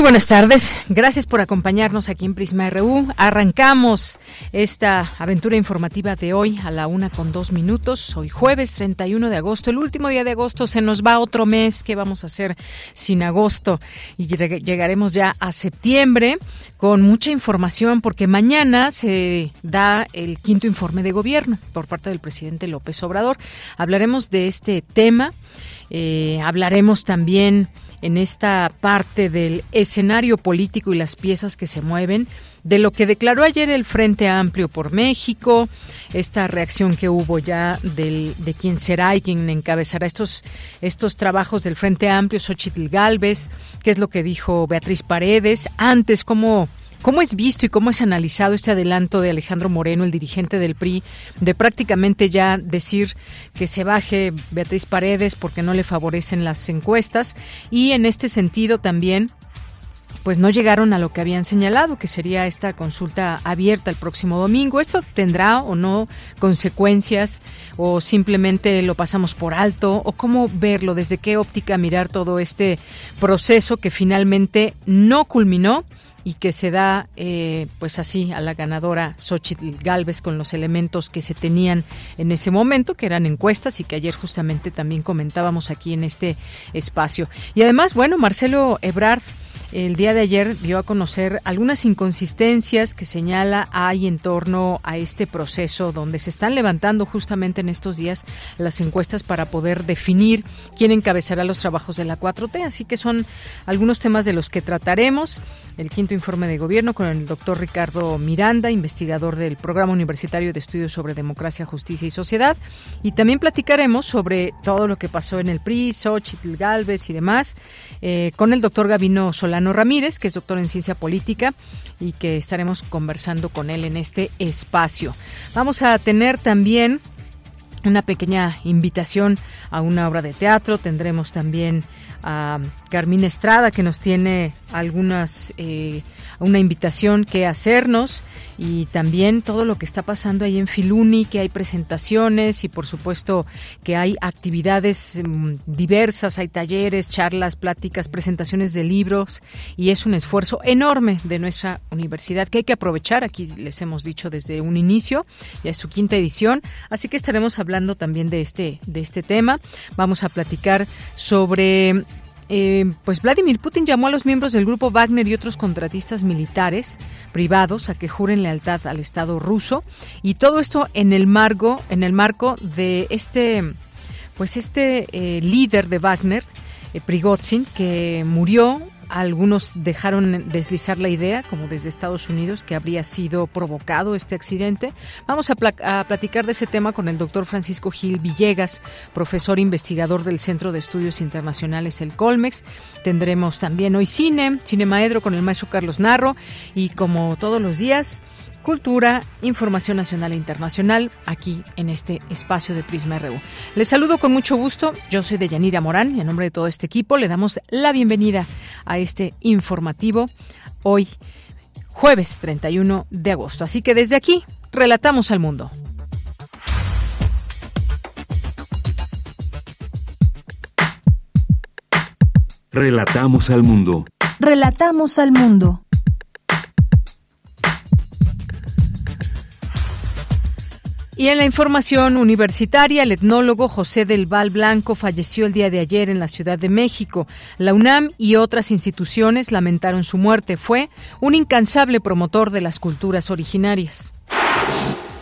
Muy buenas tardes, gracias por acompañarnos aquí en Prisma RU. Arrancamos esta aventura informativa de hoy a la una con dos minutos. Hoy jueves 31 de agosto, el último día de agosto, se nos va otro mes. ¿Qué vamos a hacer sin agosto? Y llegaremos ya a septiembre con mucha información porque mañana se da el quinto informe de gobierno por parte del presidente López Obrador. Hablaremos de este tema, eh, hablaremos también en esta parte del escenario político y las piezas que se mueven, de lo que declaró ayer el Frente Amplio por México, esta reacción que hubo ya del, de quién será y quién encabezará estos, estos trabajos del Frente Amplio, Xochitl Galvez, qué es lo que dijo Beatriz Paredes, antes cómo ¿Cómo es visto y cómo es analizado este adelanto de Alejandro Moreno, el dirigente del PRI, de prácticamente ya decir que se baje Beatriz Paredes porque no le favorecen las encuestas? Y en este sentido también pues no llegaron a lo que habían señalado, que sería esta consulta abierta el próximo domingo. ¿Esto tendrá o no consecuencias o simplemente lo pasamos por alto? ¿O cómo verlo? ¿Desde qué óptica mirar todo este proceso que finalmente no culminó? Y que se da eh, pues así a la ganadora Xochitl Galvez con los elementos que se tenían en ese momento, que eran encuestas y que ayer justamente también comentábamos aquí en este espacio. Y además, bueno, Marcelo Ebrard el día de ayer dio a conocer algunas inconsistencias que señala hay en torno a este proceso donde se están levantando justamente en estos días las encuestas para poder definir quién encabezará los trabajos de la 4T. Así que son algunos temas de los que trataremos. El quinto informe de gobierno con el doctor Ricardo Miranda, investigador del Programa Universitario de Estudios sobre Democracia, Justicia y Sociedad. Y también platicaremos sobre todo lo que pasó en el PRI, Xochitl Galvez y demás, eh, con el doctor Gabino Solano Ramírez, que es doctor en ciencia política y que estaremos conversando con él en este espacio. Vamos a tener también una pequeña invitación a una obra de teatro. Tendremos también a Carmín Estrada que nos tiene algunas eh, una invitación que hacernos y también todo lo que está pasando ahí en Filuni, que hay presentaciones y por supuesto que hay actividades mm, diversas, hay talleres, charlas, pláticas, presentaciones de libros y es un esfuerzo enorme de nuestra universidad que hay que aprovechar. Aquí les hemos dicho desde un inicio, ya es su quinta edición, así que estaremos hablando también de este de este tema. Vamos a platicar sobre eh, pues Vladimir Putin llamó a los miembros del grupo Wagner y otros contratistas militares privados a que juren lealtad al Estado ruso. Y todo esto en el marco en el marco de este pues este eh, líder de Wagner eh, Prigozhin que murió algunos dejaron deslizar la idea, como desde Estados Unidos, que habría sido provocado este accidente. Vamos a, platicar de ese tema con el doctor Francisco Gil Villegas, profesor investigador del Centro de Estudios Internacionales, el Colmex. Tendremos también hoy cine, Cine Maedro con el maestro Carlos Narro y como todos los días, cultura, información nacional e internacional aquí en este espacio de Prisma RU. Les saludo con mucho gusto. Yo soy Deyanira Morán y en nombre de todo este equipo le damos la bienvenida a este informativo hoy jueves 31 de agosto. Así que desde aquí relatamos al mundo. Relatamos al mundo. Relatamos al mundo. Y en la información universitaria, el etnólogo José del Val Blanco falleció el día de ayer en la Ciudad de México. La UNAM y otras instituciones lamentaron su muerte. Fue un incansable promotor de las culturas originarias.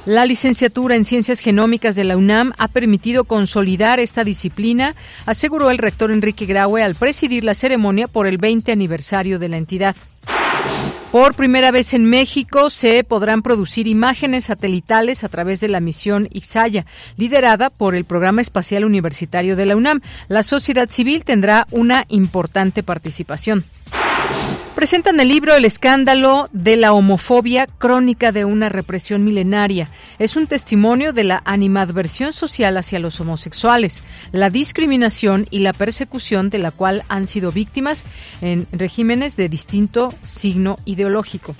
La licenciatura en Ciencias Genómicas de la UNAM ha permitido consolidar esta disciplina, aseguró el rector Enrique Graue al presidir la ceremonia por el 20 aniversario de la entidad. Por primera vez en México se podrán producir imágenes satelitales a través de la misión Ixaya, liderada por el Programa Espacial Universitario de la UNAM. La sociedad civil tendrá una importante participación. Presentan el libro El escándalo de la homofobia, crónica de una represión milenaria. Es un testimonio de la animadversión social hacia los homosexuales, la discriminación y la persecución de la cual han sido víctimas en regímenes de distinto signo ideológico.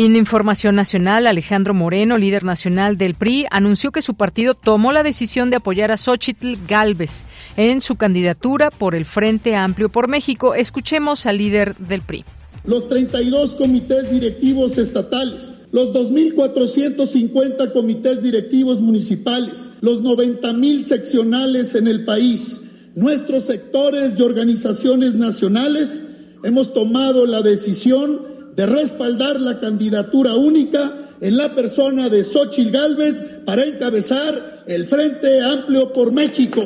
En información nacional, Alejandro Moreno, líder nacional del PRI, anunció que su partido tomó la decisión de apoyar a Xochitl Galvez en su candidatura por el Frente Amplio por México. Escuchemos al líder del PRI los 32 comités directivos estatales, los 2.450 comités directivos municipales, los 90.000 seccionales en el país, nuestros sectores y organizaciones nacionales, hemos tomado la decisión de respaldar la candidatura única en la persona de Xochitl Gálvez para encabezar el Frente Amplio por México.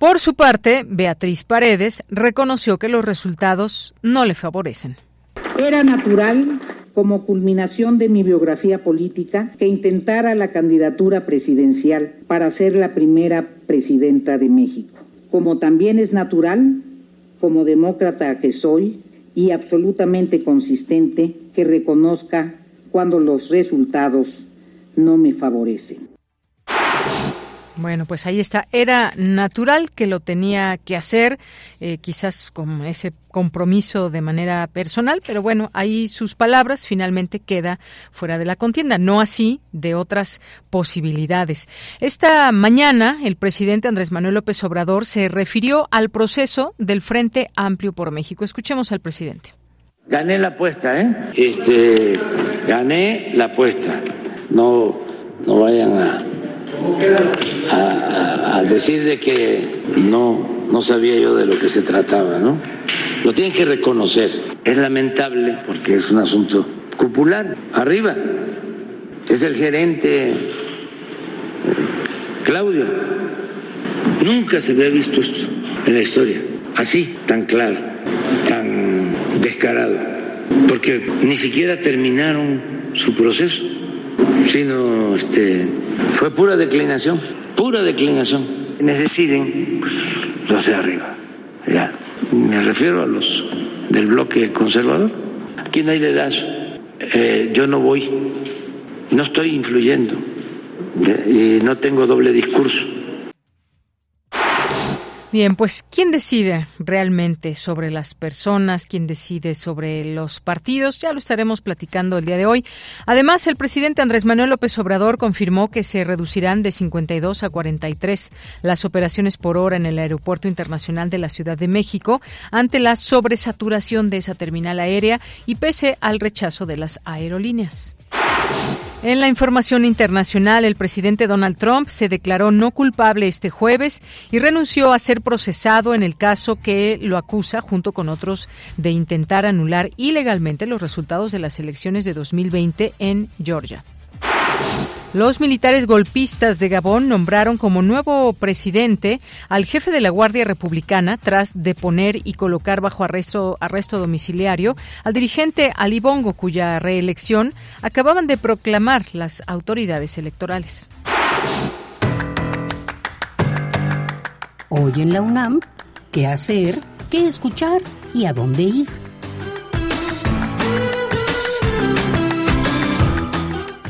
Por su parte, Beatriz Paredes reconoció que los resultados no le favorecen. Era natural, como culminación de mi biografía política, que intentara la candidatura presidencial para ser la primera presidenta de México. Como también es natural, como demócrata que soy, y absolutamente consistente que reconozca cuando los resultados no me favorecen. Bueno, pues ahí está. Era natural que lo tenía que hacer, eh, quizás con ese compromiso de manera personal, pero bueno, ahí sus palabras finalmente queda fuera de la contienda, no así de otras posibilidades. Esta mañana el presidente Andrés Manuel López Obrador se refirió al proceso del Frente Amplio por México. Escuchemos al presidente. Gané la apuesta, ¿eh? Este, gané la apuesta. No, no vayan a a, decir de que no, no sabía yo de lo que se trataba, ¿no? Lo tienen que reconocer. Es lamentable porque es un asunto cupular, arriba. Es el gerente Claudio. Nunca se había visto esto en la historia, así, tan claro, tan descarado, porque ni siquiera terminaron su proceso, sino este, fue pura declinación, pura declinación. Necesiten, pues, los de arriba. Ya. Me refiero a los del bloque conservador. Aquí no hay dedazo. Eh, yo no voy, no estoy influyendo y no tengo doble discurso. Bien, pues ¿quién decide realmente sobre las personas? ¿Quién decide sobre los partidos? Ya lo estaremos platicando el día de hoy. Además, el presidente Andrés Manuel López Obrador confirmó que se reducirán de 52 a 43 las operaciones por hora en el Aeropuerto Internacional de la Ciudad de México ante la sobresaturación de esa terminal aérea y pese al rechazo de las aerolíneas. En la información internacional, el presidente Donald Trump se declaró no culpable este jueves y renunció a ser procesado en el caso que lo acusa, junto con otros, de intentar anular ilegalmente los resultados de las elecciones de 2020 en Georgia. Los militares golpistas de Gabón nombraron como nuevo presidente al jefe de la Guardia Republicana tras deponer y colocar bajo arresto, arresto domiciliario al dirigente Ali Bongo, cuya reelección acababan de proclamar las autoridades electorales. Hoy en la UNAM, ¿qué hacer? ¿Qué escuchar? ¿Y a dónde ir?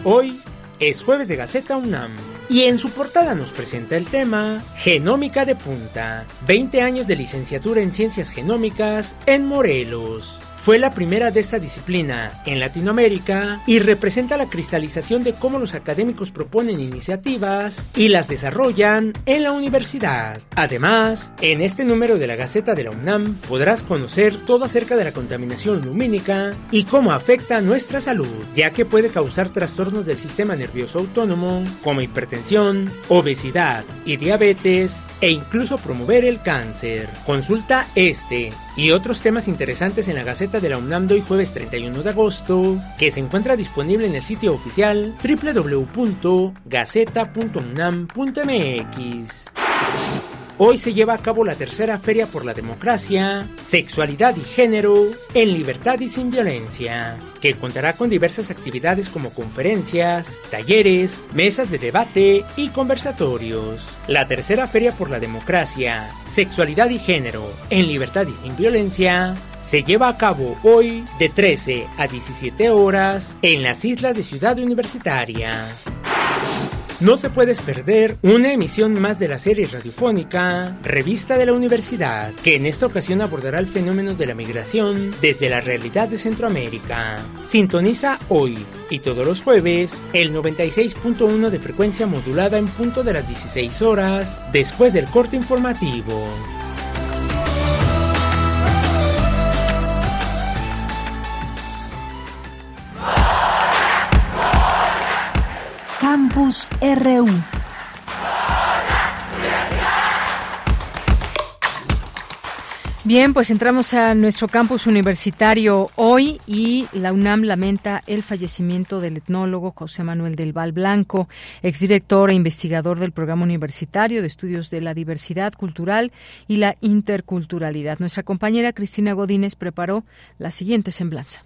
Hoy es jueves de Gaceta UNAM y en su portada nos presenta el tema Genómica de Punta, 20 años de licenciatura en Ciencias Genómicas en Morelos. Fue la primera de esta disciplina en Latinoamérica y representa la cristalización de cómo los académicos proponen iniciativas y las desarrollan en la universidad. Además, en este número de la Gaceta de la UNAM podrás conocer todo acerca de la contaminación lumínica y cómo afecta a nuestra salud, ya que puede causar trastornos del sistema nervioso autónomo como hipertensión, obesidad y diabetes e incluso promover el cáncer. Consulta este y otros temas interesantes en la Gaceta de la UNAM de jueves 31 de agosto, que se encuentra disponible en el sitio oficial www.gaceta.unam.mx. Hoy se lleva a cabo la tercera Feria por la Democracia, Sexualidad y Género en Libertad y Sin Violencia, que contará con diversas actividades como conferencias, talleres, mesas de debate y conversatorios. La tercera Feria por la Democracia, Sexualidad y Género en Libertad y Sin Violencia se lleva a cabo hoy de 13 a 17 horas en las islas de Ciudad Universitaria. No te puedes perder una emisión más de la serie radiofónica Revista de la Universidad, que en esta ocasión abordará el fenómeno de la migración desde la realidad de Centroamérica. Sintoniza hoy y todos los jueves el 96.1 de frecuencia modulada en punto de las 16 horas después del corte informativo. Campus RU. Bien, pues entramos a nuestro campus universitario hoy y la UNAM lamenta el fallecimiento del etnólogo José Manuel del Val Blanco, exdirector e investigador del Programa Universitario de Estudios de la Diversidad Cultural y la Interculturalidad. Nuestra compañera Cristina Godínez preparó la siguiente semblanza.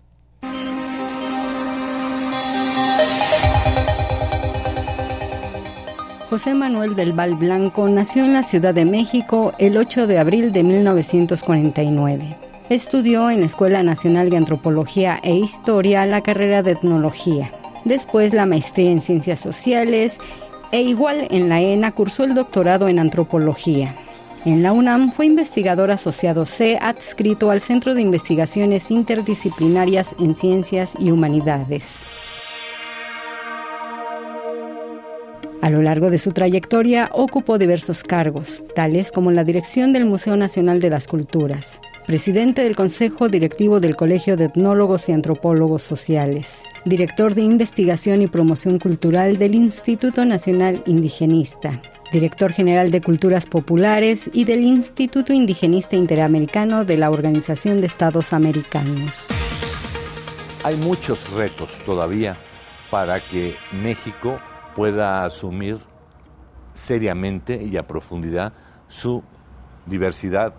José Manuel del Val Blanco nació en la Ciudad de México el 8 de abril de 1949. Estudió en la Escuela Nacional de Antropología e Historia la carrera de Etnología. Después la maestría en Ciencias Sociales e igual en la ENA cursó el doctorado en Antropología. En la UNAM fue investigador asociado C adscrito al Centro de Investigaciones Interdisciplinarias en Ciencias y Humanidades. A lo largo de su trayectoria ocupó diversos cargos, tales como la dirección del Museo Nacional de las Culturas, presidente del Consejo Directivo del Colegio de Etnólogos y Antropólogos Sociales, director de Investigación y Promoción Cultural del Instituto Nacional Indigenista, director general de Culturas Populares y del Instituto Indigenista Interamericano de la Organización de Estados Americanos. Hay muchos retos todavía para que México pueda asumir seriamente y a profundidad su diversidad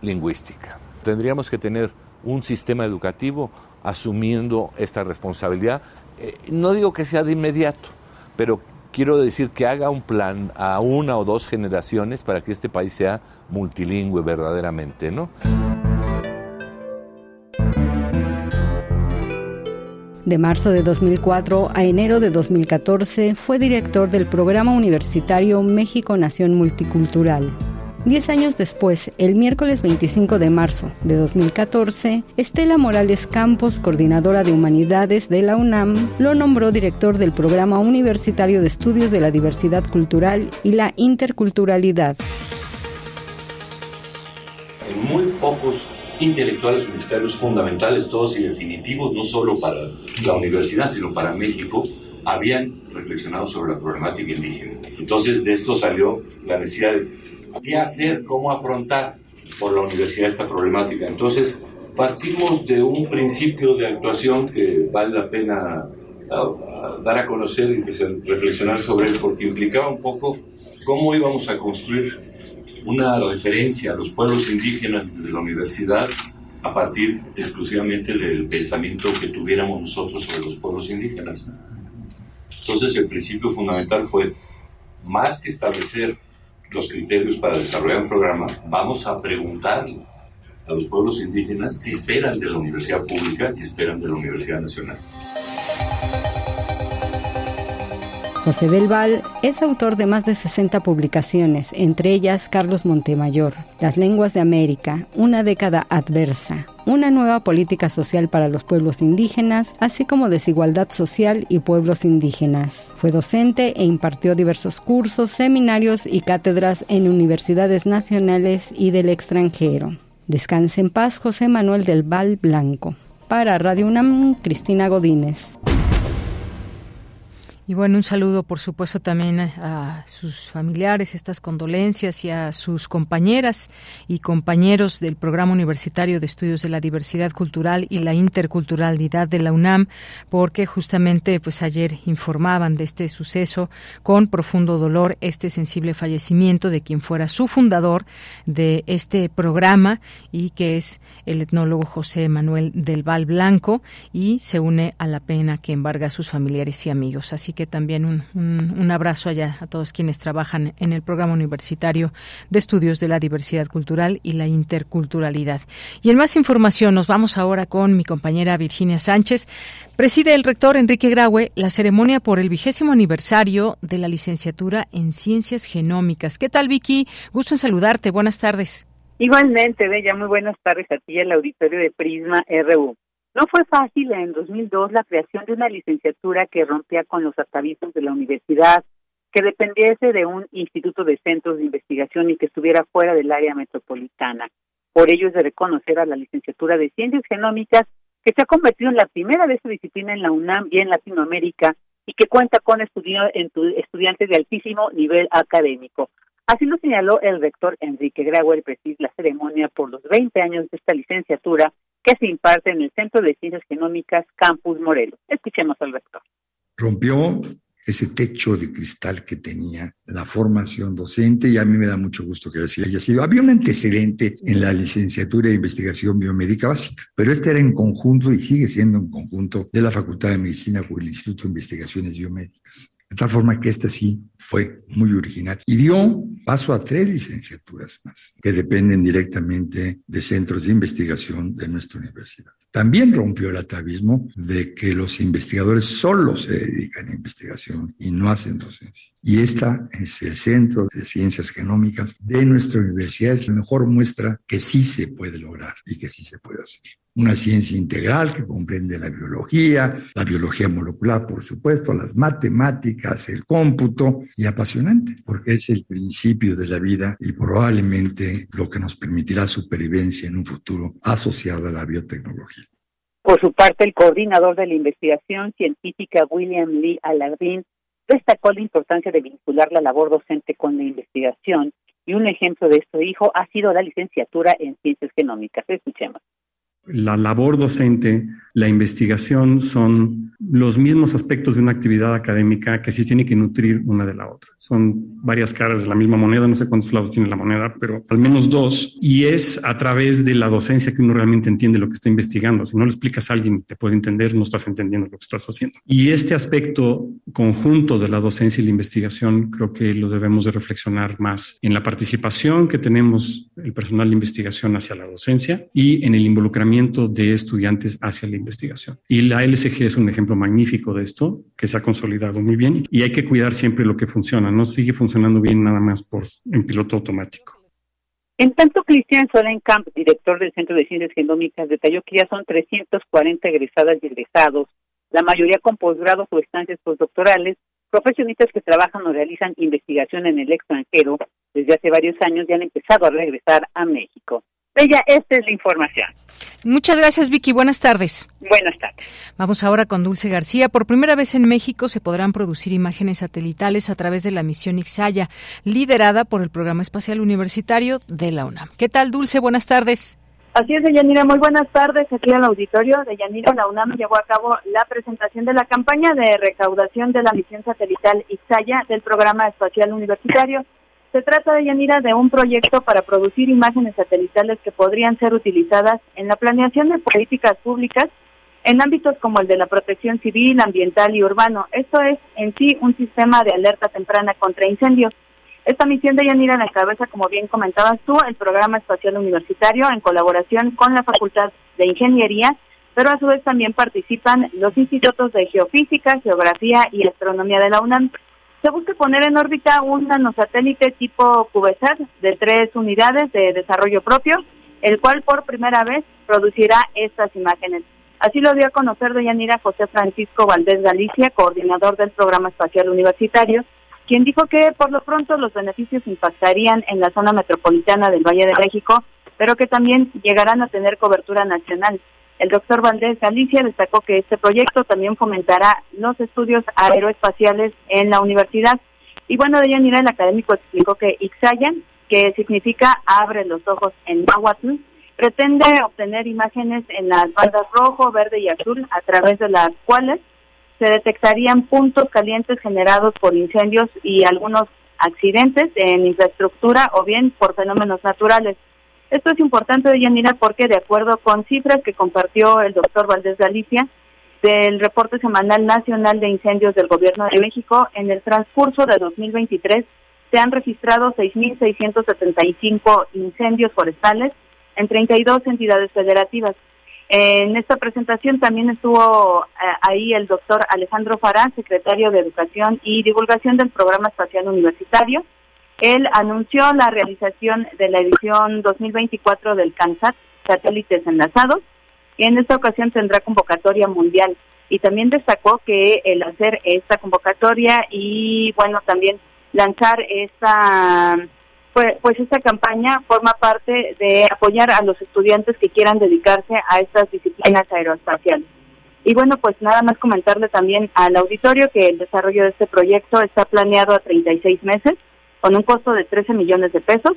lingüística. Tendríamos que tener un sistema educativo asumiendo esta responsabilidad. Eh, no digo que sea de inmediato, pero quiero decir que haga un plan a una o dos generaciones para que este país sea multilingüe verdaderamente, ¿no? De marzo de 2004 a enero de 2014 fue director del programa universitario México Nación Multicultural. Diez años después, el miércoles 25 de marzo de 2014, Estela Morales Campos, coordinadora de humanidades de la UNAM, lo nombró director del Programa Universitario de Estudios de la Diversidad Cultural y la Interculturalidad. En muy pocos intelectuales universitarios fundamentales, todos y definitivos, no solo para la universidad, sino para México, habían reflexionado sobre la problemática indígena. Entonces de esto salió la necesidad de qué hacer, cómo afrontar por la universidad esta problemática. Entonces partimos de un principio de actuación que vale la pena ah, dar a conocer y reflexionar sobre él, porque implicaba un poco cómo íbamos a construir una referencia a los pueblos indígenas desde la universidad a partir exclusivamente del pensamiento que tuviéramos nosotros sobre los pueblos indígenas. Entonces el principio fundamental fue, más que establecer los criterios para desarrollar un programa, vamos a preguntar a los pueblos indígenas qué esperan de la universidad pública, qué esperan de la Universidad Nacional. José del Val es autor de más de 60 publicaciones, entre ellas Carlos Montemayor, Las lenguas de América, Una década adversa, Una nueva política social para los pueblos indígenas, así como Desigualdad social y pueblos indígenas. Fue docente e impartió diversos cursos, seminarios y cátedras en universidades nacionales y del extranjero. Descanse en paz José Manuel del Val Blanco. Para Radio UNAM, Cristina Godínez. Y bueno, un saludo por supuesto también a sus familiares, estas condolencias y a sus compañeras y compañeros del Programa Universitario de Estudios de la Diversidad Cultural y la Interculturalidad de la UNAM, porque justamente pues ayer informaban de este suceso con profundo dolor, este sensible fallecimiento de quien fuera su fundador de este programa y que es el etnólogo José Manuel del Val Blanco y se une a la pena que embarga a sus familiares y amigos. Así que también un, un, abrazo allá a todos quienes trabajan en el programa universitario de estudios de la diversidad cultural y la interculturalidad. Y en más información nos vamos ahora con mi compañera Virginia Sánchez. Preside el rector Enrique Graue la ceremonia por el vigésimo aniversario de la licenciatura en Ciencias Genómicas. ¿Qué tal, Vicky? Gusto en saludarte. Buenas tardes. Igualmente, Bella, muy buenas tardes a ti y al auditorio de Prisma RU. No fue fácil en 2002 la creación de una licenciatura que rompía con los atavismos de la universidad, que dependiese de un instituto de centros de investigación y que estuviera fuera del área metropolitana. Por ello es de reconocer a la licenciatura de Ciencias Genómicas que se ha convertido en la primera de esta disciplina en la UNAM y en Latinoamérica y que cuenta con estudiantes de altísimo nivel académico. Así lo señaló el rector Enrique Grauer, presidente la ceremonia por los 20 años de esta licenciatura que se imparte en el Centro de Ciencias Genómicas Campus Morelos. Escuchemos al rector. Rompió ese techo de cristal que tenía la formación docente y a mí me da mucho gusto que así haya sido. Había un antecedente en la licenciatura de investigación biomédica básica, pero este era en conjunto y sigue siendo en conjunto de la Facultad de Medicina con el Instituto de Investigaciones Biomédicas. De tal forma que este sí fue muy original y dio paso a tres licenciaturas más que dependen directamente de centros de investigación de nuestra universidad. También rompió el atavismo de que los investigadores solo se dedican a investigación y no hacen docencia. Y esta es el Centro de Ciencias Genómicas de nuestra universidad, es la mejor muestra que sí se puede lograr y que sí se puede hacer una ciencia integral que comprende la biología, la biología molecular, por supuesto, las matemáticas, el cómputo, y apasionante, porque es el principio de la vida y probablemente lo que nos permitirá supervivencia en un futuro asociado a la biotecnología. Por su parte, el coordinador de la investigación científica William Lee Alardín destacó la importancia de vincular la labor docente con la investigación y un ejemplo de esto dijo ha sido la licenciatura en ciencias genómicas. Escuchemos la labor docente, la investigación son los mismos aspectos de una actividad académica que sí tiene que nutrir una de la otra. Son varias caras de la misma moneda, no sé cuántos lados tiene la moneda, pero al menos dos. Y es a través de la docencia que uno realmente entiende lo que está investigando. Si no le explicas a alguien te puede entender, no estás entendiendo lo que estás haciendo. Y este aspecto conjunto de la docencia y la investigación creo que lo debemos de reflexionar más en la participación que tenemos el personal de investigación hacia la docencia y en el involucramiento de estudiantes hacia la investigación. Y la LSG es un ejemplo magnífico de esto, que se ha consolidado muy bien y hay que cuidar siempre lo que funciona, no sigue funcionando bien nada más por en piloto automático. En tanto, Cristian Solenkamp, director del Centro de Ciencias Genómicas, detalló que ya son 340 egresadas y egresados, la mayoría con posgrados o estancias postdoctorales, profesionistas que trabajan o realizan investigación en el extranjero desde hace varios años y han empezado a regresar a México. Ella, esta es la información. Muchas gracias, Vicky. Buenas tardes. Buenas tardes. Vamos ahora con Dulce García. Por primera vez en México se podrán producir imágenes satelitales a través de la misión Ixaya, liderada por el Programa Espacial Universitario de la UNAM. ¿Qué tal, Dulce? Buenas tardes. Así es, Deyanira. Muy buenas tardes. Aquí en el auditorio de Yanira, la UNAM llevó a cabo la presentación de la campaña de recaudación de la misión satelital Ixaya del Programa Espacial Universitario se trata de Yanira de un proyecto para producir imágenes satelitales que podrían ser utilizadas en la planeación de políticas públicas en ámbitos como el de la protección civil, ambiental y urbano. Esto es en sí un sistema de alerta temprana contra incendios. Esta misión de Yanira la cabeza, como bien comentabas tú, el Programa Espacial Universitario en colaboración con la Facultad de Ingeniería, pero a su vez también participan los institutos de Geofísica, Geografía y Astronomía de la UNAM se busca poner en órbita un nanosatélite tipo CubeSat de tres unidades de desarrollo propio, el cual por primera vez producirá estas imágenes. Así lo dio a conocer doña Nira José Francisco Valdés Galicia, coordinador del Programa Espacial Universitario, quien dijo que por lo pronto los beneficios impactarían en la zona metropolitana del Valle de México, pero que también llegarán a tener cobertura nacional. El doctor Valdés Galicia destacó que este proyecto también fomentará los estudios aeroespaciales en la universidad. Y bueno, de Yanira, el académico explicó que Ixayan, que significa abre los ojos en náhuatl, pretende obtener imágenes en las bandas rojo, verde y azul, a través de las cuales se detectarían puntos calientes generados por incendios y algunos accidentes en infraestructura o bien por fenómenos naturales. Esto es importante, Yanira, porque de acuerdo con cifras que compartió el doctor Valdés Galicia del reporte semanal nacional de incendios del Gobierno de México, en el transcurso de 2023 se han registrado 6.675 incendios forestales en 32 entidades federativas. En esta presentación también estuvo eh, ahí el doctor Alejandro Fará, secretario de Educación y Divulgación del Programa Espacial Universitario. Él anunció la realización de la edición 2024 del CANSAT, Satélites Enlazados, y en esta ocasión tendrá convocatoria mundial. Y también destacó que el hacer esta convocatoria y, bueno, también lanzar esta pues, pues, esta campaña forma parte de apoyar a los estudiantes que quieran dedicarse a estas disciplinas aeroespaciales. Y bueno, pues nada más comentarle también al auditorio que el desarrollo de este proyecto está planeado a 36 meses con un costo de 13 millones de pesos,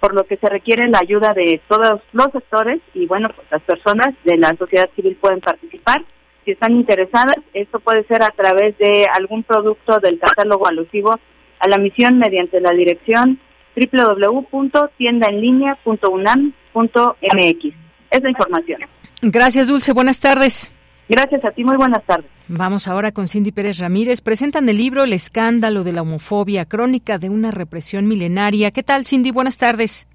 por lo que se requiere la ayuda de todos los sectores y bueno, pues las personas de la sociedad civil pueden participar. Si están interesadas, esto puede ser a través de algún producto del catálogo alusivo a la misión mediante la dirección www.tiendaenlinea.unam.mx. Es la información. Gracias, Dulce. Buenas tardes. Gracias a ti, muy buenas tardes. Vamos ahora con Cindy Pérez Ramírez. Presentan el libro El escándalo de la homofobia, crónica de una represión milenaria. ¿Qué tal, Cindy? Buenas tardes.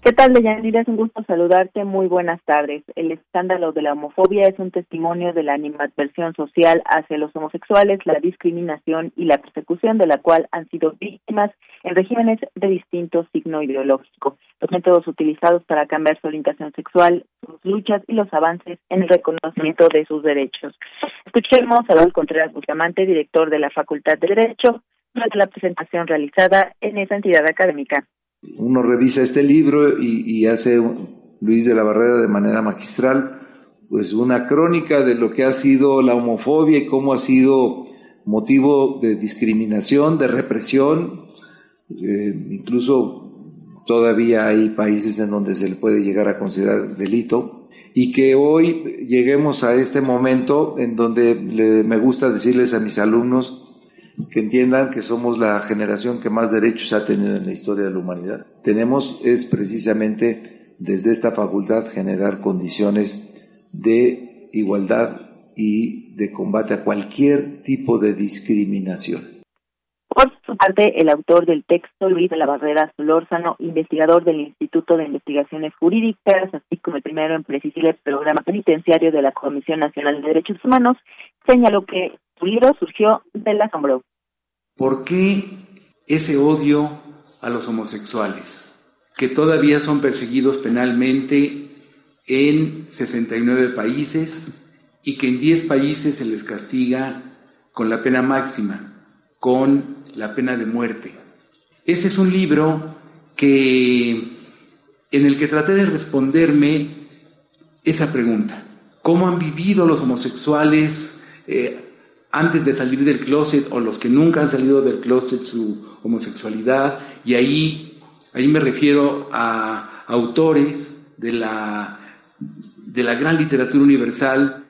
¿Qué tal, Deyanira? Es un gusto saludarte. Muy buenas tardes. El escándalo de la homofobia es un testimonio de la animadversión social hacia los homosexuales, la discriminación y la persecución de la cual han sido víctimas en regímenes de distinto signo ideológico. Los métodos utilizados para cambiar su orientación sexual, sus luchas y los avances en el reconocimiento de sus derechos. Escuchemos a Don Contreras Bustamante, director de la Facultad de Derecho, durante la presentación realizada en esa entidad académica. Uno revisa este libro y, hace Luis de la Barrera de manera magistral, pues una crónica de lo que ha sido la homofobia y cómo ha sido motivo de discriminación, de represión, eh, incluso todavía hay países en donde se le puede llegar a considerar delito, y que hoy lleguemos a este momento en donde me gusta decirles a mis alumnos, que entiendan que somos la generación que más derechos ha tenido en la historia de la humanidad. Tenemos es precisamente desde esta facultad generar condiciones de igualdad y de combate a cualquier tipo de discriminación. Por su parte, el autor del texto, Luis de la Barrera Solórzano, investigador del Instituto de Investigaciones Jurídicas, así como el primero en presidir el programa penitenciario de la Comisión Nacional de Derechos Humanos, señaló que su libro surgió del asombro. ¿Por qué ese odio a los homosexuales, que todavía son perseguidos penalmente en 69 países y que en 10 países se les castiga con la pena máxima, con la pena de muerte? Este es un libro que en el que traté de responderme esa pregunta. ¿Cómo han vivido los homosexuales eh, antes de salir del closet o los que nunca han salido del closet su homosexualidad y ahí, ahí me refiero a autores de la, de la gran literatura universal.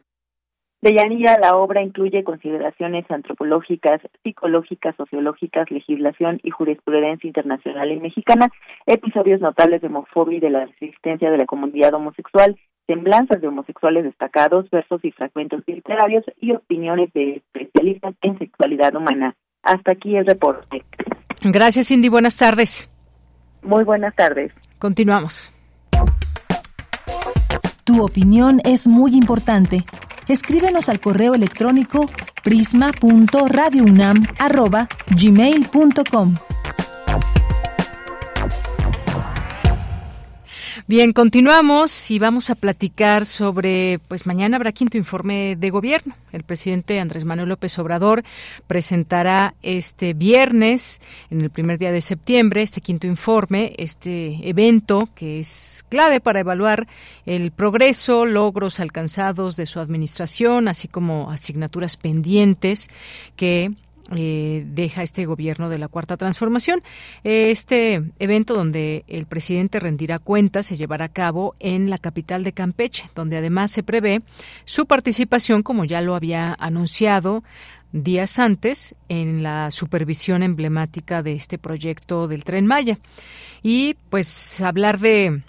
De Yanira, la obra incluye consideraciones antropológicas, psicológicas, sociológicas, legislación y jurisprudencia internacional y mexicana, episodios notables de homofobia y de la resistencia de la comunidad homosexual, semblanzas de homosexuales destacados, versos y fragmentos literarios y opiniones de especialistas en sexualidad humana. Hasta aquí el reporte. Gracias, Cindy. Buenas tardes. Muy buenas tardes. Continuamos. Tu opinión es muy importante. Escríbenos al correo electrónico prisma.radiounam@gmail.com. Bien, continuamos y vamos a platicar sobre, pues mañana habrá quinto informe de gobierno. El presidente Andrés Manuel López Obrador presentará este viernes, en el primer día de septiembre, este quinto informe, este evento que es clave para evaluar el progreso, logros alcanzados de su administración, así como asignaturas pendientes que eh, deja este gobierno de la Cuarta Transformación. Este evento donde el presidente rendirá cuentas se llevará a cabo en la capital de Campeche, donde además se prevé su participación, como ya lo había anunciado días antes, en la supervisión emblemática de este proyecto del tren Maya. Y pues hablar de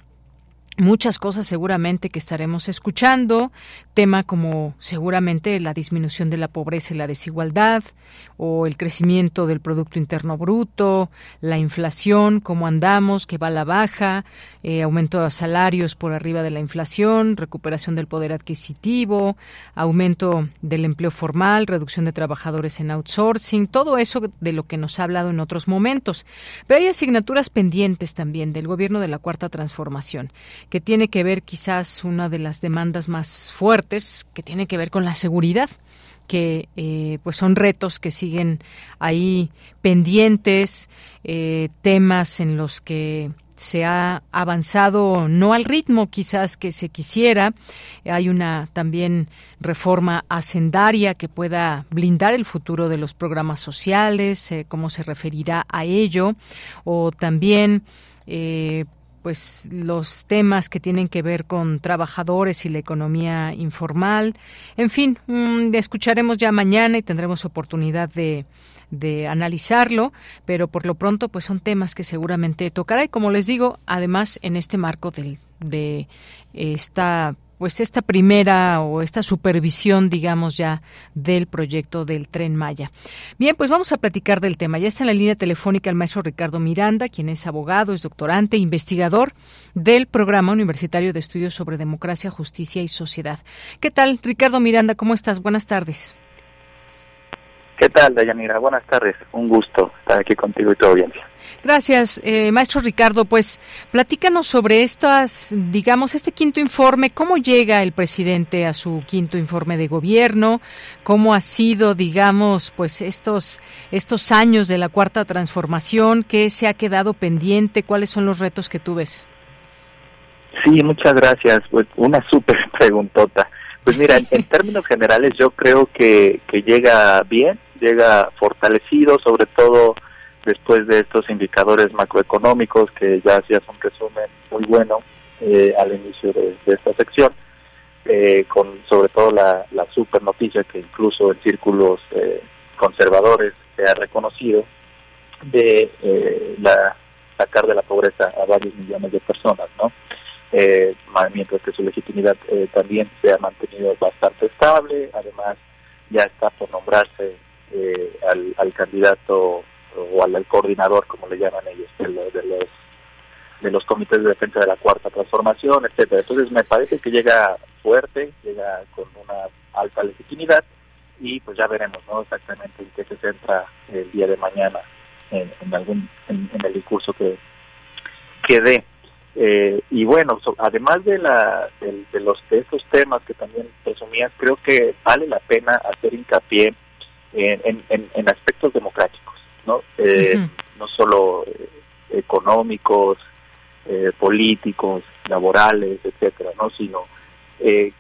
muchas cosas seguramente que estaremos escuchando, tema como seguramente la disminución de la pobreza y la desigualdad, o el crecimiento del Producto Interno Bruto, la inflación, cómo andamos, que va a la baja, eh, aumento de salarios por arriba de la inflación, recuperación del poder adquisitivo, aumento del empleo formal, reducción de trabajadores en outsourcing, todo eso de lo que nos ha hablado en otros momentos. Pero hay asignaturas pendientes también del gobierno de la Cuarta Transformación, que tiene que ver quizás una de las demandas más fuertes, que tiene que ver con la seguridad que eh, pues son retos que siguen ahí pendientes, eh, temas en los que se ha avanzado no al ritmo quizás que se quisiera. Hay una también reforma hacendaria que pueda blindar el futuro de los programas sociales, eh, cómo se referirá a ello, o también eh, pues los temas que tienen que ver con trabajadores y la economía informal. En fin, mm, escucharemos ya mañana y tendremos oportunidad de, de analizarlo, pero por lo pronto pues son temas que seguramente tocará y como les digo, además en este marco del, de esta pues esta primera o esta supervisión, digamos ya, del proyecto del Tren Maya. Bien, pues vamos a platicar del tema. Ya está en la línea telefónica el maestro Ricardo Miranda, quien es abogado, es doctorante, investigador del Programa Universitario de Estudios sobre Democracia, Justicia y Sociedad. ¿Qué tal, Ricardo Miranda? ¿Cómo estás? Buenas tardes. ¿Qué tal, Dayanira? Buenas tardes. Un gusto estar aquí contigo y tu audiencia. Gracias, eh, maestro Ricardo. Pues platícanos sobre estas, digamos, este quinto informe. ¿Cómo llega el presidente a su quinto informe de gobierno? ¿Cómo ha sido, digamos, pues estos, estos años de la cuarta transformación? ¿Qué se ha quedado pendiente? ¿Cuáles son los retos que tú ves? Sí, muchas gracias. Pues una súper preguntota. Pues mira, en, términos generales yo creo que, que llega bien llega fortalecido, sobre todo después de estos indicadores macroeconómicos que ya hacías un resumen muy bueno eh, al inicio de, esta sección, eh, con sobre todo la, super noticia que incluso en círculos eh, conservadores se ha reconocido de la sacar de la pobreza a varios millones de personas, ¿no? mientras que su legitimidad también se ha mantenido bastante estable, además ya está por nombrarse eh, al, candidato o al, coordinador, como le llaman ellos, de, los de los comités de defensa de la cuarta transformación, etcétera. Entonces me parece que llega fuerte, llega con una alta legitimidad y pues ya veremos, ¿no? Exactamente en qué se centra el día de mañana en, algún en, el discurso que que dé. Eh, y bueno, además de, la, de, los, de estos temas que también presumías, creo que vale la pena hacer hincapié en, en, aspectos democráticos, ¿no? Eh, no solo eh, económicos, eh, políticos, laborales, etcétera, ¿no? Sino que,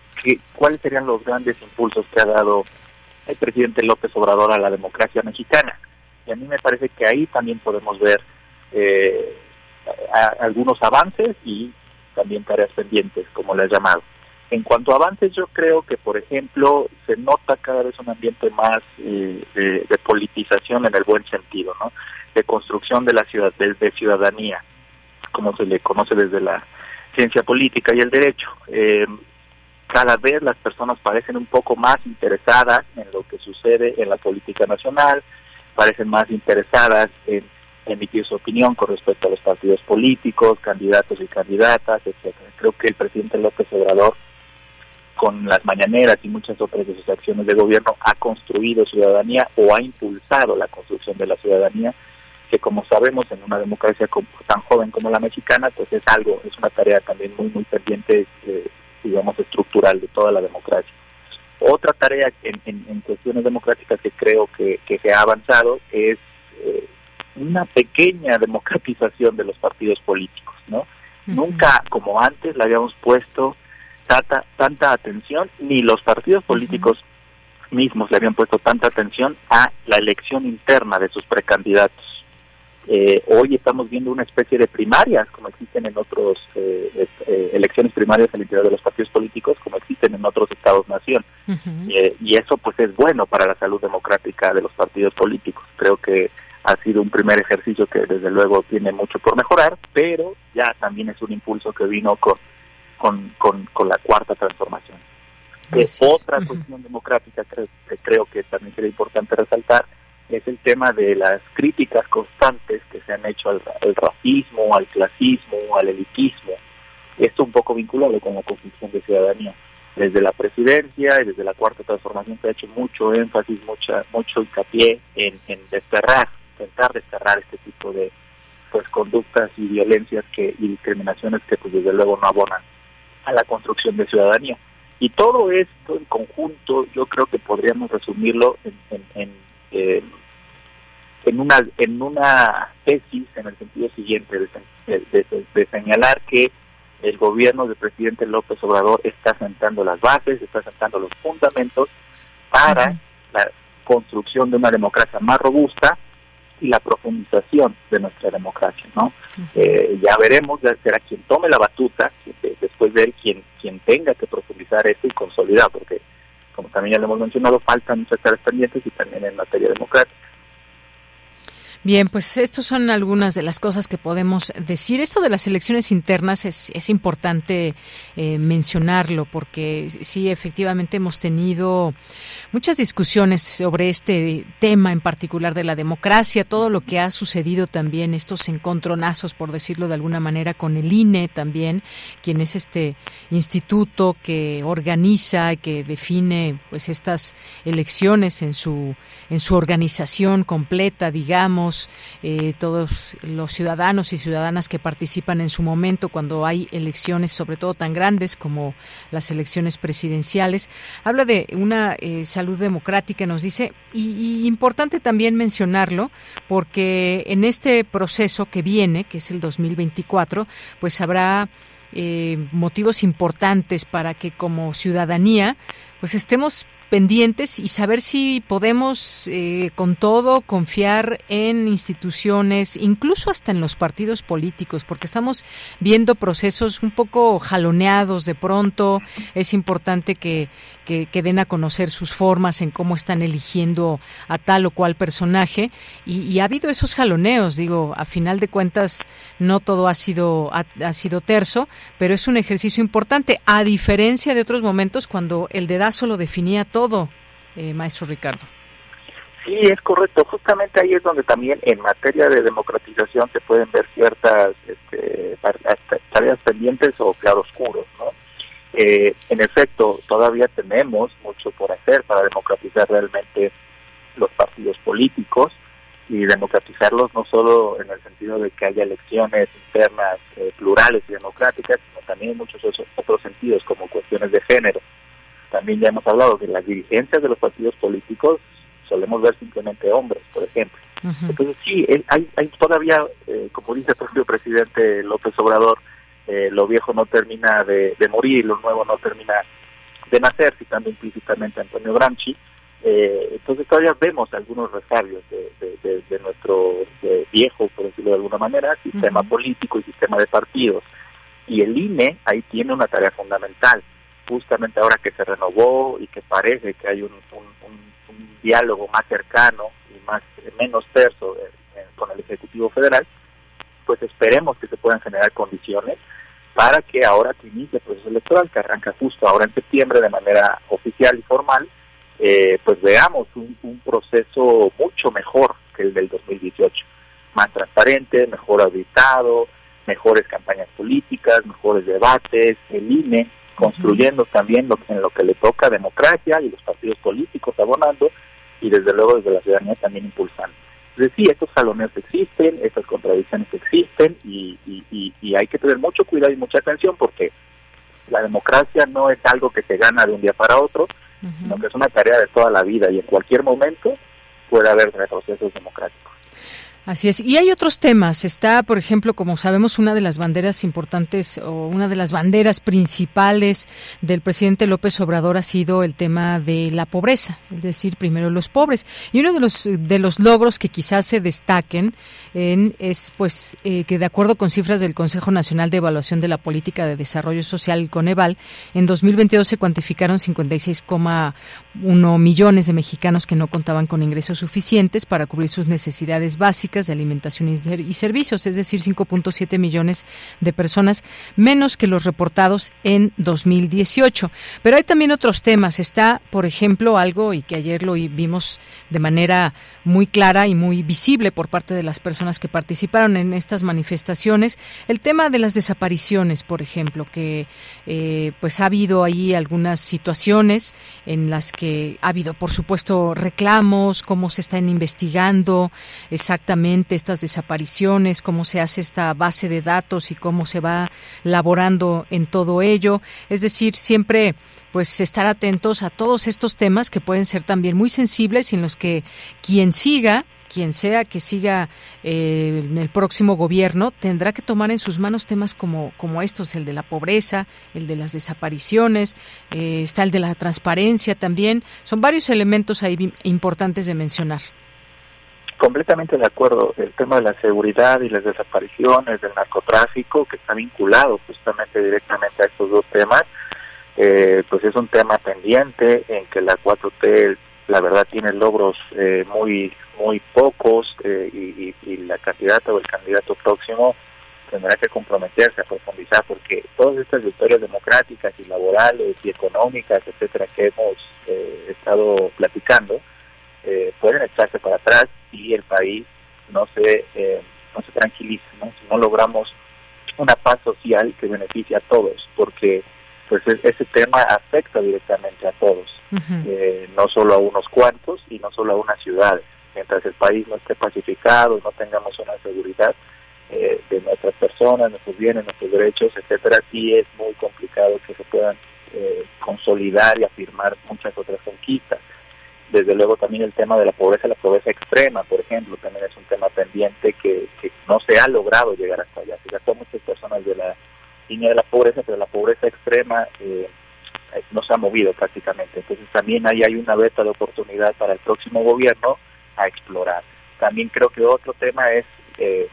cuáles serían los grandes impulsos que ha dado el presidente López Obrador a la democracia mexicana. Y a mí me parece que ahí también podemos ver algunos avances y también tareas pendientes, como le ha llamado. En cuanto a avances, yo creo que, por ejemplo, se nota cada vez un ambiente más eh, de, politización en el buen sentido, ¿no? De construcción de la ciudad, de, ciudadanía, como se le conoce desde la ciencia política y el derecho. Eh, cada vez las personas parecen un poco más interesadas en lo que sucede en la política nacional, parecen más interesadas en emitir su opinión con respecto a los partidos políticos, candidatos y candidatas, etcétera. Creo que el presidente López Obrador con las mañaneras y muchas otras de sus acciones de gobierno ha construido ciudadanía o ha impulsado la construcción de la ciudadanía que como sabemos en una democracia tan joven como la mexicana, pues es algo, es una tarea también muy, muy pendiente, eh, digamos, estructural de toda la democracia. Otra tarea en, en, cuestiones democráticas que creo que, que se ha avanzado es eh, una pequeña democratización de los partidos políticos, ¿no? Nunca como antes le habíamos puesto tanta, tanta atención, ni los partidos políticos mismos le habían puesto tanta atención a la elección interna de sus precandidatos. Eh, hoy estamos viendo una especie de primarias, como existen en otros eh, eh, elecciones primarias al interior de los partidos políticos, como existen en otros estados-nación. y eso pues es bueno para la salud democrática de los partidos políticos. Creo que ha sido un primer ejercicio que desde luego tiene mucho por mejorar, pero ya también es un impulso que vino con, con, con, la cuarta transformación. otra cuestión democrática que creo que también sería importante resaltar es el tema de las críticas constantes que se han hecho al, racismo, al clasismo, al elitismo. Esto un poco vinculado con la construcción de ciudadanía. Desde la presidencia y desde la cuarta transformación se ha hecho mucho énfasis, mucha, mucho hincapié en, en desterrar, intentar desterrar este tipo de pues conductas y violencias que y discriminaciones que pues desde luego no abonan a la construcción de ciudadanía. Y todo esto en conjunto yo creo que podríamos resumirlo en, en, en, en una en una tesis en el sentido siguiente de, señalar que el gobierno del presidente López Obrador está sentando las bases, está sentando los fundamentos para la construcción de una democracia más robusta y la profundización de nuestra democracia, ¿no? Eh, ya veremos, ya será quien tome la batuta, después de él quien, quien tenga que profundizar esto y consolidar, porque como también ya lo hemos mencionado, faltan muchas tareas pendientes y también en materia democrática. Bien, pues estas son algunas de las cosas que podemos decir. Esto de las elecciones internas es, es importante eh, mencionarlo porque sí, efectivamente hemos tenido muchas discusiones sobre este tema en particular de la democracia, todo lo que ha sucedido también, estos encontronazos, por decirlo de alguna manera, con el INE también, quien es este instituto que organiza y que define pues estas elecciones en su, en su organización completa, digamos eh, todos los ciudadanos y ciudadanas que participan en su momento cuando hay elecciones, sobre todo tan grandes como las elecciones presidenciales. Habla de una eh, salud democrática, nos dice, y, importante también mencionarlo, porque en este proceso que viene, que es el 2024, pues habrá eh, motivos importantes para que como ciudadanía pues estemos pendientes y saber si podemos eh, con todo confiar en instituciones, incluso hasta en los partidos políticos, porque estamos viendo procesos un poco jaloneados de pronto. Es importante que, que, den a conocer sus formas en cómo están eligiendo a tal o cual personaje. Y, ha habido esos jaloneos, digo, a final de cuentas no todo ha sido, ha, sido terso, pero es un ejercicio importante, a diferencia de otros momentos cuando el dedazo lo definía todo, eh, maestro Ricardo. Sí, es correcto. Justamente ahí es donde también en materia de democratización se pueden ver ciertas este, tareas pendientes o claroscuros, ¿no? Eh, en efecto, todavía tenemos mucho por hacer para democratizar realmente los partidos políticos y democratizarlos no solo en el sentido de que haya elecciones internas eh, plurales y democráticas, sino también en muchos otros sentidos, como cuestiones de género. También ya hemos hablado de las dirigencias de los partidos políticos, solemos ver simplemente hombres, por ejemplo. Entonces sí, hay, hay todavía, eh, como dice el propio presidente López Obrador, eh, lo viejo no termina de, morir, lo nuevo no termina de nacer, citando implícitamente a Antonio Gramsci. Eh, entonces todavía vemos algunos resabios de, nuestro viejo, por decirlo de alguna manera, sistema político y sistema de partidos. Y el INE ahí tiene una tarea fundamental, justamente ahora que se renovó y que parece que hay un, diálogo más cercano y más menos terso eh, con el Ejecutivo Federal, pues esperemos que se puedan generar condiciones para que ahora que inicie el proceso electoral, que arranca justo ahora en septiembre de manera oficial y formal, eh, pues veamos un, proceso mucho mejor que el del 2018, más transparente, mejor auditado, mejores campañas políticas, mejores debates, el INE construyendo también lo, en lo que le toca democracia y los partidos políticos abonando y desde luego desde la ciudadanía también impulsando. Entonces sí, estos jaloneos existen, estas contradicciones existen y, y, hay que tener mucho cuidado y mucha atención porque la democracia no es algo que se gana de un día para otro, sino que es una tarea de toda la vida y en cualquier momento puede haber retrocesos democráticos. Así es. Y hay otros temas. Está, por ejemplo, como sabemos, una de las banderas importantes o una de las banderas principales del presidente López Obrador ha sido el tema de la pobreza, es decir, primero los pobres. Y uno de los de los logros que quizás se destaquen en, es, pues, eh, que de acuerdo con cifras del Consejo Nacional de Evaluación de la Política de Desarrollo Social, Coneval, en 2022 se cuantificaron 56,1 millones de mexicanos que no contaban con ingresos suficientes para cubrir sus necesidades básicas de alimentación y servicios, es decir, 5.7 millones de personas menos que los reportados en 2018. Pero hay también otros temas. Está, por ejemplo, algo y que ayer lo vimos de manera muy clara y muy visible por parte de las personas que participaron en estas manifestaciones, el tema de las desapariciones, por ejemplo, que eh, pues ha habido ahí algunas situaciones en las que ha habido, por supuesto, reclamos, cómo se están investigando exactamente estas desapariciones, cómo se hace esta base de datos y cómo se va laborando en todo ello. Es decir, siempre pues estar atentos a todos estos temas que pueden ser también muy sensibles y en los que quien siga quien sea que siga eh, en el próximo gobierno tendrá que tomar en sus manos temas como, como estos, el de la pobreza, el de las desapariciones, eh, está el de la transparencia también. Son varios elementos ahí importantes de mencionar. Completamente de acuerdo. El tema de la seguridad y las desapariciones, del narcotráfico, que está vinculado justamente directamente a estos dos temas, eh, pues es un tema pendiente en que la 4T, la verdad, tiene logros eh, muy muy pocos eh, y, y, la candidata o el candidato próximo tendrá que comprometerse a profundizar porque todas estas victorias democráticas y laborales y económicas, etcétera, que hemos estado platicando, eh, pueden echarse para atrás y el país no se, eh, no se tranquiliza, ¿no? si no logramos una paz social que beneficie a todos, porque pues ese tema afecta directamente a todos, eh, no solo a unos cuantos y no solo a unas ciudades. Mientras el país no esté pacificado, no tengamos una seguridad de nuestras personas, nuestros bienes, nuestros derechos, etcétera, sí es muy complicado que se puedan consolidar y afirmar muchas otras conquistas. Desde luego también el tema de la pobreza, la pobreza extrema, por ejemplo, también es un tema pendiente que, no se ha logrado llegar hasta allá. Se gastó muchas personas de la línea de la pobreza, pero la pobreza extrema eh, no se ha movido prácticamente. Entonces también ahí hay una beta de oportunidad para el próximo gobierno a explorar. También creo que otro tema es eh,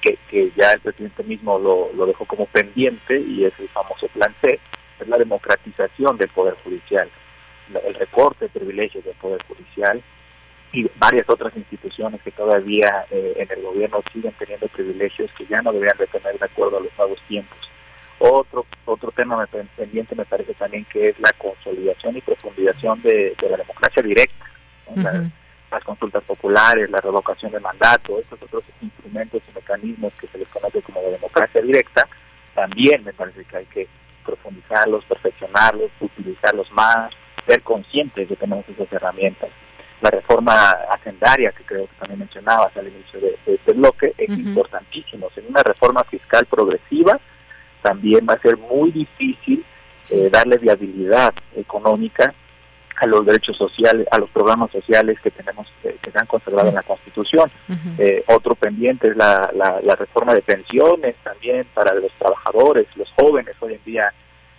que, ya el presidente mismo lo dejó como pendiente y es el famoso plan C, es la democratización del Poder Judicial el recorte de privilegios del Poder Judicial y varias otras instituciones que todavía eh, en el gobierno siguen teniendo privilegios que ya no deberían de tener de acuerdo a los nuevos tiempos. Otro otro tema pendiente me parece también que es la consolidación y profundización de, la democracia directa, las consultas populares, la revocación de mandato, estos otros instrumentos y mecanismos que se les conoce como la democracia directa, también me parece que hay que profundizarlos, perfeccionarlos, utilizarlos más, ser conscientes de que tenemos esas herramientas. La reforma hacendaria, que creo que también mencionabas al inicio de, este bloque, es importantísimo. En una reforma fiscal progresiva también va a ser muy difícil eh, darle viabilidad económica a los derechos sociales, a los programas sociales que tenemos, eh, que se han conservado en la Constitución. Eh, otro pendiente es la, la, reforma de pensiones también para los trabajadores, los jóvenes hoy en día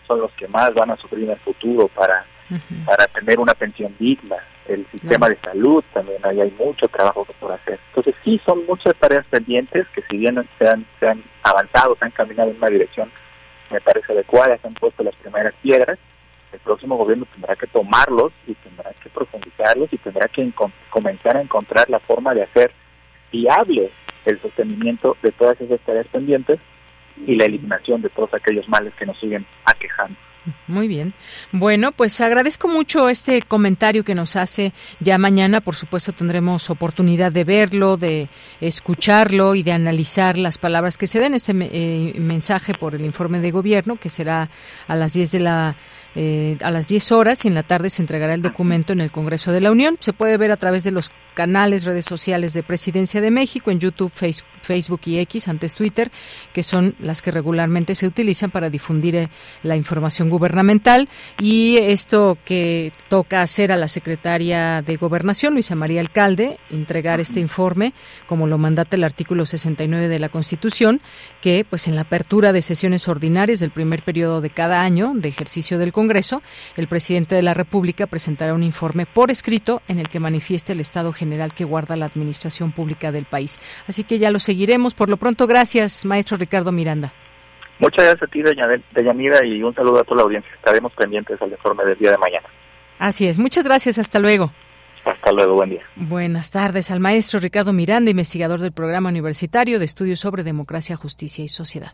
son los que más van a sufrir en el futuro para para tener una pensión digna, el sistema de salud también, ahí hay mucho trabajo por hacer. Entonces sí, son muchas tareas pendientes que si bien se han, se han avanzado, se han caminado en una dirección, me parece adecuada, se han puesto las primeras piedras, el próximo gobierno tendrá que tomarlos y tendrá que profundizarlos y tendrá que comenzar a encontrar la forma de hacer viable el sostenimiento de todas esas tareas pendientes y la eliminación de todos aquellos males que nos siguen aquejando. Muy bien. Bueno, pues agradezco mucho este comentario que nos hace. Ya mañana, por supuesto, tendremos oportunidad de verlo, de escucharlo y de analizar las palabras que se den. Este eh, mensaje por el informe de gobierno, que será a las 10 de la eh, a las 10 horas y en la tarde se entregará el documento en el Congreso de la Unión. Se puede ver a través de los canales, redes sociales de Presidencia de México, en YouTube, Facebook y X, antes Twitter, que son las que regularmente se utilizan para difundir eh, la información gubernamental. Y esto que toca hacer a la secretaria de Gobernación, Luisa María Alcalde, entregar este informe, como lo mandata el artículo 69 de la Constitución, que pues en la apertura de sesiones ordinarias del primer periodo de cada año de ejercicio del Congreso, el presidente de la República presentará un informe por escrito en el que manifieste el estado general que guarda la administración pública del país. Así que ya lo seguiremos. Por lo pronto, gracias, maestro Ricardo Miranda. Muchas gracias a ti, Deyanira, y un saludo a toda la audiencia. Estaremos pendientes al informe del día de mañana. Así es. Muchas gracias. Hasta luego. Hasta luego, buen día. Buenas tardes al maestro Ricardo Miranda, investigador del Programa Universitario de Estudios sobre Democracia, Justicia y Sociedad.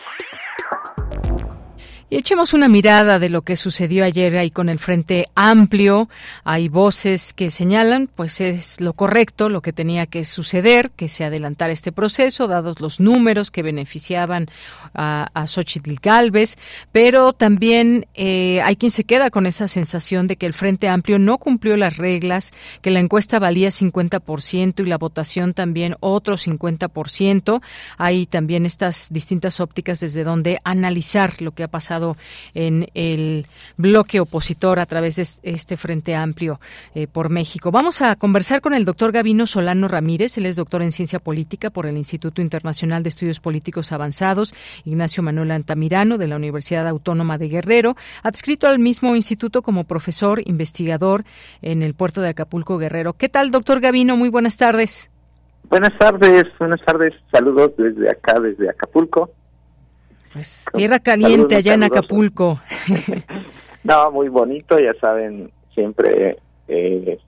Y echemos una mirada de lo que sucedió ayer ahí con el Frente Amplio. Hay voces que señalan, pues es lo correcto, lo que tenía que suceder, que se adelantara este proceso, dados los números que beneficiaban a, a Xochitl Galvez, pero también eh, hay quien se queda con esa sensación de que el Frente Amplio no cumplió las reglas, que la encuesta valía 50% y la votación también otro 50%. Hay también estas distintas ópticas desde donde analizar lo que ha pasado en el bloque opositor a través de este Frente Amplio eh, por México. Vamos a conversar con el doctor Gavino Solano Ramírez, él es doctor en Ciencia Política por el Instituto Internacional de Estudios Políticos Avanzados, Ignacio Manuel Antamirano, de la Universidad Autónoma de Guerrero, adscrito al mismo instituto como profesor investigador en el puerto de Acapulco Guerrero. ¿Qué tal, doctor Gavino? Muy buenas tardes. Buenas tardes, buenas tardes, saludos desde acá, desde Acapulco. Pues tierra caliente allá en Acapulco. no, muy bonito, ya saben, siempre eh,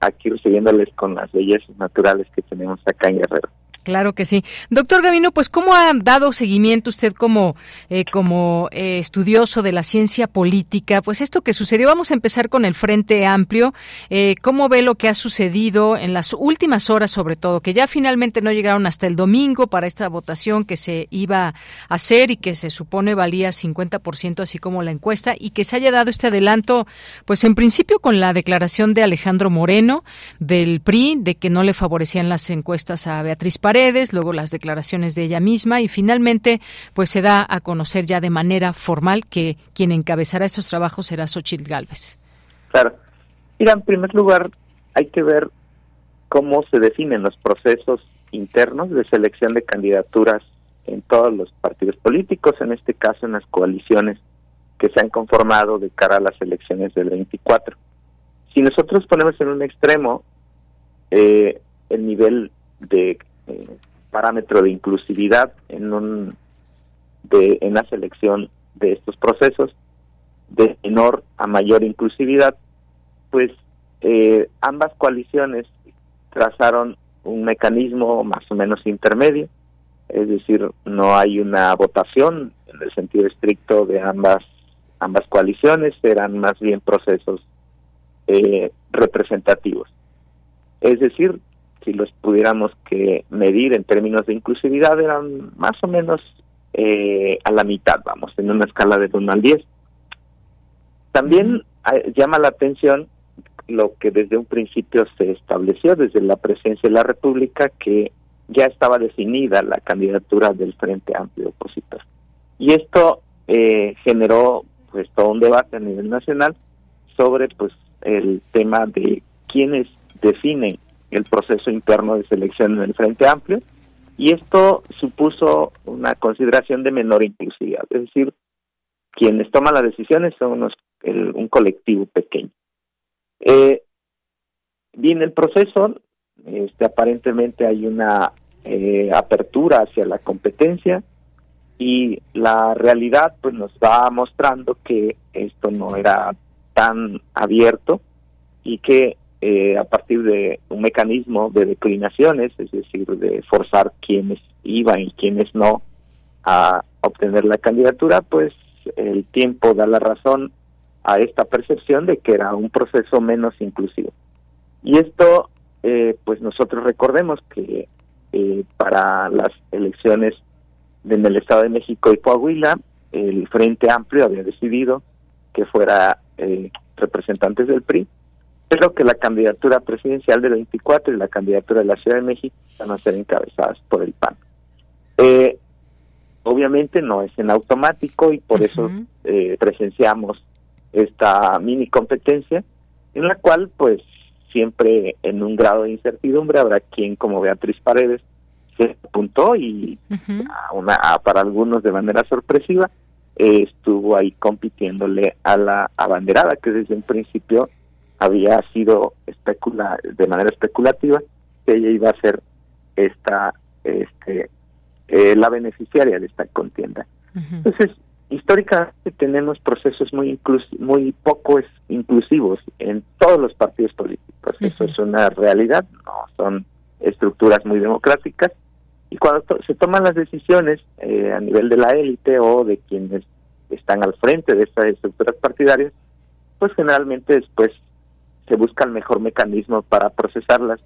aquí recibiéndoles con las bellezas naturales que tenemos acá en Guerrero. Claro que sí. Doctor Gavino, pues ¿cómo ha dado seguimiento usted como, eh, como eh, estudioso de la ciencia política? Pues esto que sucedió, vamos a empezar con el Frente Amplio. Eh, ¿Cómo ve lo que ha sucedido en las últimas horas sobre todo? Que ya finalmente no llegaron hasta el domingo para esta votación que se iba a hacer y que se supone valía 50% así como la encuesta y que se haya dado este adelanto, pues en principio con la declaración de Alejandro Moreno del PRI de que no le favorecían las encuestas a Beatriz Paredes, luego las declaraciones de ella misma y finalmente pues se da a conocer ya de manera formal que quien encabezará esos trabajos será Xochitl Galvez. Claro. Mira, en primer lugar hay que ver cómo se definen los procesos internos de selección de candidaturas en todos los partidos políticos, en este caso en las coaliciones que se han conformado de cara a las elecciones del 24. Si nosotros ponemos en un extremo eh, el nivel de eh, parámetro de inclusividad en un de en la selección de estos procesos de menor a mayor inclusividad pues eh, ambas coaliciones trazaron un mecanismo más o menos intermedio es decir no hay una votación en el sentido estricto de ambas ambas coaliciones eran más bien procesos eh, representativos. Es decir si los pudiéramos que medir en términos de inclusividad, eran más o menos eh, a la mitad, vamos, en una escala de 1 al 10. También eh, llama la atención lo que desde un principio se estableció, desde la presidencia de la República, que ya estaba definida la candidatura del Frente Amplio Opositor. Y esto eh, generó pues todo un debate a nivel nacional sobre pues el tema de quiénes definen el proceso interno de selección en el Frente Amplio y esto supuso una consideración de menor inclusividad, es decir, quienes toman las decisiones son unos, un colectivo pequeño. Eh, bien, el proceso, este, aparentemente hay una eh, apertura hacia la competencia y la realidad pues nos va mostrando que esto no era tan abierto y que eh, a partir de un mecanismo de declinaciones, es decir, de forzar quienes iban y quienes no a obtener la candidatura, pues el tiempo da la razón a esta percepción de que era un proceso menos inclusivo. Y esto, eh, pues nosotros recordemos que eh, para las elecciones en el Estado de México y Coahuila, el Frente Amplio había decidido que fuera eh, representantes del PRI, pero que la candidatura presidencial del 24 y la candidatura de la Ciudad de México van a ser encabezadas por el PAN. Eh, obviamente no es en automático y por eso eh, presenciamos esta mini competencia en la cual pues siempre en un grado de incertidumbre habrá quien como Beatriz Paredes se apuntó y una, para algunos de manera sorpresiva estuvo ahí compitiéndole a la abanderada que desde un principio había sido especula de manera especulativa que ella iba a ser esta este eh, la beneficiaria de esta contienda. Entonces históricamente tenemos procesos muy muy poco inclusivos en todos los partidos políticos. Eso es una realidad no son estructuras muy democráticas. Y cuando se toman las decisiones eh, a nivel de la élite o de quienes están al frente de estas estructuras partidarias, pues generalmente después se busca el mejor mecanismo para procesarlas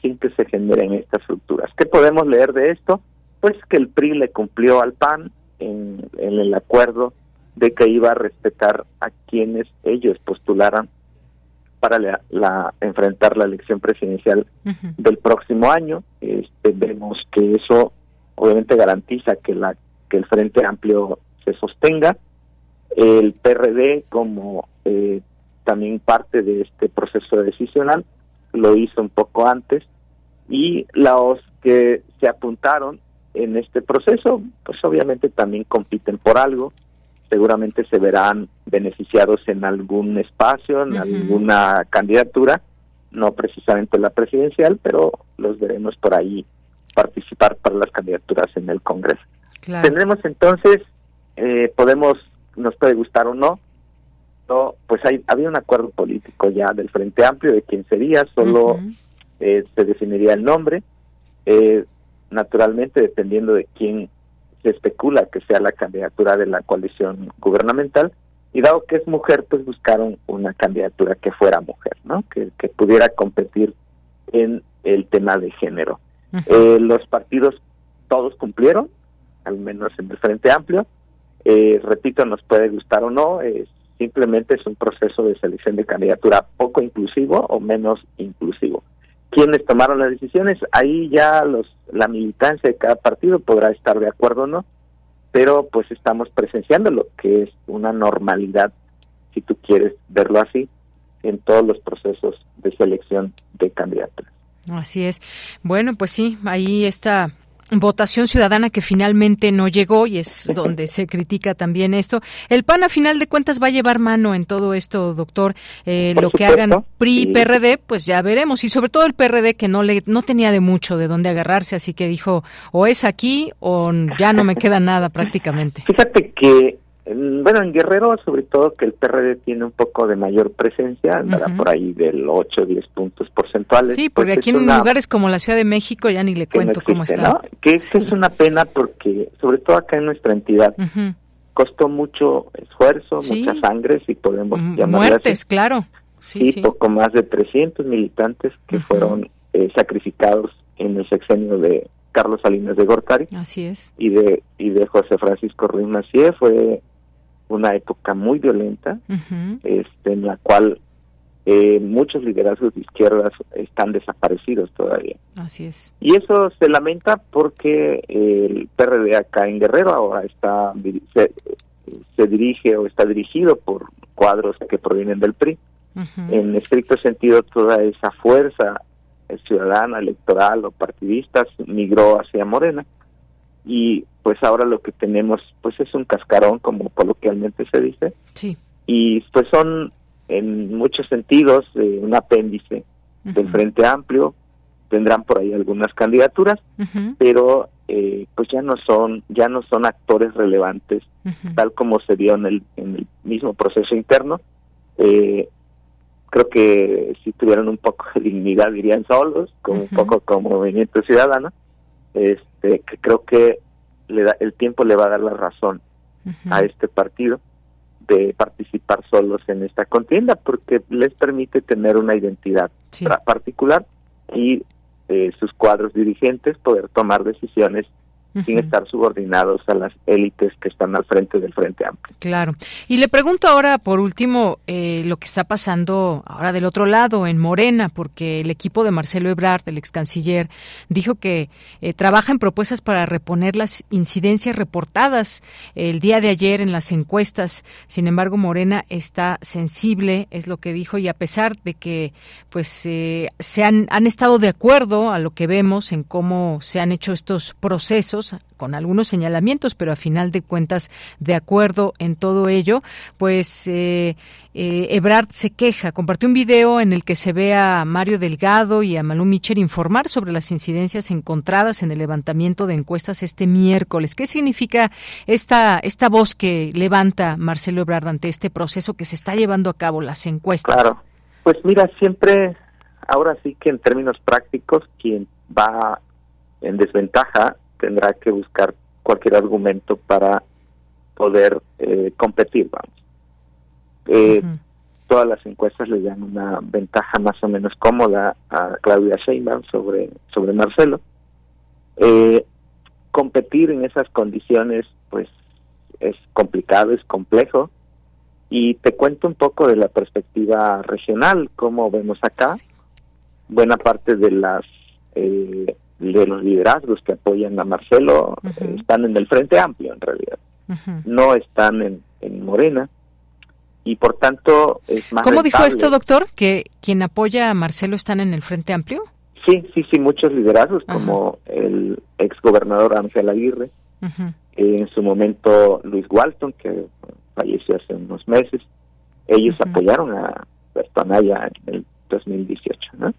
sin que se generen estas estructuras. ¿Qué podemos leer de esto? Pues que el PRI le cumplió al PAN en, el acuerdo de que iba a respetar a quienes ellos postularan para la, enfrentar la elección presidencial del próximo año. Este, vemos que eso obviamente garantiza que la que el Frente Amplio se sostenga. El PRD como eh, también parte de este proceso decisional lo hizo un poco antes y los que se apuntaron en este proceso pues obviamente también compiten por algo. Seguramente se verán beneficiados en algún espacio, en alguna candidatura, no precisamente la presidencial, pero los veremos por ahí participar para las candidaturas en el Congreso. Tendremos entonces, eh, podemos, nos puede gustar o no, pues hay, había un acuerdo político ya del Frente Amplio de quién sería, solo eh, se definiría el nombre, eh, naturalmente dependiendo de quién se especula que sea la candidatura de la coalición gubernamental y dado que es mujer pues buscaron una candidatura que fuera mujer no que, pudiera competir en el tema de género. Eh, los partidos todos cumplieron al menos en el frente amplio. Eh, repito nos puede gustar o no simplemente es un proceso de selección de candidatura poco inclusivo o menos inclusivo quienes tomaron las decisiones, ahí ya los la militancia de cada partido podrá estar de acuerdo o no, pero pues estamos presenciando lo que es una normalidad, si tú quieres verlo así, en todos los procesos de selección de candidatos. Así es. Bueno, pues sí, ahí está votación ciudadana que finalmente no llegó y es donde se critica también esto. El PAN a final de cuentas va a llevar mano en todo esto, doctor. Eh, lo que hagan PRI, PRD, pues ya veremos y sobre todo el PRD que no le no tenía de mucho de dónde agarrarse, así que dijo o es aquí o ya no me queda nada prácticamente. Fíjate que bueno, en Guerrero, sobre todo que el PRD tiene un poco de mayor presencia, andará por ahí del 8 o 10 puntos porcentuales. Sí, porque pues aquí en lugares como la Ciudad de México ya ni le cuento cómo está. Que es una pena porque, sobre todo acá en nuestra entidad, costó mucho esfuerzo, mucha sangre, si podemos llamar Muertes, claro. Sí, poco más de 300 militantes que fueron eh, sacrificados en el sexenio de Carlos Salinas de Gortari. Así es. Y de, y de José Francisco Ruiz Macié fue una época muy violenta, este, en la cual eh, muchos liderazgos de izquierdas están desaparecidos todavía. Así es. Y eso se lamenta porque el PRD acá en Guerrero ahora está se, dirige o está dirigido por cuadros que provienen del PRI. En estricto sentido, toda esa fuerza ciudadana, electoral o partidista migró hacia Morena y pues ahora lo que tenemos pues es un cascarón como coloquialmente se dice. Sí. y pues son en muchos sentidos eh, un apéndice del Frente Amplio. Tendrán por ahí algunas candidaturas pero eh, pues ya no son ya no son actores relevantes tal como se dio en el, en el mismo proceso interno. Eh, creo que si tuvieran un poco de dignidad irían solos como un poco como movimiento ciudadano este, que creo que le da, el tiempo le va a dar la razón a este partido, de participar solos en esta contienda porque les permite tener una identidad particular y eh, sus cuadros dirigentes poder tomar decisiones sin estar subordinados a las élites que están al frente del Frente Amplio. Claro. Y le pregunto ahora, por último, eh, lo que está pasando ahora del otro lado, en Morena, porque el equipo de Marcelo Ebrard, el ex canciller, dijo que eh, trabaja en propuestas para reponer las incidencias reportadas el día de ayer en las encuestas. Sin embargo, Morena está sensible, es lo que dijo, y a pesar de que pues eh, se han, han estado de acuerdo a lo que vemos en cómo se han hecho estos procesos, con algunos señalamientos, pero a final de cuentas, de acuerdo en todo ello, pues eh, eh, Ebrard se queja. Compartió un video en el que se ve a Mario Delgado y a Malú Micher informar sobre las incidencias encontradas en el levantamiento de encuestas este miércoles. ¿Qué significa esta, esta voz que levanta Marcelo Ebrard ante este proceso que se está llevando a cabo, las encuestas? Claro, pues mira, siempre, ahora sí que en términos prácticos, quien va en desventaja tendrá que buscar cualquier argumento para poder eh, competir, vamos. Eh, todas las encuestas le dan una ventaja más o menos cómoda a Claudia Sheinbaum sobre, sobre Marcelo. Eh, competir en esas condiciones, pues, es complicado, es complejo. Y te cuento un poco de la perspectiva regional, como vemos acá. Buena parte de las eh, de los liderazgos que apoyan a Marcelo están en el Frente Amplio, en realidad. No están en, en, Morena. Y por tanto es más. ¿Cómo dijo esto, doctor? ¿Que quien apoya a Marcelo están en el Frente Amplio? Sí, sí, sí, muchos liderazgos, como el exgobernador Ángel Aguirre, en su momento Luis Walton, que falleció hace unos meses. Ellos apoyaron a Bertonaya en el 2018, ¿no?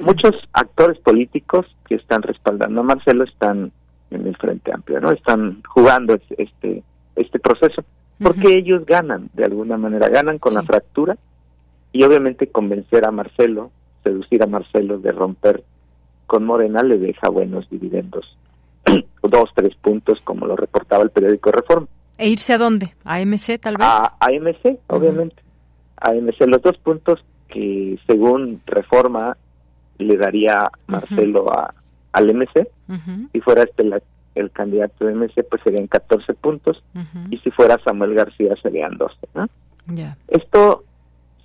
Muchos actores políticos que están respaldando a Marcelo están en el Frente Amplio, ¿no? Están jugando este este proceso porque ellos ganan de alguna manera, ganan con la fractura y obviamente convencer a Marcelo, seducir a Marcelo de romper con Morena le deja buenos dividendos, dos, tres puntos como lo reportaba el periódico Reforma. ¿E irse a dónde? ¿A MC tal vez? A, AMC, obviamente. A AMC, los dos puntos que según Reforma le daría Marcelo a, al MC. Si fuera este el candidato de MC, pues serían 14 puntos. Y si fuera Samuel García, serían 12. Esto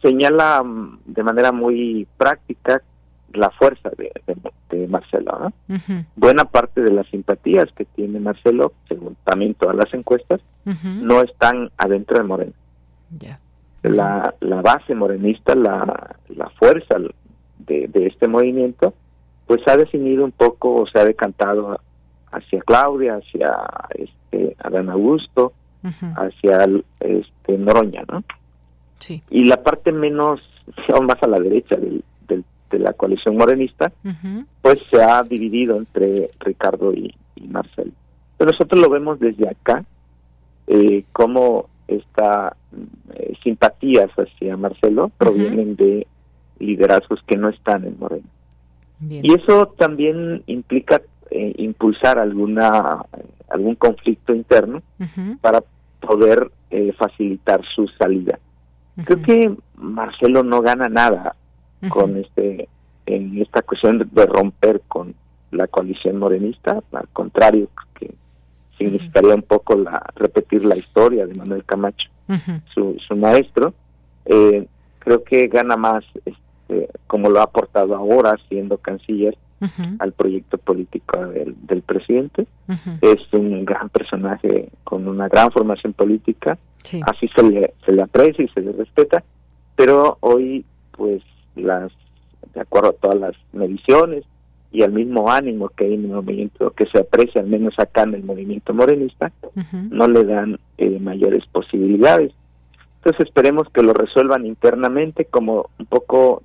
señala mm, de manera muy práctica la fuerza de, de, Marcelo. Buena parte de las simpatías que tiene Marcelo, según también todas las encuestas, no están adentro de Morena. La, la base morenista, la, la fuerza, de, este movimiento, pues ha definido un poco o se ha decantado hacia Claudia, hacia este Adán Augusto, hacia este Noroña, ¿no? Sí. Y la parte menos, aún más a la derecha del, de la coalición morenista, pues se ha dividido entre Ricardo y, Marcelo. Pero nosotros lo vemos desde acá, eh, como estas eh, simpatías hacia Marcelo provienen de liderazgos que no están en Morena. Y eso también implica eh, impulsar alguna algún conflicto interno para poder eh, facilitar su salida. Creo que Marcelo no gana nada con este en esta cuestión de romper con la coalición morenista, al contrario que significaría un poco la repetir la historia de Manuel Camacho, su, su maestro. Eh, creo que gana más este, como lo ha aportado ahora siendo canciller al proyecto político del, presidente. Es un gran personaje con una gran formación política, así se le, se le aprecia y se le respeta, pero hoy pues las de acuerdo a todas las mediciones y al mismo ánimo que hay en el movimiento, que se aprecia al menos acá en el movimiento morenista, no le dan eh, mayores posibilidades. Entonces esperemos que lo resuelvan internamente, como un poco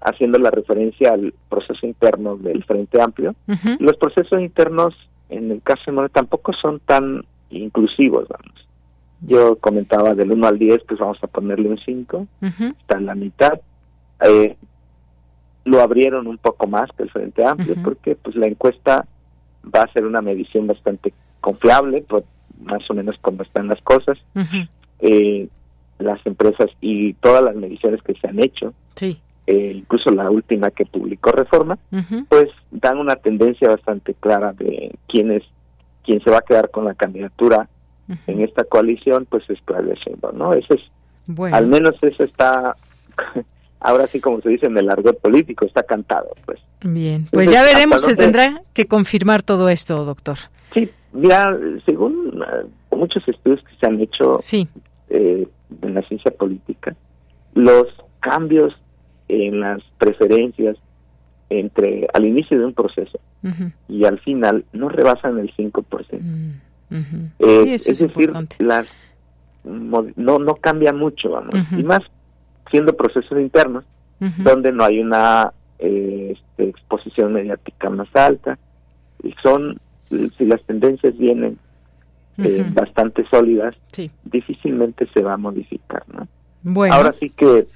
haciendo la referencia al proceso interno del Frente Amplio. Los procesos internos, en el caso de Morena, tampoco son tan inclusivos, vamos. Yo comentaba del 1 al 10, pues vamos a ponerle un 5, está en la mitad. Eh, lo abrieron un poco más que el Frente Amplio, porque pues la encuesta va a ser una medición bastante confiable, pues, más o menos como están las cosas. Eh, las empresas y todas las mediciones que se han hecho, sí. Eh, incluso la última que publicó Reforma, pues dan una tendencia bastante clara de quién es quién se va a quedar con la candidatura en esta coalición, pues es Claudia Sheinbaum, ¿no? Ese es, Bueno. al menos eso está, ahora sí como se dice en el argot político, está cantado, pues. Bien, pues Entonces, ya veremos, se tendrá que confirmar todo esto, doctor. Sí, mira, según eh, muchos estudios que se han hecho eh, en la ciencia política, los cambios en las preferencias entre al inicio de un proceso y al final no rebasan el 5%. ujú. Eh, Sí, eso es es decir, las no no cambia mucho, vamos, y más siendo procesos internos donde no hay una eh, este, exposición mediática más alta y son si las tendencias vienen eh, bastante sólidas, Sí. difícilmente se va a modificar, ¿no? Bueno. Ahora sí que,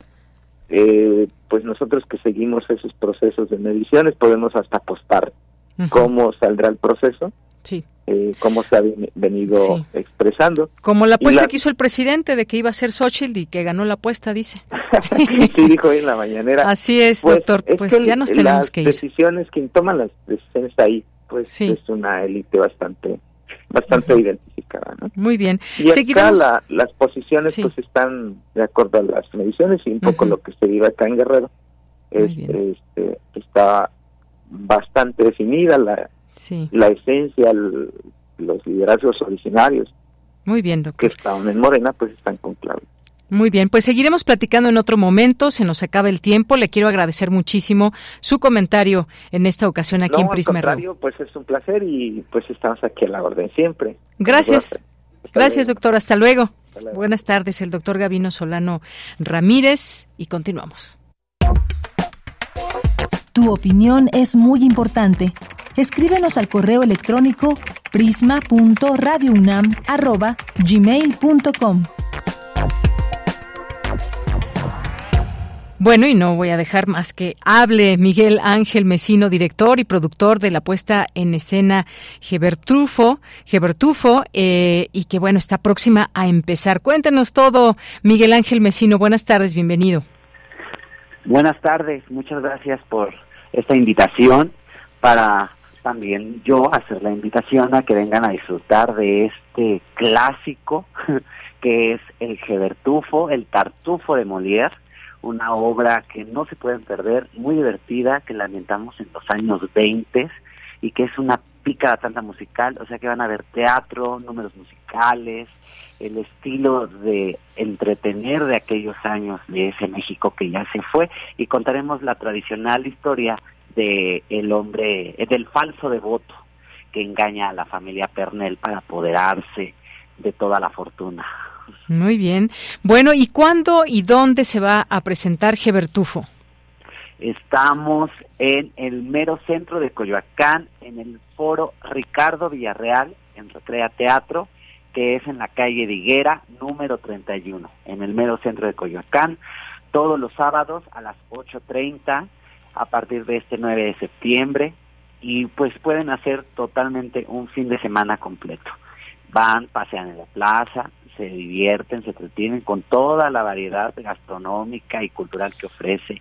eh, pues nosotros que seguimos esos procesos de mediciones podemos hasta apostar cómo saldrá el proceso, Sí. eh, cómo se ha ven- venido Sí. expresando. Como la apuesta la- que hizo el presidente de que iba a ser Xochitl y que ganó la apuesta, dice. sí, dijo hoy en la mañanera. Así es, Pues, doctor. es Pues ya nos tenemos las que ir. decisiones, quien toma las decisiones ahí, pues es una élite bastante bastante identificada, ¿no? Muy bien. Y acá la- las posiciones Sí. pues están de acuerdo a las mediciones y un poco lo que se vive acá en Guerrero es, este, está bastante definida la, Sí. la esencia, el- los liderazgos originarios Muy bien, doctor. que estaban en Morena pues están con clave. Muy bien, pues seguiremos platicando en otro momento, se nos acaba el tiempo. Le quiero agradecer muchísimo su comentario en esta ocasión aquí no, en Prisma RU. pues es un placer y pues estamos aquí a la orden siempre. Gracias. Gracias, doctor. Hasta luego. Hasta luego. Buenas tardes, el doctor Gavino Solano Ramírez y continuamos. Tu opinión es muy importante. Escríbenos al correo electrónico prisma.radiounam@gmail.com. Bueno, y no voy a dejar más que hable Miguel Ángel Mesino, director y productor de la puesta en escena Gebertrufo, Gebertufo, eh, y que bueno, está próxima a empezar. Cuéntenos todo, Miguel Ángel Mesino. Buenas tardes, bienvenido. Buenas tardes, muchas gracias por esta invitación para también yo hacer la invitación a que vengan a disfrutar de este clásico que es el Gebertufo, el Tartufo de Molière, una obra que no se pueden perder, muy divertida, que la en los años 20 y que es una pícara tanta musical, o sea que van a ver teatro, números musicales, el estilo de entretener de aquellos años de ese México que ya se fue y contaremos la tradicional historia de el hombre, eh, del falso devoto que engaña a la familia Pernell para apoderarse de toda la fortuna. Muy bien. Bueno, ¿y cuándo y dónde se va a presentar Gebertufo? Estamos en el mero centro de Coyoacán, en el foro Ricardo Villarreal, en Recrea Teatro, que es en la calle de Higuera, número 31, en el mero centro de Coyoacán, todos los sábados a las 8.30, a partir de este 9 de septiembre, y pues pueden hacer totalmente un fin de semana completo. Van, pasean en la plaza, se divierten, se entretienen con toda la variedad gastronómica y cultural que ofrece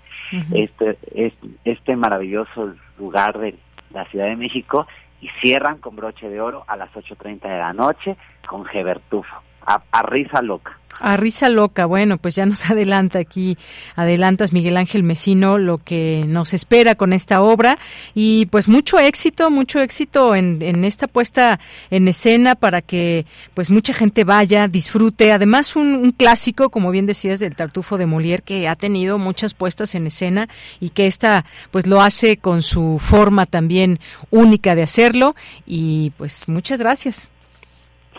este, este, este maravilloso lugar de la Ciudad de México y cierran con broche de oro a las 8.30 de la noche con Gebertufo, a, a risa loca. A risa loca, bueno, pues ya nos adelanta aquí, adelantas Miguel Ángel Mesino lo que nos espera con esta obra y pues mucho éxito, mucho éxito en, en esta puesta en escena para que pues mucha gente vaya, disfrute, además un, un clásico, como bien decías, del Tartufo de Molière que ha tenido muchas puestas en escena y que esta pues lo hace con su forma también única de hacerlo y pues muchas gracias.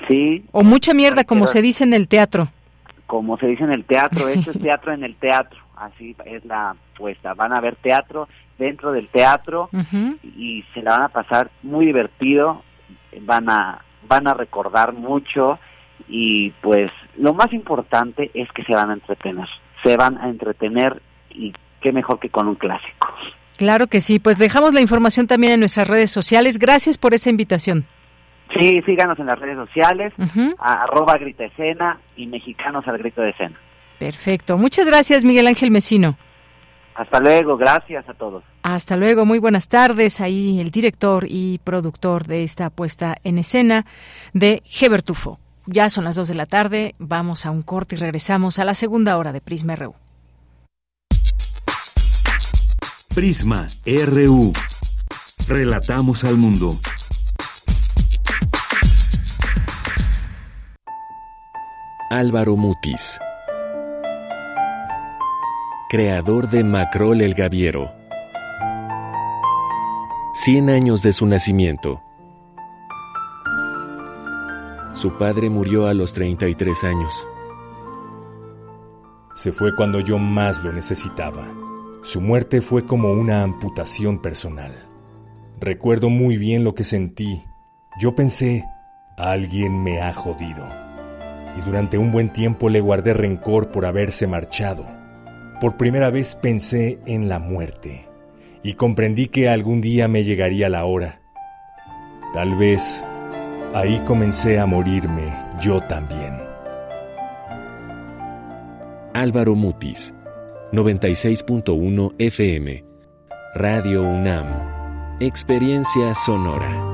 Sí. O mucha mierda, como se dice en el teatro. Como se dice en el teatro, esto es teatro en el teatro, así es la puesta. Van a ver teatro dentro del teatro y se la van a pasar muy divertido, van a van a recordar mucho y pues lo más importante es que se van a entretener, se van a entretener y qué mejor que con un clásico. Claro que sí, pues dejamos la información también en nuestras redes sociales. Gracias por esa invitación. Sí, síganos en las redes sociales, a- arroba grita escena y mexicanos al grito de escena. Perfecto. Muchas gracias, Miguel Ángel Mesino. Hasta luego, gracias a todos. Hasta luego, muy buenas tardes. Ahí el director y productor de esta puesta en escena de Hebertufo. Ya son las dos de la tarde, vamos a un corte y regresamos a la segunda hora de Prisma RU. Prisma RU. Relatamos al mundo. Álvaro Mutis, creador de Macrol el Gaviero. Cien años de su nacimiento. Su padre murió a los 33 años. Se fue cuando yo más lo necesitaba. Su muerte fue como una amputación personal. Recuerdo muy bien lo que sentí. Yo pensé, alguien me ha jodido. Y durante un buen tiempo le guardé rencor por haberse marchado. Por primera vez pensé en la muerte y comprendí que algún día me llegaría la hora. Tal vez ahí comencé a morirme yo también. Álvaro Mutis, 96.1 FM, Radio UNAM, Experiencia Sonora.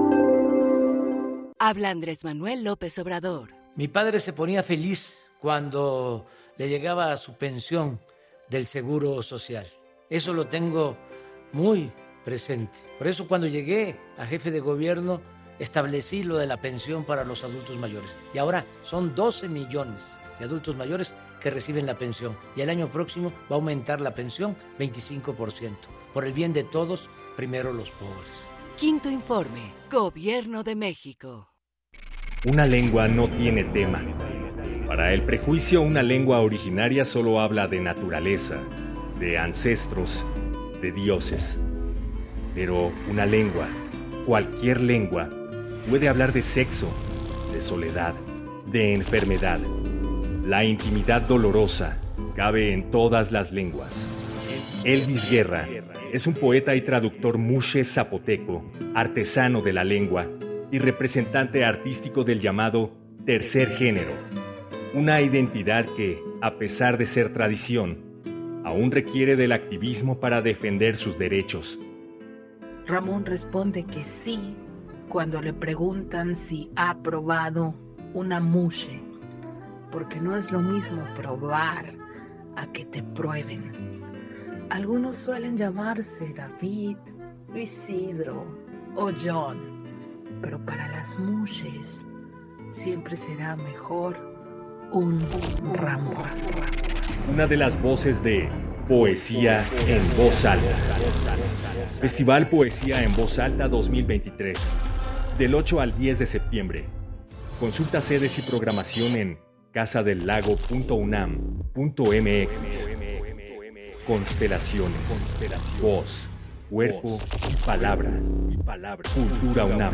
Habla Andrés Manuel López Obrador. Mi padre se ponía feliz cuando le llegaba su pensión del Seguro Social. Eso lo tengo muy presente. Por eso cuando llegué a jefe de gobierno establecí lo de la pensión para los adultos mayores. Y ahora son 12 millones de adultos mayores que reciben la pensión. Y el año próximo va a aumentar la pensión 25%. Por el bien de todos, primero los pobres. Quinto informe. Gobierno de México. Una lengua no tiene tema. Para el prejuicio, una lengua originaria solo habla de naturaleza, de ancestros, de dioses. Pero una lengua, cualquier lengua, puede hablar de sexo, de soledad, de enfermedad. La intimidad dolorosa cabe en todas las lenguas. Elvis Guerra es un poeta y traductor mushe zapoteco, artesano de la lengua y representante artístico del llamado tercer género, una identidad que, a pesar de ser tradición, aún requiere del activismo para defender sus derechos. Ramón responde que sí cuando le preguntan si ha probado una mushe, porque no es lo mismo probar a que te prueben. Algunos suelen llamarse David, Isidro o John pero para las mushes siempre será mejor un ramo. Una de las voces de Poesía en Voz Alta. Festival Poesía en Voz Alta 2023. Del 8 al 10 de septiembre. Consulta sedes y programación en casadelago.unam.mx. Constelaciones. Voz, cuerpo. Y palabra. Cultura UNAM.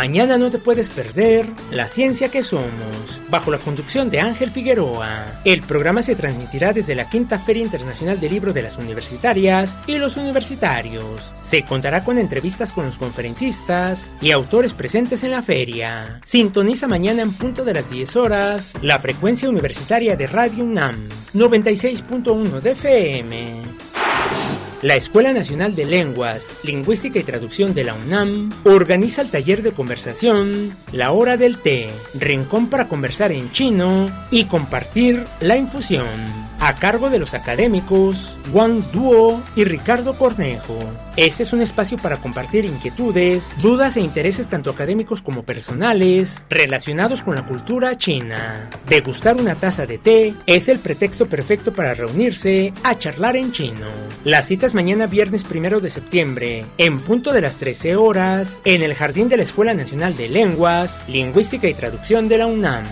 Mañana no te puedes perder La Ciencia que Somos, bajo la conducción de Ángel Figueroa. El programa se transmitirá desde la Quinta Feria Internacional del Libro de las Universitarias y los Universitarios. Se contará con entrevistas con los conferencistas y autores presentes en la feria. Sintoniza mañana en punto de las 10 horas la frecuencia universitaria de Radio UNAM, 96.1 de FM. La Escuela Nacional de Lenguas, Lingüística y Traducción de la UNAM organiza el taller de conversación La Hora del Té, rincón para conversar en chino y compartir la infusión, a cargo de los académicos Wang Duo y Ricardo Cornejo. Este es un espacio para compartir inquietudes, dudas e intereses tanto académicos como personales relacionados con la cultura china. Degustar una taza de té es el pretexto perfecto para reunirse a charlar en chino. La cita es mañana viernes primero de septiembre, en punto de las 13 horas, en el Jardín de la Escuela Nacional de Lenguas, Lingüística y Traducción de la UNAM.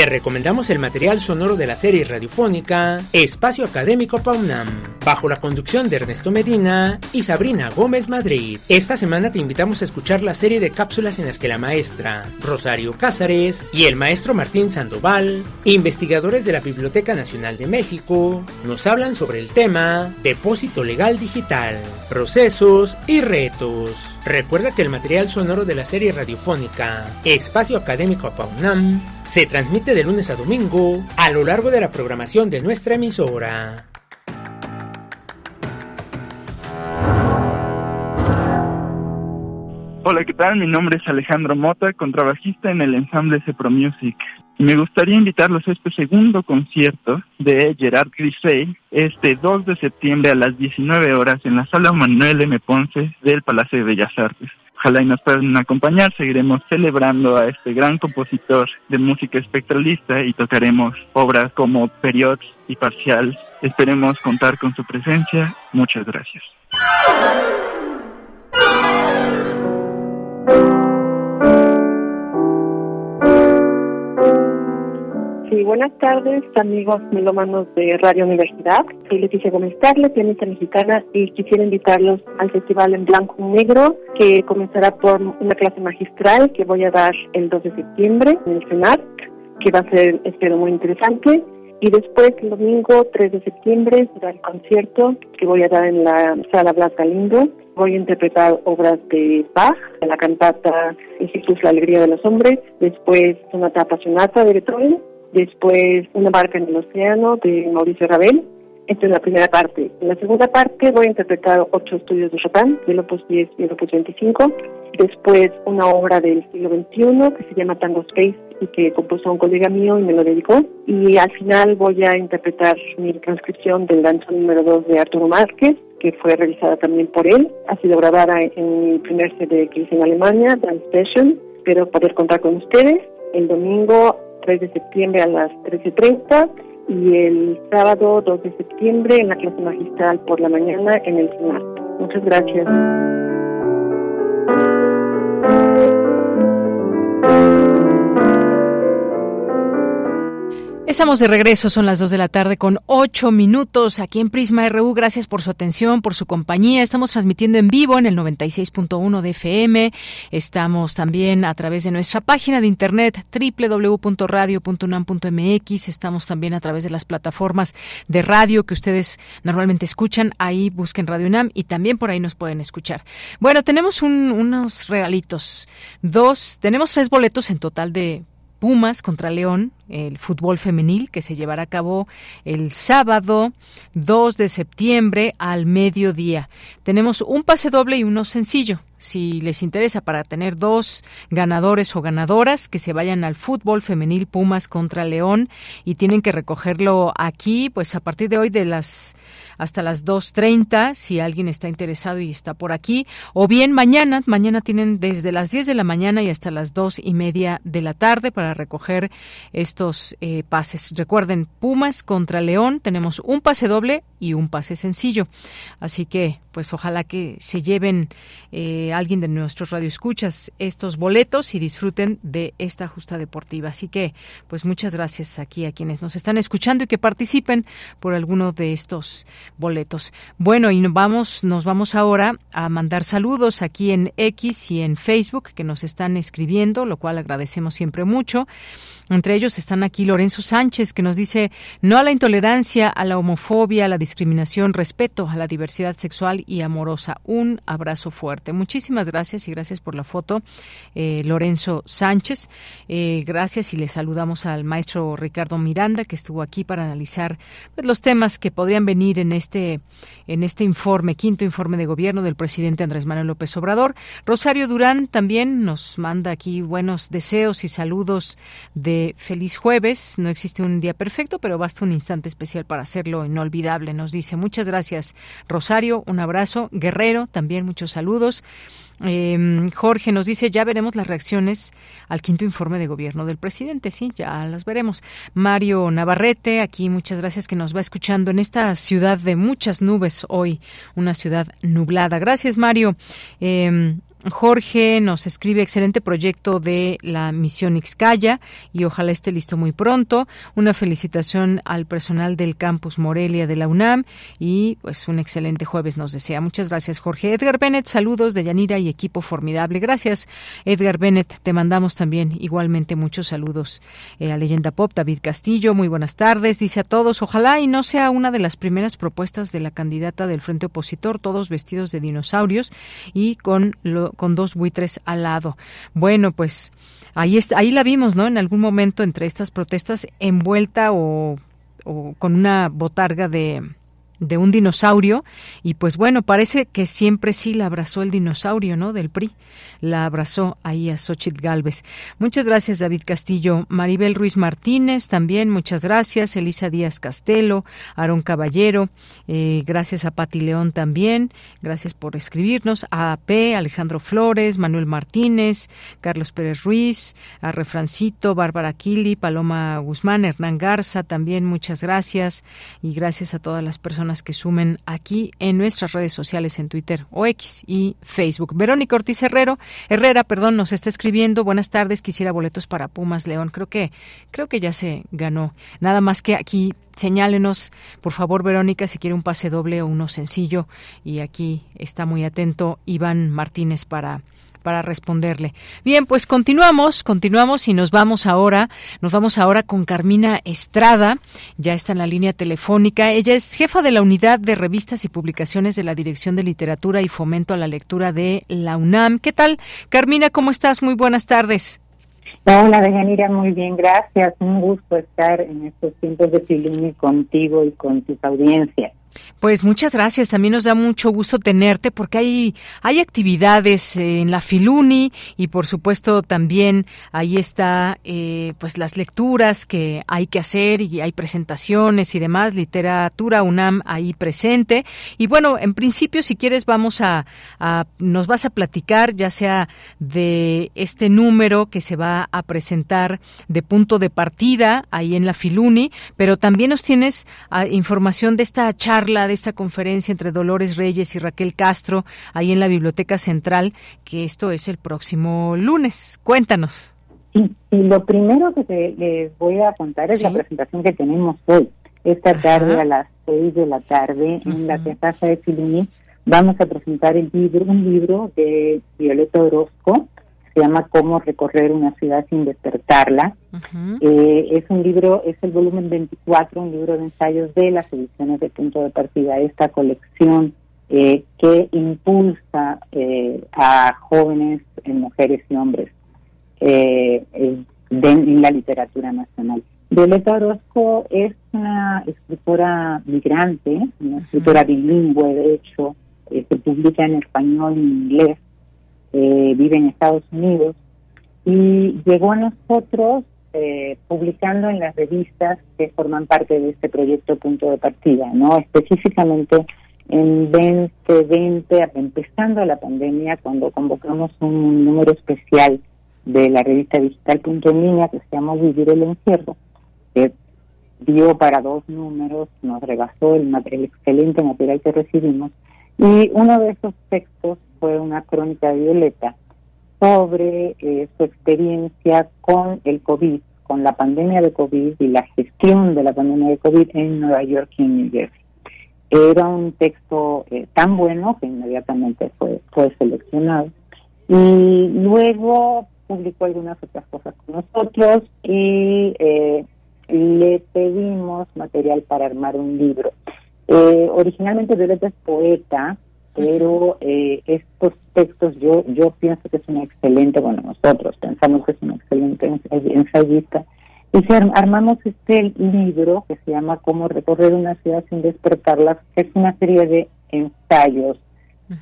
Te recomendamos el material sonoro de la serie radiofónica Espacio Académico PAUNAM, bajo la conducción de Ernesto Medina y Sabrina Gómez Madrid. Esta semana te invitamos a escuchar la serie de cápsulas en las que la maestra Rosario Cázares y el maestro Martín Sandoval, investigadores de la Biblioteca Nacional de México, nos hablan sobre el tema Depósito Legal Digital, procesos y retos. Recuerda que el material sonoro de la serie radiofónica Espacio Académico PAUNAM se transmite de lunes a domingo a lo largo de la programación de nuestra emisora. Hola, ¿qué tal? Mi nombre es Alejandro Mota, contrabajista en el ensamble Cepro Music. Me gustaría invitarlos a este segundo concierto de Gerard Grisey este 2 de septiembre a las 19 horas en la sala Manuel M. Ponce del Palacio de Bellas Artes. Ojalá y nos puedan acompañar, seguiremos celebrando a este gran compositor de música espectralista y tocaremos obras como Periods y Parcial. Esperemos contar con su presencia. Muchas gracias. Sí, buenas tardes, amigos melómanos de Radio Universidad. Soy Leticia Gómez Carles, pianista mexicana, y quisiera invitarlos al Festival en Blanco y Negro, que comenzará por una clase magistral que voy a dar el 2 de septiembre en el CENART, que va a ser, espero, muy interesante. Y después, el domingo 3 de septiembre, será el concierto que voy a dar en la Sala Blas Galindo. Voy a interpretar obras de Bach, de la cantata Jesús, la alegría de los hombres, después sonata de Beethoven, después Una barca en el océano de Mauricio Ravel. Esta es la primera parte. En la segunda parte voy a interpretar ocho estudios de Chopin, del Opus 10 y el Opus 25. Después una obra del siglo XXI que se llama Tango Space y que compuso un colega mío y me lo dedicó. Y al final voy a interpretar mi transcripción del danzo número 2 de Arturo Márquez, que fue realizada también por él. Ha sido grabada en mi primer CD que hice en Alemania, Dance Session. Espero poder contar con ustedes. El domingo 3 de septiembre a las 13.30 y el sábado 2 de septiembre en la clase magistral por la mañana en el CIMAR. Muchas gracias. Estamos de regreso, son las 2 de la tarde con 8 minutos aquí en Prisma RU. Gracias por su atención, por su compañía. Estamos transmitiendo en vivo en el 96.1 de FM. Estamos también a través de nuestra página de internet www.radio.unam.mx. Estamos también a través de las plataformas de radio que ustedes normalmente escuchan. Ahí busquen Radio UNAM y también por ahí nos pueden escuchar. Bueno, tenemos unos regalitos. Dos, tenemos tres boletos en total de Pumas contra León, el fútbol femenil que se llevará a cabo el sábado 2 de septiembre al mediodía. Tenemos un pase doble y uno sencillo. Si les interesa para tener dos ganadores o ganadoras que se vayan al fútbol femenil Pumas contra León y tienen que recogerlo aquí, pues a partir de hoy de las hasta las 2.30, si alguien está interesado y está por aquí, o bien mañana, mañana tienen desde las 10 de la mañana y hasta las dos y media de la tarde para recoger estos eh, pases. Recuerden, Pumas contra León, tenemos un pase doble y un pase sencillo. Así que, pues ojalá que se lleven eh, alguien de nuestros radioescuchas estos boletos y disfruten de esta justa deportiva. Así que, pues muchas gracias aquí a quienes nos están escuchando y que participen por alguno de estos boletos. Bueno, y nos vamos, nos vamos ahora a mandar saludos aquí en X y en Facebook que nos están escribiendo, lo cual agradecemos siempre mucho. Entre ellos están aquí Lorenzo Sánchez, que nos dice no a la intolerancia, a la homofobia, a la discriminación respeto a la diversidad sexual y amorosa. Un abrazo fuerte. Muchísimas gracias y gracias por la foto, eh, Lorenzo Sánchez. Eh, gracias y le saludamos al maestro Ricardo Miranda que estuvo aquí para analizar pues, los temas que podrían venir en este en este informe, quinto informe de gobierno del presidente Andrés Manuel López Obrador. Rosario Durán también nos manda aquí buenos deseos y saludos de feliz jueves. No existe un día perfecto, pero basta un instante especial para hacerlo inolvidable, nos dice. Muchas gracias, Rosario. Un abrazo. Guerrero, también muchos saludos. Em, Jorge nos dice, ya veremos las reacciones al quinto informe de gobierno del presidente, sí, ya las veremos. Mario Navarrete, aquí muchas gracias que nos va escuchando en esta ciudad de muchas nubes hoy, una ciudad nublada. Gracias, Mario. Em, Jorge nos escribe excelente proyecto de la misión Ixcaya y ojalá esté listo muy pronto. Una felicitación al personal del campus Morelia de la UNAM y pues un excelente jueves nos desea. Muchas gracias Jorge. Edgar Bennett, saludos de Yanira y equipo formidable. Gracias Edgar Bennett. Te mandamos también igualmente muchos saludos eh, a Leyenda Pop. David Castillo, muy buenas tardes. Dice a todos, ojalá y no sea una de las primeras propuestas de la candidata del Frente Opositor, todos vestidos de dinosaurios y con lo con dos buitres al lado. Bueno, pues ahí, ahí la vimos, ¿no? En algún momento entre estas protestas envuelta o, o con una botarga de, de un dinosaurio y pues bueno, parece que siempre sí la abrazó el dinosaurio, ¿no? Del PRI. La abrazó ahí a Xochitl Galvez. Muchas gracias, David Castillo. Maribel Ruiz Martínez, también muchas gracias. Elisa Díaz Castelo, Aarón Caballero, eh, gracias a Pati León también. Gracias por escribirnos. A AP, Alejandro Flores, Manuel Martínez, Carlos Pérez Ruiz, a Refrancito, Bárbara Kili, Paloma Guzmán, Hernán Garza, también muchas gracias. Y gracias a todas las personas que sumen aquí en nuestras redes sociales en Twitter o X y Facebook. Verónica Ortiz Herrero, Herrera, perdón, nos está escribiendo. Buenas tardes, quisiera boletos para Pumas León. Creo que creo que ya se ganó. Nada más que aquí señálenos, por favor, Verónica, si quiere un pase doble o uno sencillo. Y aquí está muy atento Iván Martínez para para responderle. Bien, pues continuamos, continuamos y nos vamos ahora, nos vamos ahora con Carmina Estrada, ya está en la línea telefónica. Ella es jefa de la unidad de revistas y publicaciones de la Dirección de Literatura y Fomento a la Lectura de la UNAM. ¿Qué tal? Carmina, ¿cómo estás? Muy buenas tardes. Hola, Deyanira, muy bien, gracias. Un gusto estar en estos tiempos de Filuni contigo y con tus audiencias. Pues muchas gracias. También nos da mucho gusto tenerte porque hay, hay actividades en la Filuni y por supuesto también ahí está eh, pues las lecturas que hay que hacer y hay presentaciones y demás, literatura UNAM ahí presente. Y bueno, en principio si quieres vamos a, a nos vas a platicar ya sea de este número que se va a presentar de punto de partida ahí en la Filuni, pero también nos tienes ah, información de esta charla de esta conferencia entre Dolores Reyes y Raquel Castro ahí en la Biblioteca Central, que esto es el próximo lunes. Cuéntanos. Sí, lo primero que les voy a contar es la presentación que tenemos hoy. Esta tarde a las seis de la tarde en la Casa de Filini vamos a presentar el libro, un libro de Violeta Orozco, se llama Cómo recorrer una ciudad sin despertarla. Eh, es un libro, es el volumen 24, un libro de ensayos de las ediciones de Punto de Partida, esta colección eh, que impulsa eh, a jóvenes, mujeres y hombres en la literatura nacional. Violeta Orozco es una escritora migrante, una escritora bilingüe, de hecho, se publica en español y en inglés eh, vive en Estados Unidos, y llegó a nosotros eh, publicando en las revistas que forman parte de este proyecto Punto de Partida, ¿no? Específicamente en 2020, empezando la pandemia, cuando convocamos un número especial de la revista digital Punto en línea que se llama Vivir el Encierro, que dio para dos números, nos rebasó el, el excelente material que recibimos, y uno de esos textos fue una crónica de Violeta sobre eh, su experiencia con el COVID, con la pandemia de COVID y la gestión de la pandemia de COVID en Nueva York y en New Jersey. Era un texto eh, tan bueno que inmediatamente fue, fue seleccionado. Y luego publicó algunas otras cosas con nosotros y eh, le pedimos material para armar un libro. Eh, originalmente Violeta es poeta, pero eh, estos textos yo yo pienso que es una excelente, bueno, nosotros pensamos que es una excelente ensayista, y armamos este libro que se llama Cómo recorrer una ciudad sin despertarla, que es una serie de ensayos,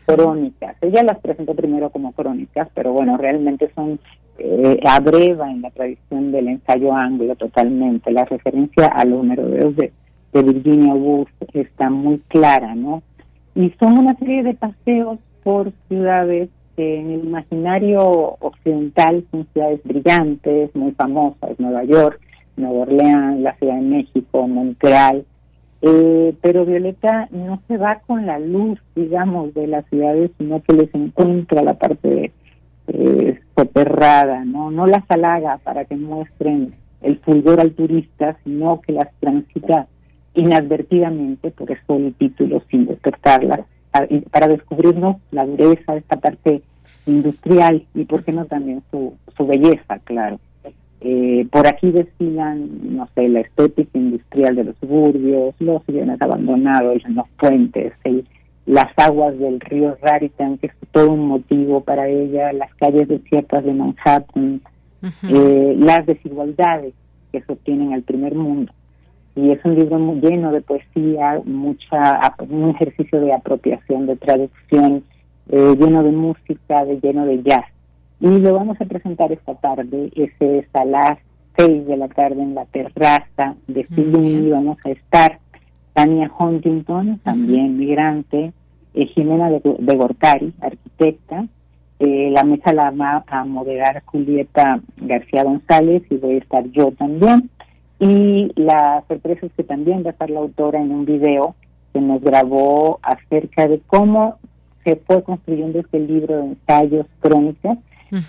crónicas. Ella las presentó primero como crónicas, pero bueno, realmente son eh, abreva en la tradición del ensayo anglo totalmente. La referencia a los merodeos de, de Virginia Woolf está muy clara, ¿no? Y son una serie de paseos por ciudades que en el imaginario occidental son ciudades brillantes, muy famosas, Nueva York, Nueva Orleans, la Ciudad de México, Montreal, eh, pero Violeta no se va con la luz, digamos, de las ciudades, sino que les encuentra la parte eh, soterrada, ¿no? No las halaga para que muestren el fulgor al turista, sino que las transita inadvertidamente, por eso el título, sin despertarlas, para descubrirnos la dureza de esta parte industrial y, por qué no, también su, su belleza, claro. Eh, por aquí desfilan, no sé, la estética industrial de los suburbios, los bienes abandonados los puentes, las aguas del río Raritan, que es todo un motivo para ella, las calles desiertas de Manhattan, eh, las desigualdades que sostienen al primer mundo. Y es un libro muy lleno de poesía, mucha un ejercicio de apropiación, de traducción, eh, lleno de música, de lleno de jazz y lo vamos a presentar esta tarde. Ese es a las seis de la tarde en la terraza de y Vamos a estar Tania Huntington, también migrante, eh, Jimena de, de, Gortari, arquitecta. Eh, la mesa la va a moderar Julieta García González y voy a estar yo también. Y la sorpresa es que también va a estar la autora en un video que nos grabó acerca de cómo se fue construyendo este libro de ensayos crónicas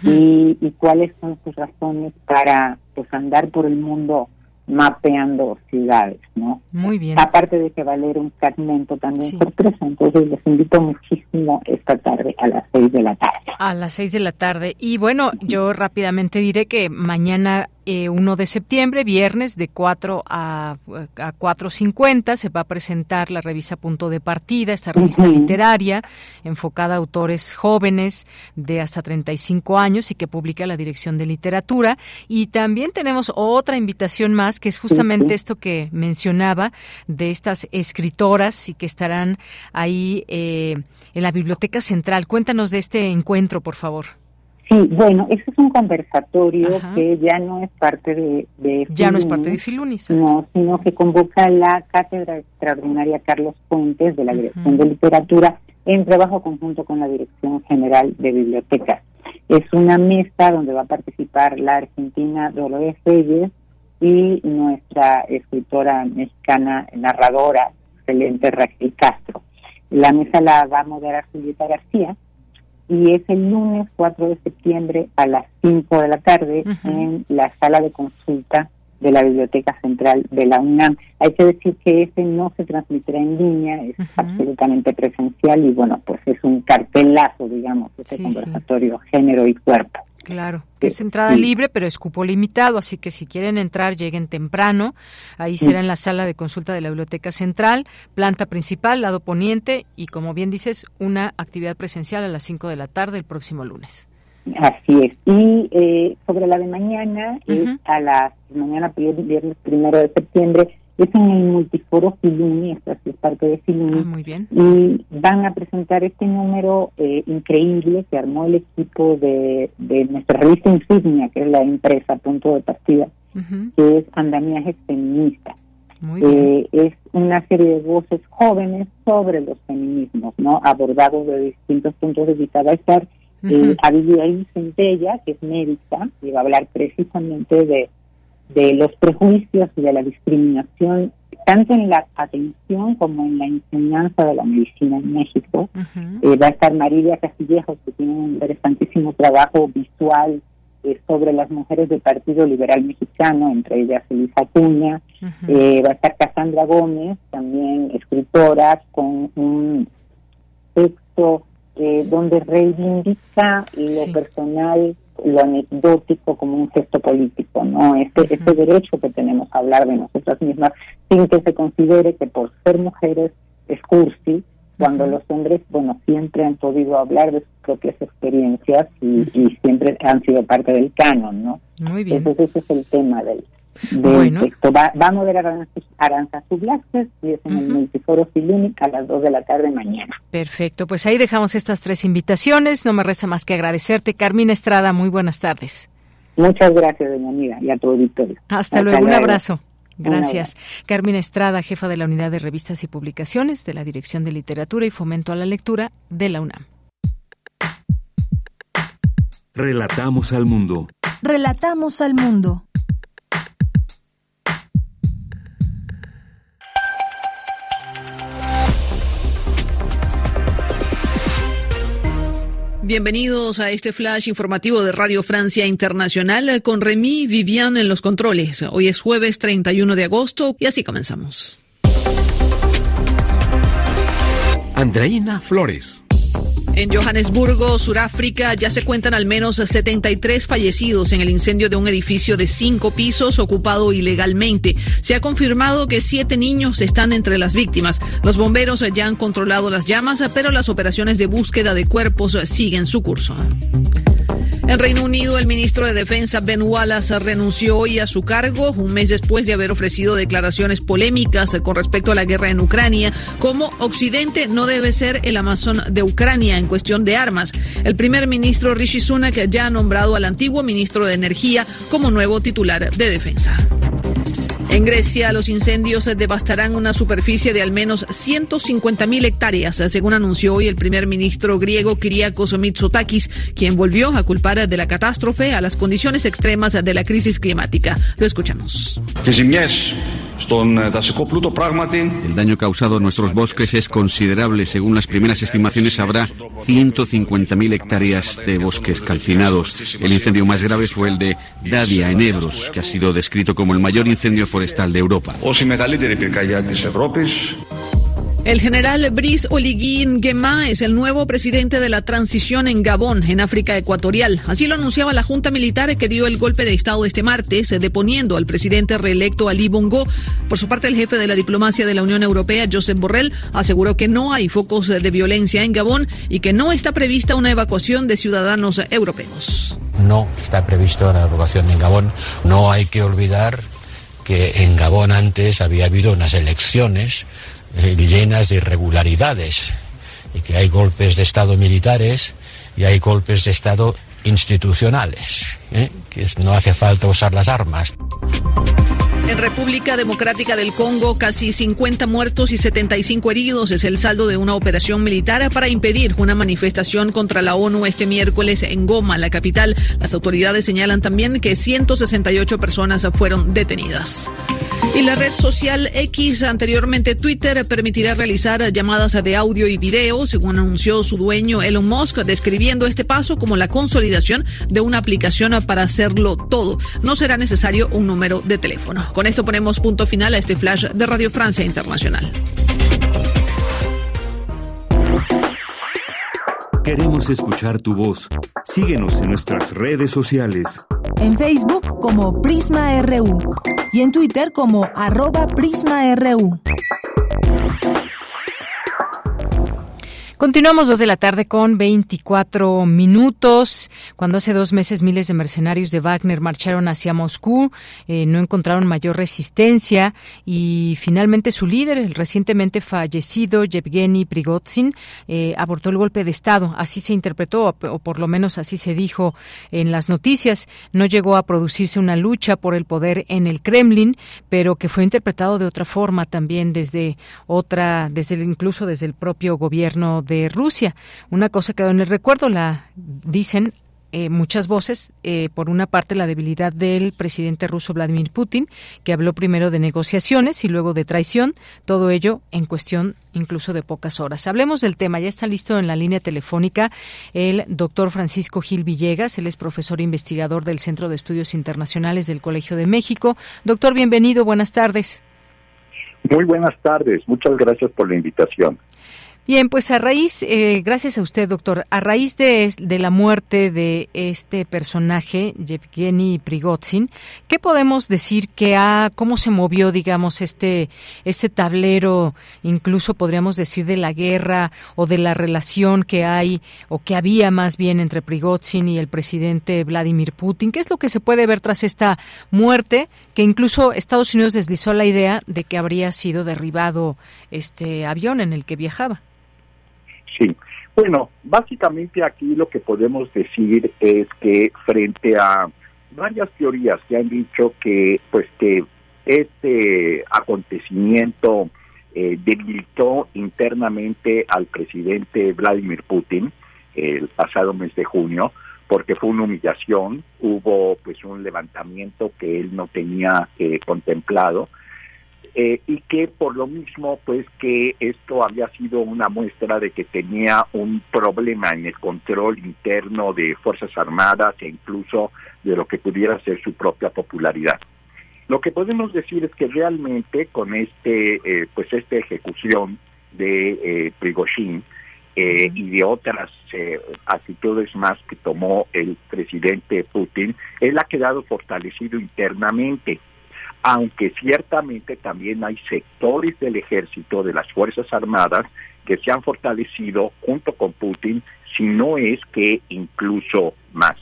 y, cuáles son sus razones para pues andar por el mundo mapeando ciudades, ¿no? Muy bien. Aparte de que va a leer un fragmento también sorpresa, entonces les invito muchísimo esta tarde a las seis de la tarde. A las seis de la tarde. Y bueno, yo rápidamente diré que mañana 1 eh, de septiembre, viernes, de 4 a, a 4.50, se va a presentar la revista Punto de Partida, esta revista literaria enfocada a autores jóvenes de hasta 35 años y que publica la Dirección de Literatura. Y también tenemos otra invitación más, que es justamente esto que mencionaba de estas escritoras y que estarán ahí eh, en la Biblioteca Central. Cuéntanos de este encuentro, por favor. Sí, bueno, ese es un conversatorio que ya no es parte de, de Ya no es parte de Filunis. No, sino que convoca la Cátedra Extraordinaria Carlos Fuentes de la Dirección de Literatura en trabajo conjunto con la Dirección General de Bibliotecas. Es una mesa donde va a participar la argentina Dolores Reyes y nuestra escritora mexicana narradora, excelente Raquel Castro. La mesa la va a moderar Julieta García, y es el lunes 4 de septiembre a las 5 de la tarde en la sala de consulta de la Biblioteca Central de la UNAM. Hay que decir que ese no se transmitirá en línea, es absolutamente presencial y bueno, pues es un cartelazo, digamos, ese conversatorio género y cuerpo. Claro, que es entrada libre, pero es cupo limitado, así que si quieren entrar, lleguen temprano. Ahí será en la sala de consulta de la Biblioteca Central, planta principal, lado poniente, y como bien dices, una actividad presencial a las 5 de la tarde el próximo lunes. Así es. Y eh, sobre la de mañana, a las mañana, viernes primero de septiembre, es en el multiforo Filuni, esta es parte de Filuni. Ah, muy bien. Y van a presentar este número eh, increíble que armó el equipo de, de nuestra revista insignia, que es la empresa Punto de Partida, que es Andamiaje Feminista. Eh, es una serie de voces jóvenes sobre los feminismos, ¿no? Abordados de distintos puntos de vista. Va a estar uh Abigail Centella, que es médica, y va a hablar precisamente de de los prejuicios y de la discriminación, tanto en la atención como en la enseñanza de la medicina en México. Eh, va a estar María Castillejos, que tiene un interesantísimo trabajo visual eh, sobre las mujeres del Partido Liberal Mexicano, entre ellas Elisa Cuña. Eh, va a estar Cassandra Gómez, también escritora, con un texto donde reivindica lo personal lo anecdótico como un gesto político, ¿no? Este, este derecho que tenemos a hablar de nosotras mismas sin que se considere que por ser mujeres es cursi, cuando los hombres, bueno, siempre han podido hablar de sus propias experiencias y, siempre han sido parte del canon, ¿no? Muy bien. Entonces ese es el tema del, del texto. Va, va, a moderar Aranzazu Blasquez y es en el Multiforo Filúnica a las 2 de la tarde mañana. Perfecto, pues ahí dejamos estas tres invitaciones. No me resta más que agradecerte. Carmina Estrada, muy buenas tardes. Muchas gracias, doña amiga, y a tu auditorio. Hasta, luego, un abrazo. Gracias. Carmina Estrada, jefa de la Unidad de Revistas y Publicaciones de la Dirección de Literatura y Fomento a la Lectura de la UNAM. Relatamos al mundo. Relatamos al mundo. Bienvenidos a este flash informativo de Radio Francia Internacional con Remy Vivian en los controles. Hoy es jueves 31 de agosto y así comenzamos. Andreina Flores. En Johannesburgo, Suráfrica, ya se cuentan al menos 73 fallecidos en el incendio de un edificio de cinco pisos ocupado ilegalmente. Se ha confirmado que siete niños están entre las víctimas. Los bomberos ya han controlado las llamas, pero las operaciones de búsqueda de cuerpos siguen su curso. En Reino Unido, el ministro de Defensa Ben Wallace renunció hoy a su cargo, un mes después de haber ofrecido declaraciones polémicas con respecto a la guerra en Ucrania, como Occidente no debe ser el Amazon de Ucrania en cuestión de armas. El primer ministro Rishi Sunak ya ha nombrado al antiguo ministro de Energía como nuevo titular de Defensa. En Grecia, los incendios devastarán una superficie de al menos 150.000 hectáreas, según anunció hoy el primer ministro griego Kyriakos Mitsotakis, quien volvió a culpar de la catástrofe a las condiciones extremas de la crisis climática. Lo escuchamos. El daño causado a nuestros bosques es considerable. Según las primeras estimaciones, habrá 150.000 hectáreas de bosques calcinados. El incendio más grave fue el de Dadia, en Ebros, que ha sido descrito como el mayor incendio forestal de Europa. El general Brice Oligui Nguema es el nuevo presidente de la transición en Gabón, en África Ecuatorial. Así lo anunciaba la Junta Militar que dio el golpe de Estado este martes, deponiendo al presidente reelecto Ali Bongo. Por su parte, el jefe de la diplomacia de la Unión Europea, Josep Borrell, aseguró que no hay focos de violencia en Gabón y que no está prevista una evacuación de ciudadanos europeos. No está prevista una evacuación en Gabón. No hay que olvidar que en Gabón antes había habido unas elecciones eh, llenas de irregularidades y que hay golpes de Estado militares y hay golpes de Estado institucionales, ¿eh? que no hace falta usar las armas. En República Democrática del Congo, casi 50 muertos y 75 heridos es el saldo de una operación militar para impedir una manifestación contra la ONU este miércoles en Goma, la capital. Las autoridades señalan también que 168 personas fueron detenidas. Y la red social X, anteriormente Twitter, permitirá realizar llamadas de audio y video, según anunció su dueño Elon Musk, describiendo este paso como la consolidación de una aplicación para hacerlo todo. No será necesario un número de teléfono. Con esto ponemos punto final a este flash de Radio Francia Internacional. Queremos escuchar tu voz. Síguenos en nuestras redes sociales. En Facebook como Prisma RU y en Twitter como arroba PrismaRU. Continuamos dos de la tarde con 24 minutos. Cuando hace dos meses miles de mercenarios de Wagner marcharon hacia Moscú, eh, no encontraron mayor resistencia y finalmente su líder, el recientemente fallecido Yevgeny Prigozhin, eh, abortó el golpe de Estado. Así se interpretó, o por lo menos así se dijo en las noticias. No llegó a producirse una lucha por el poder en el Kremlin, pero que fue interpretado de otra forma también desde otra, desde incluso desde el propio gobierno de Rusia. Una cosa quedó en el recuerdo, la dicen eh, muchas voces. Eh, por una parte, la debilidad del presidente ruso Vladimir Putin, que habló primero de negociaciones y luego de traición, todo ello en cuestión incluso de pocas horas. Hablemos del tema. Ya está listo en la línea telefónica el doctor Francisco Gil Villegas. Él es profesor e investigador del Centro de Estudios Internacionales del Colegio de México. Doctor, bienvenido. Buenas tardes. Muy buenas tardes. Muchas gracias por la invitación. Bien, pues a raíz, eh, gracias a usted, doctor, a raíz de, de, la muerte de este personaje, Yevgeny Prigozhin, ¿qué podemos decir que ha, cómo se movió, digamos, este, este tablero, incluso podríamos decir de la guerra o de la relación que hay o que había más bien entre Prigozhin y el presidente Vladimir Putin? ¿Qué es lo que se puede ver tras esta muerte que incluso Estados Unidos deslizó la idea de que habría sido derribado este avión en el que viajaba? Sí, bueno, básicamente aquí lo que podemos decir es que frente a varias teorías que han dicho que pues que este acontecimiento eh, debilitó internamente al presidente Vladimir Putin el pasado mes de junio porque fue una humillación, hubo pues un levantamiento que él no tenía eh, contemplado eh, y que por lo mismo pues que esto había sido una muestra de que tenía un problema en el control interno de Fuerzas Armadas e incluso de lo que pudiera ser su propia popularidad. Lo que podemos decir es que realmente con este eh, pues esta ejecución de eh, Prigozhin eh, y de otras actitudes más que tomó el presidente Putin, él ha quedado fortalecido internamente aunque ciertamente también hay sectores del ejército, de las Fuerzas Armadas, que se han fortalecido junto con Putin, si no es que incluso más.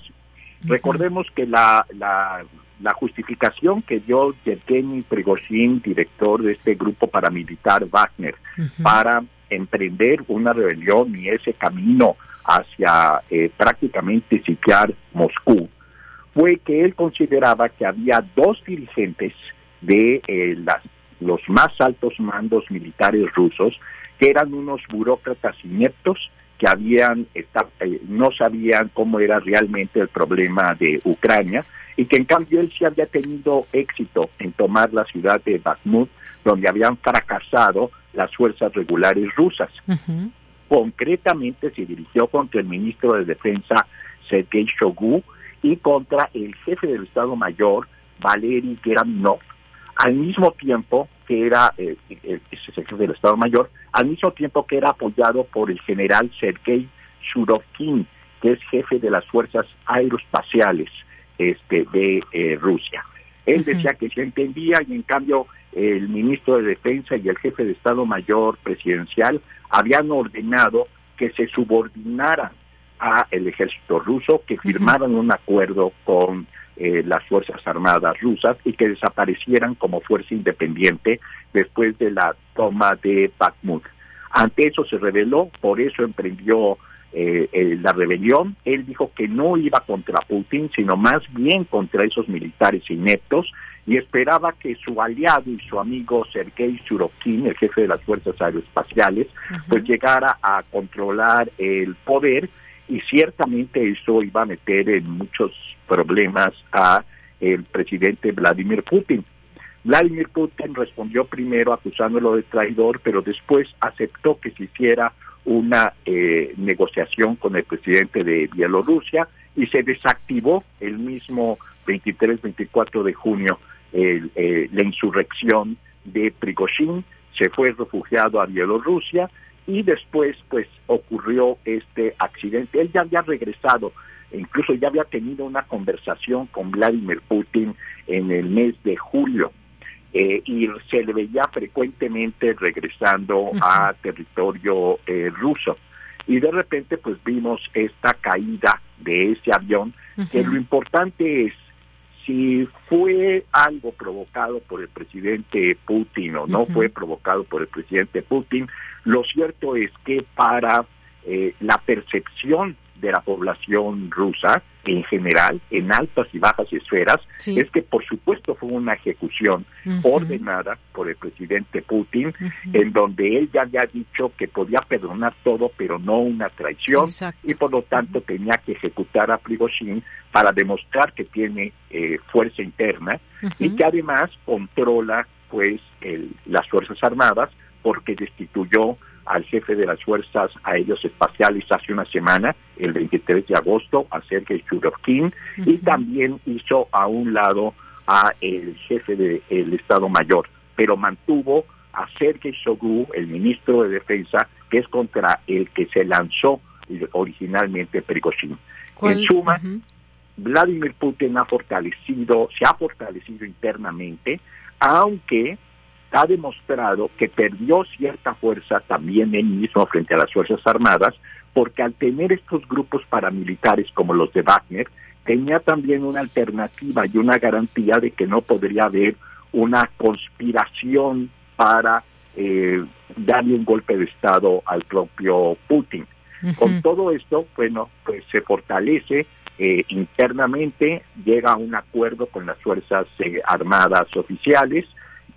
Recordemos que la, la, justificación que dio Yevgeny Prigozhin, director de este grupo paramilitar Wagner, para emprender una rebelión y ese camino hacia eh, prácticamente sitiar Moscú, fue que él consideraba que había dos dirigentes de eh, las, los más altos mandos militares rusos que eran unos burócratas ineptos que habían eh, no sabían cómo era realmente el problema de Ucrania y que en cambio él sí había tenido éxito en tomar la ciudad de Bakhmut donde habían fracasado las fuerzas regulares rusas. Concretamente se dirigió contra el ministro de Defensa Sergei Shogu, y contra el jefe del Estado Mayor, Valery Geraminov, al mismo tiempo que era eh, el, jefe del Estado Mayor, al mismo tiempo que era apoyado por el general Sergei Shurovkin, que es jefe de las fuerzas aeroespaciales este, de eh, Rusia. Él decía que se entendía y en cambio el ministro de Defensa y el jefe de Estado Mayor presidencial habían ordenado que se subordinara a el ejército ruso, que firmaran un acuerdo con eh, las Fuerzas Armadas rusas y que desaparecieran como fuerza independiente después de la toma de Bakhmut. Ante eso se rebeló, por eso emprendió eh, la rebelión. Él dijo que no iba contra Putin, sino más bien contra esos militares ineptos y esperaba que su aliado y su amigo Sergei Surokin, el jefe de las fuerzas aeroespaciales, pues llegara a controlar el poder y ciertamente eso iba a meter en muchos problemas a el presidente Vladimir Putin. Vladimir Putin respondió primero acusándolo de traidor, pero después aceptó que se hiciera una eh, negociación con el presidente de Bielorrusia y se desactivó el mismo 23-24 de junio eh, la insurrección de Prigozhin, se fue refugiado a Bielorrusia y después pues ocurrió este accidente. Él ya había regresado, incluso ya había tenido una conversación con Vladimir Putin en el mes de julio eh, y se le veía frecuentemente regresando a territorio eh, ruso. Y de repente pues vimos esta caída de ese avión, que lo importante es si fue algo provocado por el presidente Putin o no fue provocado por el presidente Putin, lo cierto es que para eh, la percepción de la población rusa en general, en altas y bajas esferas, es que por supuesto fue una ejecución ordenada por el presidente Putin, en donde él ya había dicho que podía perdonar todo, pero no una traición, y por lo tanto tenía que ejecutar a Prigozhin para demostrar que tiene eh, fuerza interna y que además controla pues las Fuerzas Armadas porque destituyó al jefe de las fuerzas aéreos espaciales hace una semana, el 23 de agosto, a Sergei Shurovkin, y también hizo a un lado a el jefe del Estado Mayor, pero mantuvo a Sergei Shogu, el ministro de Defensa, que es contra el que se lanzó originalmente Prigozhin. En suma, Vladimir Putin ha fortalecido, se ha fortalecido internamente, aunque ha demostrado que perdió cierta fuerza también él mismo frente a las Fuerzas Armadas, porque al tener estos grupos paramilitares como los de Wagner, tenía también una alternativa y una garantía de que no podría haber una conspiración para eh, darle un golpe de Estado al propio Putin. Con todo esto, bueno, pues se fortalece eh, internamente, llega a un acuerdo con las Fuerzas eh, Armadas oficiales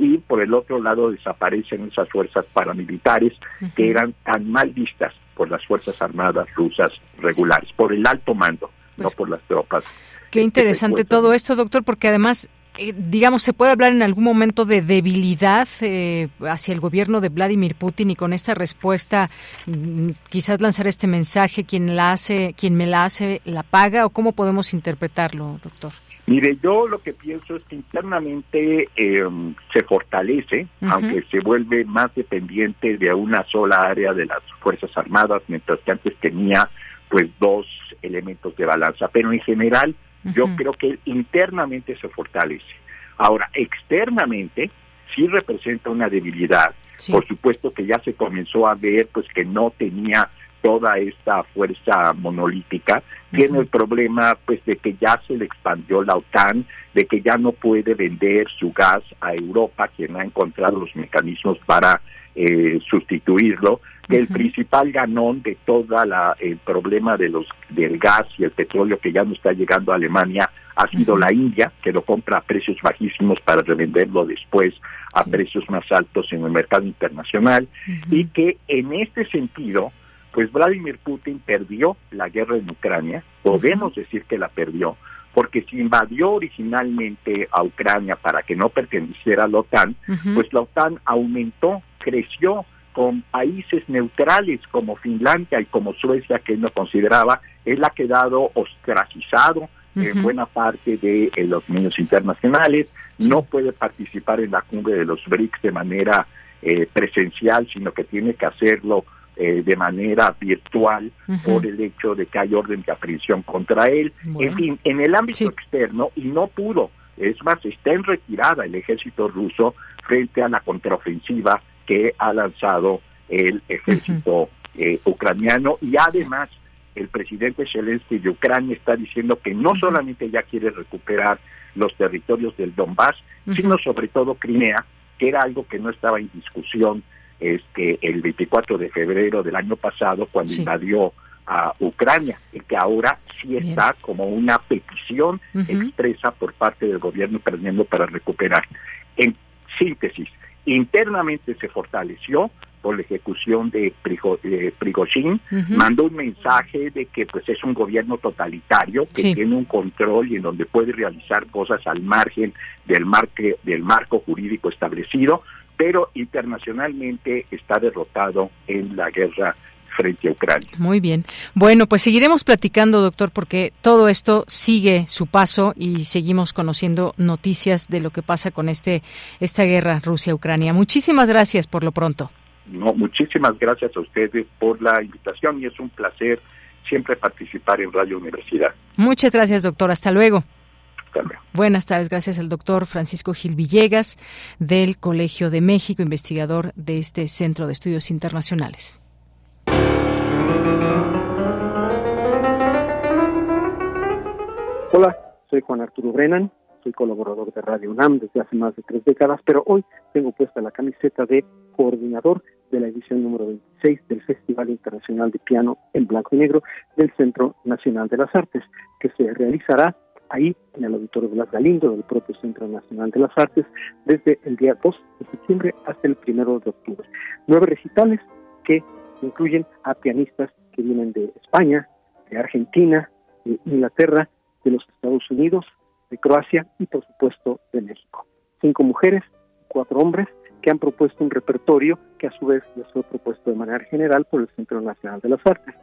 y por el otro lado desaparecen esas fuerzas paramilitares que eran tan mal vistas por las Fuerzas Armadas rusas regulares, por el alto mando, no pues por las tropas. Qué interesante todo esto, doctor, porque además eh, digamos, se puede hablar en algún momento de debilidad eh, hacia el gobierno de Vladimir Putin y con esta respuesta mm, quizás lanzar este mensaje, quien la hace, quien me la hace, la paga o cómo podemos interpretarlo, doctor. Mire, yo lo que pienso es que internamente em, se fortalece, aunque se vuelve más dependiente de una sola área de las Fuerzas Armadas, mientras que antes tenía pues dos elementos de balanza, pero en general yo creo que internamente se fortalece. Ahora, externamente sí representa una debilidad. Por supuesto que ya se comenzó a ver pues que no tenía toda esta fuerza monolítica, tiene el problema pues de que ya se le expandió la OTAN, de que ya no puede vender su gas a Europa, quien ha encontrado los mecanismos para eh, sustituirlo, que el principal ganón de toda la el problema de los del gas y el petróleo que ya no está llegando a Alemania ha sido la India, que lo compra a precios bajísimos para revenderlo después a precios más altos en el mercado internacional, y que en este sentido, pues Vladimir Putin perdió la guerra en Ucrania, podemos decir que la perdió, porque si invadió originalmente a Ucrania para que no perteneciera a la OTAN, pues la OTAN aumentó, creció con países neutrales como Finlandia y como Suecia, que él no consideraba, él ha quedado ostracizado en buena parte de los medios internacionales, no puede participar en la cumbre de los BRICS de manera eh, presencial, sino que tiene que hacerlo eh, de manera virtual por el hecho de que hay orden de aprehensión contra él. En fin, en el ámbito externo, y no pudo, es más, está en retirada el ejército ruso frente a la contraofensiva que ha lanzado el ejército eh, ucraniano. Y además el presidente Zelensky de Ucrania está diciendo que no solamente ya quiere recuperar los territorios del Donbass, sino sobre todo Crimea, que era algo que no estaba en discusión este, el 24 de febrero del año pasado cuando invadió a Ucrania y que ahora sí está como una petición expresa por parte del gobierno ucraniano para recuperar. En síntesis, internamente se fortaleció por la ejecución de, Prigozhin, mandó un mensaje de que pues es un gobierno totalitario que tiene un control y en donde puede realizar cosas al margen del, marque, del marco jurídico establecido, pero internacionalmente está derrotado en la guerra frente a Ucrania. Muy bien. Bueno, pues seguiremos platicando, doctor, porque todo esto sigue su paso y seguimos conociendo noticias de lo que pasa con este esta guerra Rusia-Ucrania. Muchísimas gracias por lo pronto. No, muchísimas gracias a ustedes por la invitación y es un placer siempre participar en Radio Universidad. Muchas gracias, doctor. Hasta luego. Buenas tardes, gracias al doctor Francisco Gil Villegas del Colegio de México, investigador de este Centro de Estudios Internacionales. Hola, soy Juan Arturo Brennan, soy colaborador de Radio UNAM desde hace más de tres décadas, pero hoy tengo puesta la camiseta de coordinador de la edición número 26 del Festival Internacional de Piano en Blanco y Negro del Centro Nacional de las Artes, que se realizará ahí en el Auditorio de las Galindo del propio Centro Nacional de las Artes desde el día 2 de septiembre hasta el 1 de octubre. Nueve recitales que incluyen a pianistas que vienen de España, de Argentina, de Inglaterra, de los Estados Unidos, de Croacia y por supuesto de México. Cinco mujeres, cuatro hombres que han propuesto un repertorio que a su vez les fue propuesto de manera general por el Centro Nacional de las Artes.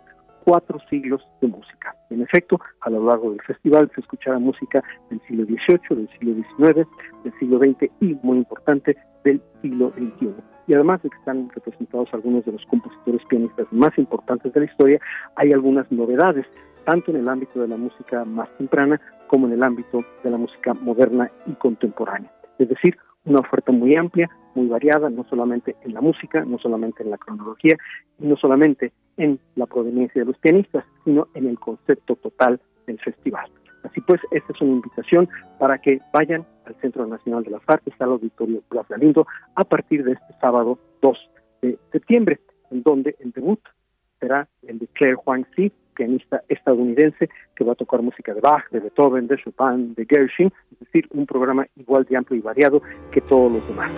Cuatro siglos de música. En efecto, a lo largo del festival se escuchará música del siglo XVIII, del siglo XIX, del siglo XX y, muy importante, del siglo XXI. y además de que están representados algunos de los compositores pianistas más importantes de la historia, hay algunas novedades, tanto en el ámbito de la música más temprana como en el ámbito de la música moderna y contemporánea. Es decir, una oferta muy amplia, muy variada, no solamente en la música, no solamente en la cronología, y no solamente en la proveniencia de los pianistas, sino en el concepto total del festival. Así pues, esta es una invitación para que vayan al Centro Nacional de las Artes, al Auditorio Plaza Lindo, a partir de este sábado 2 de septiembre, en donde el debut será el de Claire Huang Si, pianista estadounidense que va a tocar música de Bach, de Beethoven, de Chopin, de Gershwin, es decir, un programa igual de amplio y variado que todos los demás.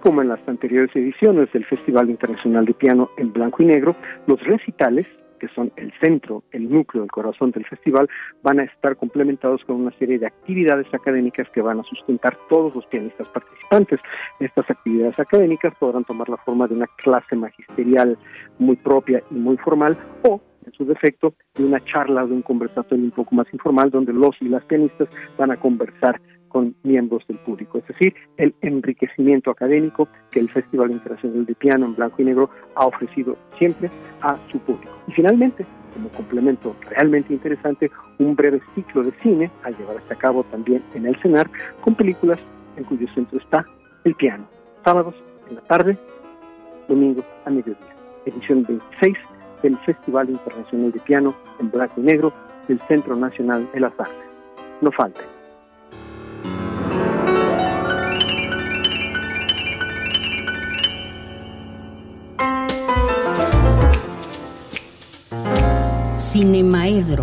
Como en las anteriores ediciones del Festival Internacional de Piano en Blanco y Negro, los recitales que son el centro, el núcleo, el corazón del festival, van a estar complementados con una serie de actividades académicas que van a sustentar todos los pianistas participantes. Estas actividades académicas podrán tomar la forma de una clase magisterial muy propia y muy formal o en su defecto, de una charla de un conversatorio un poco más informal donde los y las pianistas van a conversar con miembros del público, es decir, el enriquecimiento académico que el Festival Internacional de Piano en Blanco y Negro ha ofrecido siempre a su público. Y finalmente, como complemento realmente interesante, un breve ciclo de cine a llevarse a cabo también en el CENAR con películas en cuyo centro está el piano. Sábados en la tarde, domingo a mediodía. Edición 26 del Festival Internacional de Piano en Blanco y Negro del Centro Nacional de las Artes. No falte. Cinemaedro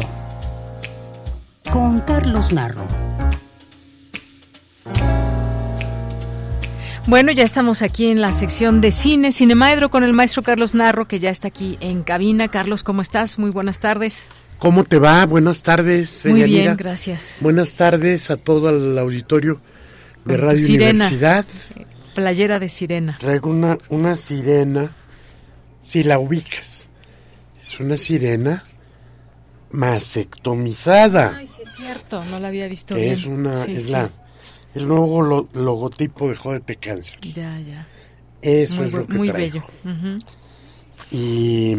con Carlos Narro. Bueno, ya estamos aquí en la sección de cine, Cinemaedro con el maestro Carlos Narro, que ya está aquí en cabina. Carlos, ¿cómo estás? Muy buenas tardes. ¿Cómo te va? Buenas tardes. Muy bien, gracias. Buenas tardes a todo el auditorio de Radio Universidad. Playera de sirena. Traigo una, una sirena, si la ubicas. Es una sirena masectomizada. Ay, sí es cierto, no la había visto que bien. Es una, Sí, es sí. la, el nuevo lo- logotipo de Jódete Cáncer. Ya, ya. Eso muy, es lo que Muy traigo. bello. Y,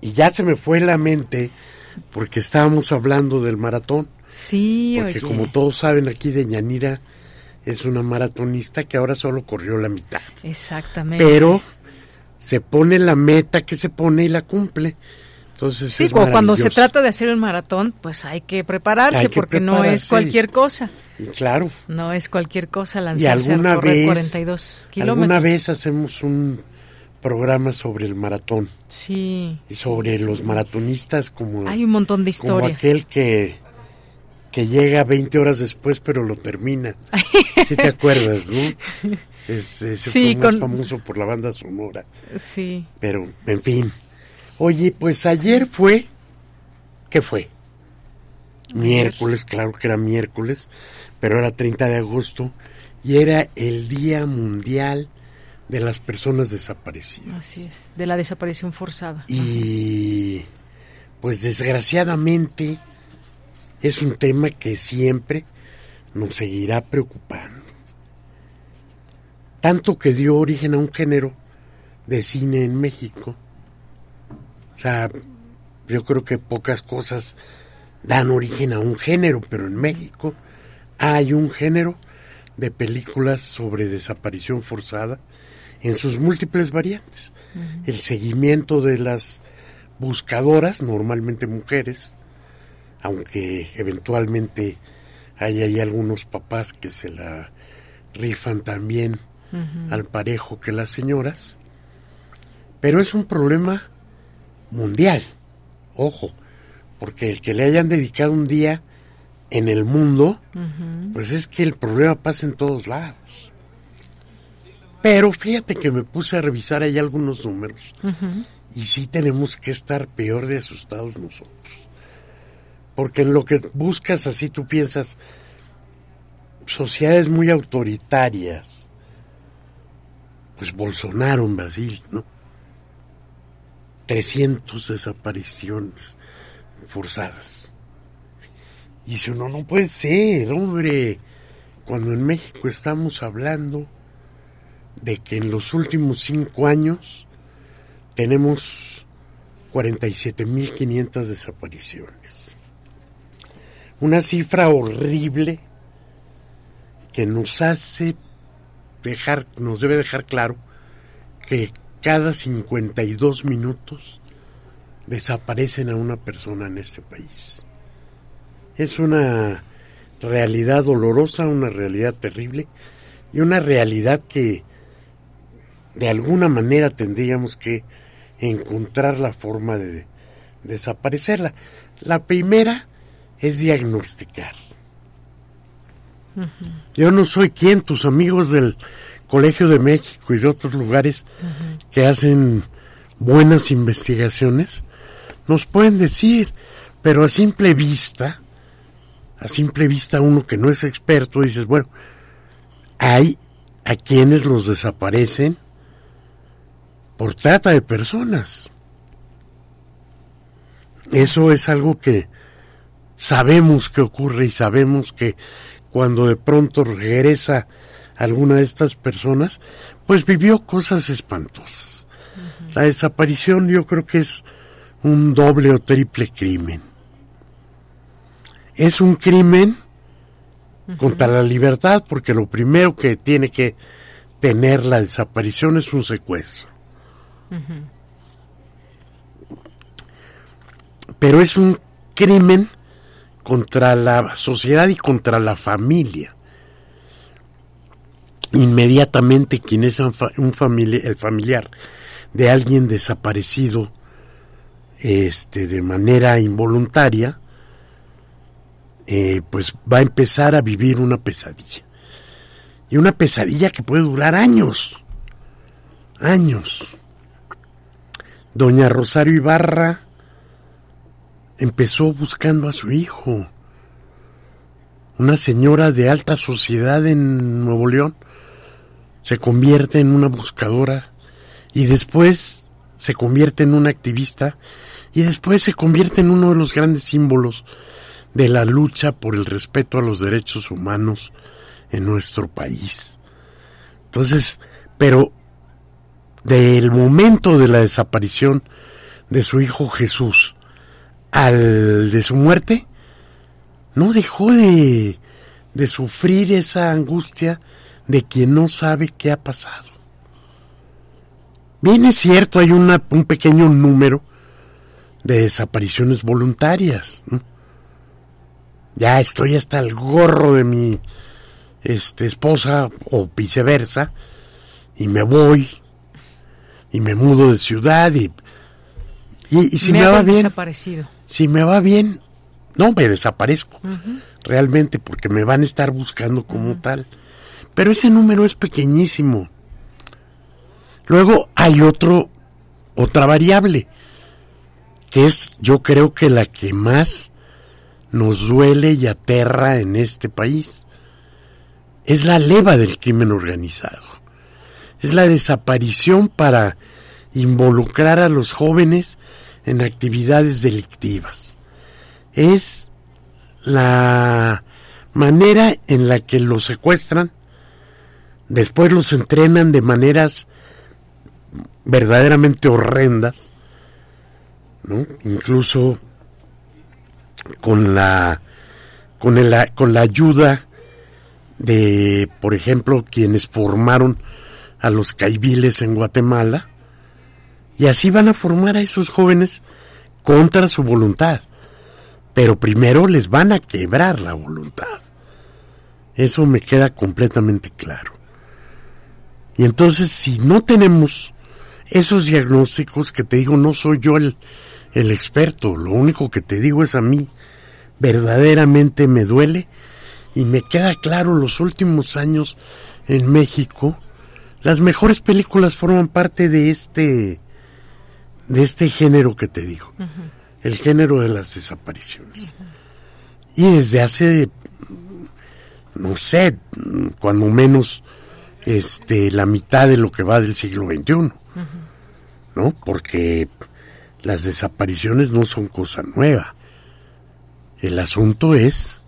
y ya se me fue la mente porque estábamos hablando del maratón. Sí, Porque oye. como todos saben, aquí de Yanira es una maratonista que ahora solo corrió la mitad. Exactamente. Pero se pone la meta que se pone y la cumple. Entonces Sí, es cuando se trata de hacer un maratón, pues hay que prepararse Hay que porque no es cualquier cosa. Y Claro. No es cualquier cosa Y lanzarse a alguna correr vez, 42 kilómetros. alguna vez hacemos un programa sobre el maratón Sí. y sobre los maratonistas como Hay un montón de como historias. aquel que que llega 20 horas después pero lo termina. Si te acuerdas, ¿no? Es, ese Sí, fue más con- famoso por la banda sonora. Sí. Pero, en fin. Oye, pues ayer fue. ¿Qué fue? Miércoles, claro que era miércoles, pero era 30 de agosto y era el Día Mundial de las Personas Desaparecidas. Así es, de la desaparición forzada. Y pues desgraciadamente es un tema que siempre nos seguirá preocupando. Tanto que dio origen a un género de cine en México. O sea, yo creo que pocas cosas dan origen a un género, pero en México hay un género de películas sobre desaparición forzada en sus múltiples variantes. El seguimiento de las buscadoras, normalmente mujeres, aunque eventualmente hay ahí algunos papás que se la rifan también Al parejo que las señoras, pero es un problema mundial, ojo, porque el que le hayan dedicado un día en el mundo, pues es que el problema pasa en todos lados. Pero fíjate que me puse a revisar ahí algunos números y sí tenemos que estar peor de asustados nosotros. Porque en lo que buscas así tú piensas, sociedades muy autoritarias, pues Bolsonaro en Brasil, ¿no? 300 desapariciones forzadas. Y si uno no puede ser, hombre, cuando en México estamos hablando de que en los últimos cinco años tenemos 47.500 desapariciones. Una cifra horrible que nos hace dejar, nos debe dejar claro que cada 52 minutos desaparecen a una persona en este país. Es una realidad dolorosa, una realidad terrible y una realidad que de alguna manera tendríamos que encontrar la forma de desaparecerla. La primera es diagnosticar. Yo no soy quien, tus amigos del Colegio de México y de otros lugares que hacen buenas investigaciones, nos pueden decir, pero a simple vista, a simple vista uno que no es experto, dices, bueno, hay a quienes los desaparecen por trata de personas. Eso es algo que sabemos que ocurre y sabemos que cuando de pronto regresa alguna de estas personas, pues vivió cosas espantosas. La desaparición yo creo que es un doble o triple crimen. Es un crimen contra la libertad porque lo primero que tiene que tener la desaparición es un secuestro. Pero es un crimen contra la sociedad y contra la familia. Inmediatamente quien es un el familiar de alguien desaparecido este, de manera involuntaria, eh, pues va a empezar a vivir una pesadilla. Y una pesadilla que puede durar años. Años. Doña Rosario Ibarra empezó buscando a su hijo. Una señora de alta sociedad en Nuevo León se convierte en una buscadora y después se convierte en una activista y después se convierte en uno de los grandes símbolos de la lucha por el respeto a los derechos humanos en nuestro país. Entonces, pero del momento de la desaparición de su hijo Jesús al de su muerte, no dejó de, de sufrir esa angustia de quien no sabe qué ha pasado. Bien es cierto, hay una, un pequeño número de desapariciones voluntarias. Ya estoy hasta el gorro de mi este, esposa o viceversa y me voy y me mudo de ciudad y, y, si me, va bien desaparecido. Si me va bien no me desaparezco. Realmente porque me van a estar buscando como tal. Pero ese número es pequeñísimo. Luego hay otro otra variable que es yo creo que la que más nos duele y aterra en este país es la leva del crimen organizado. Es la desaparición para involucrar a los jóvenes en actividades delictivas. Es la manera en la que los secuestran, después los entrenan de maneras verdaderamente horrendas, incluso con la con, el, con la ayuda de, por ejemplo, quienes formaron a los caibiles en Guatemala y así van a formar a esos jóvenes contra su voluntad. Pero primero les van a quebrar la voluntad. Eso me queda completamente claro. Y entonces si no tenemos esos diagnósticos que te digo, no soy yo el, el experto, lo único que te digo es a mí, verdaderamente me duele y me queda claro los últimos años en México las mejores películas forman parte de este de este género que te digo, el género de las desapariciones. Y desde hace no sé, cuando menos este la mitad de lo que va del siglo XXI. ¿No? Porque las desapariciones no son cosa nueva. El asunto es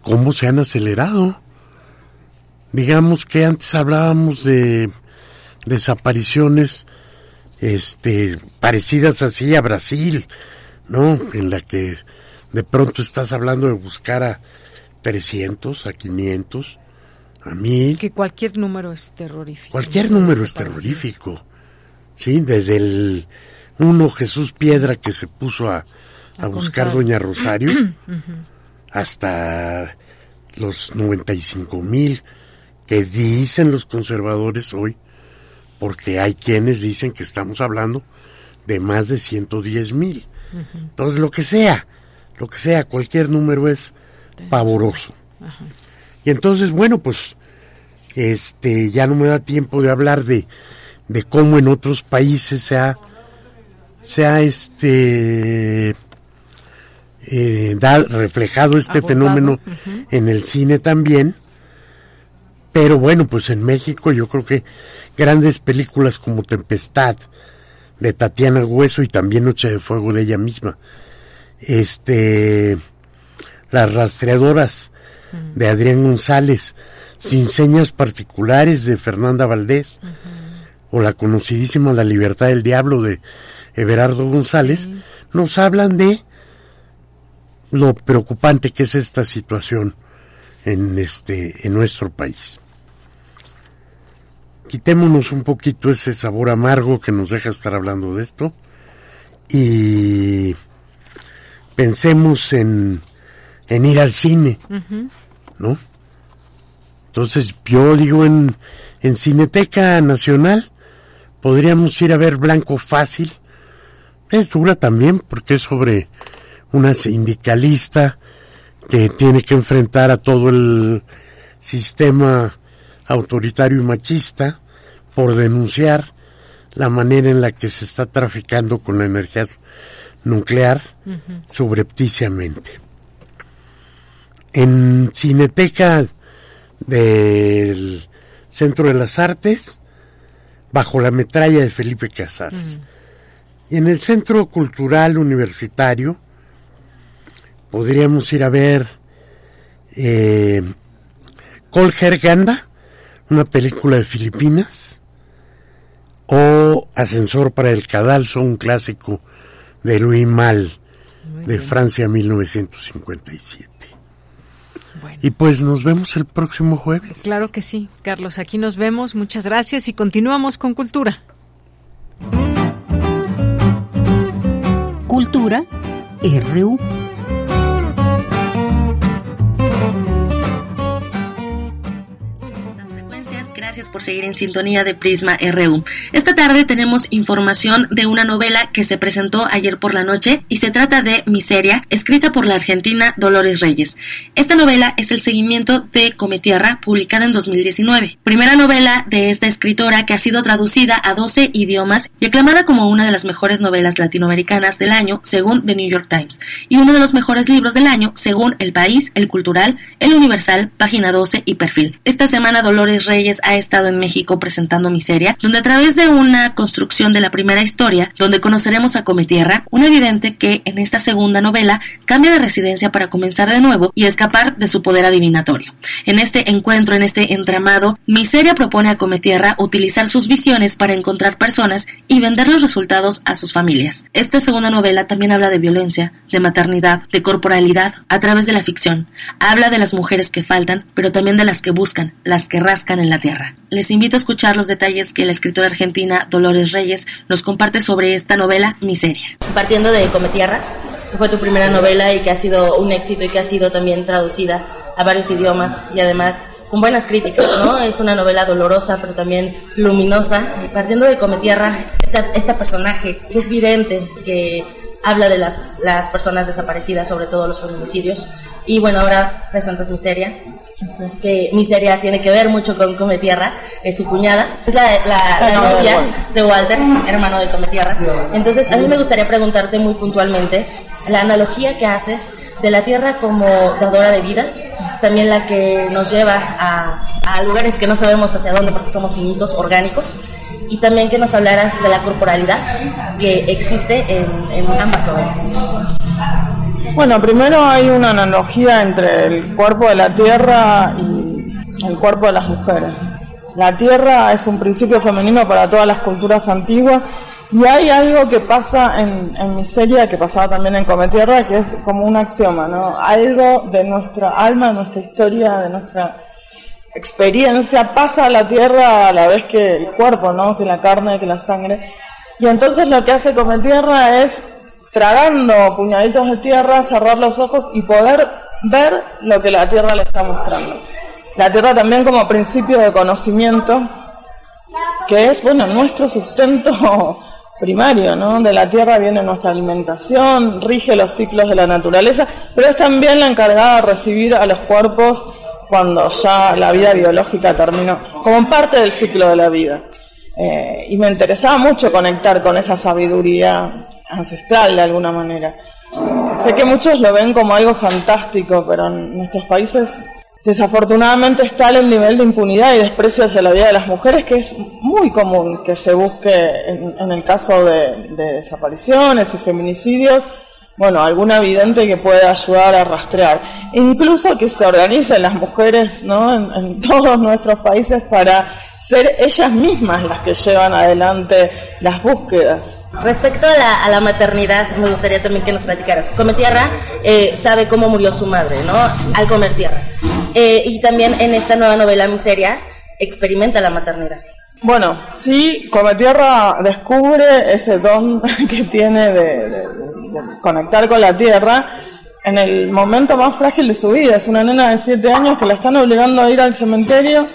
cómo se han acelerado. Digamos que antes hablábamos de desapariciones este parecidas así a Brasil, ¿no? En la que de pronto estás hablando de buscar a 300, a 500, a 1000. Que cualquier número es terrorífico. Cualquier número es terrorífico. Sí, desde el uno Jesús Piedra que se puso a, a, buscar Doña Rosario hasta los 95 mil que dicen los conservadores hoy, porque hay quienes dicen que estamos hablando de más de 110 mil. Entonces, lo que sea, lo que sea, cualquier número es pavoroso. Y entonces, bueno, pues este ya no me da tiempo de hablar de, de cómo en otros países se ha, se ha este eh, reflejado este fenómeno en el cine también. Pero bueno, pues en México yo creo que grandes películas como Tempestad de Tatiana Hueso y también Noche de Fuego de ella misma. Este Las rastreadoras de Adrián González, Sin señas particulares de Fernanda Valdés o la conocidísima La libertad del diablo de Everardo González, nos hablan de lo preocupante que es esta situación en este en nuestro país. Quitémonos un poquito ese sabor amargo que nos deja estar hablando de esto y pensemos en, en ir al cine, ¿no? Entonces yo digo en, en Cineteca Nacional podríamos ir a ver Blanco Fácil. Es dura también porque es sobre una sindicalista que tiene que enfrentar a todo el sistema autoritario y machista por denunciar la manera en la que se está traficando con la energía nuclear subrepticiamente. En Cineteca del Centro de las Artes, bajo la metralla de Felipe Casares. Y en el Centro Cultural Universitario, podríamos ir a ver eh, Colger Ganda, una película de Filipinas, o Ascensor para el Cadalso, un clásico de Louis Mal, de Francia 1957. Y pues nos vemos el próximo jueves. Claro que sí, Carlos, aquí nos vemos, muchas gracias y continuamos con Cultura. Cultura RU. Gracias por seguir en sintonía de Prisma RU. Esta tarde tenemos información de una novela que se presentó ayer por la noche y se trata de Miseria, escrita por la argentina Dolores Reyes. Esta novela es el seguimiento de Cometierra, publicada en 2019. Primera novela de esta escritora que ha sido traducida a 12 idiomas y aclamada como una de las mejores novelas latinoamericanas del año, según The New York Times, y uno de los mejores libros del año, según El País, El Cultural, El Universal, Página 12 y Perfil. Esta semana Dolores Reyes ha estado en México presentando Miseria, donde a través de una construcción de la primera historia, donde conoceremos a Cometierra, un evidente que en esta segunda novela cambia de residencia para comenzar de nuevo y escapar de su poder adivinatorio. En este encuentro, en este entramado, Miseria propone a Cometierra utilizar sus visiones para encontrar personas y vender los resultados a sus familias. Esta segunda novela también habla de violencia, de maternidad, de corporalidad, a través de la ficción. Habla de las mujeres que faltan, pero también de las que buscan, las que rascan en la tierra. Les invito a escuchar los detalles que la escritora argentina Dolores Reyes nos comparte sobre esta novela Miseria. Partiendo de Cometierra, que fue tu primera novela y que ha sido un éxito y que ha sido también traducida a varios idiomas y además con buenas críticas, ¿no? Es una novela dolorosa pero también luminosa. Partiendo de Cometierra, esta, personaje que es vidente, que habla de las, las personas desaparecidas, sobre todo los feminicidios. Y bueno, ahora presentas Miseria, que Miseria tiene que ver mucho con Cometierra, es su cuñada, es la, la, novia de Walter, hermano de Cometierra. Entonces, a mí me gustaría preguntarte muy puntualmente la analogía que haces de la tierra como dadora de vida, también la que nos lleva a, a lugares que no sabemos hacia dónde porque somos finitos, orgánicos, y también que nos hablaras de la corporalidad que existe en, en ambas novelas. Bueno, primero hay una analogía entre el cuerpo de la tierra y el cuerpo de las mujeres. La tierra es un principio femenino para todas las culturas antiguas y hay algo que pasa en, Miseria, que pasaba también en Cometierra, que es como un axioma, ¿no? Algo de nuestra alma, de nuestra historia, de nuestra experiencia pasa a la tierra a la vez que el cuerpo, ¿no? Que la carne, que la sangre. Y entonces lo que hace Cometierra es, tragando puñaditos de tierra, cerrar los ojos y poder ver lo que la tierra le está mostrando. La tierra también como principio de conocimiento, que es, bueno, nuestro sustento primario, ¿no? De la tierra viene nuestra alimentación, rige los ciclos de la naturaleza, pero es también la encargada de recibir a los cuerpos cuando ya la vida biológica terminó, como parte del ciclo de la vida. Eh, y me interesaba mucho conectar con esa sabiduría ancestral de alguna manera. sé que muchos lo ven como algo fantástico, pero en nuestros países Desafortunadamente está el nivel de impunidad y desprecio hacia la vida de las mujeres que es muy común que se busque en, el caso de, desapariciones y feminicidios, bueno, alguna evidente que pueda ayudar a rastrear. Incluso que se organicen las mujeres ¿no? en todos nuestros países para ser ellas mismas las que llevan adelante las búsquedas. Respecto a la, maternidad, me gustaría también que nos platicaras. Come Tierra eh, sabe cómo murió su madre, ¿no? Al comer tierra. Eh, y también en esta nueva novela Miseria experimenta la maternidad. Bueno, sí, Come Tierra descubre ese don que tiene de conectar con la tierra en el momento más frágil de su vida. Es una nena de 7 años que la están obligando a ir al cementerio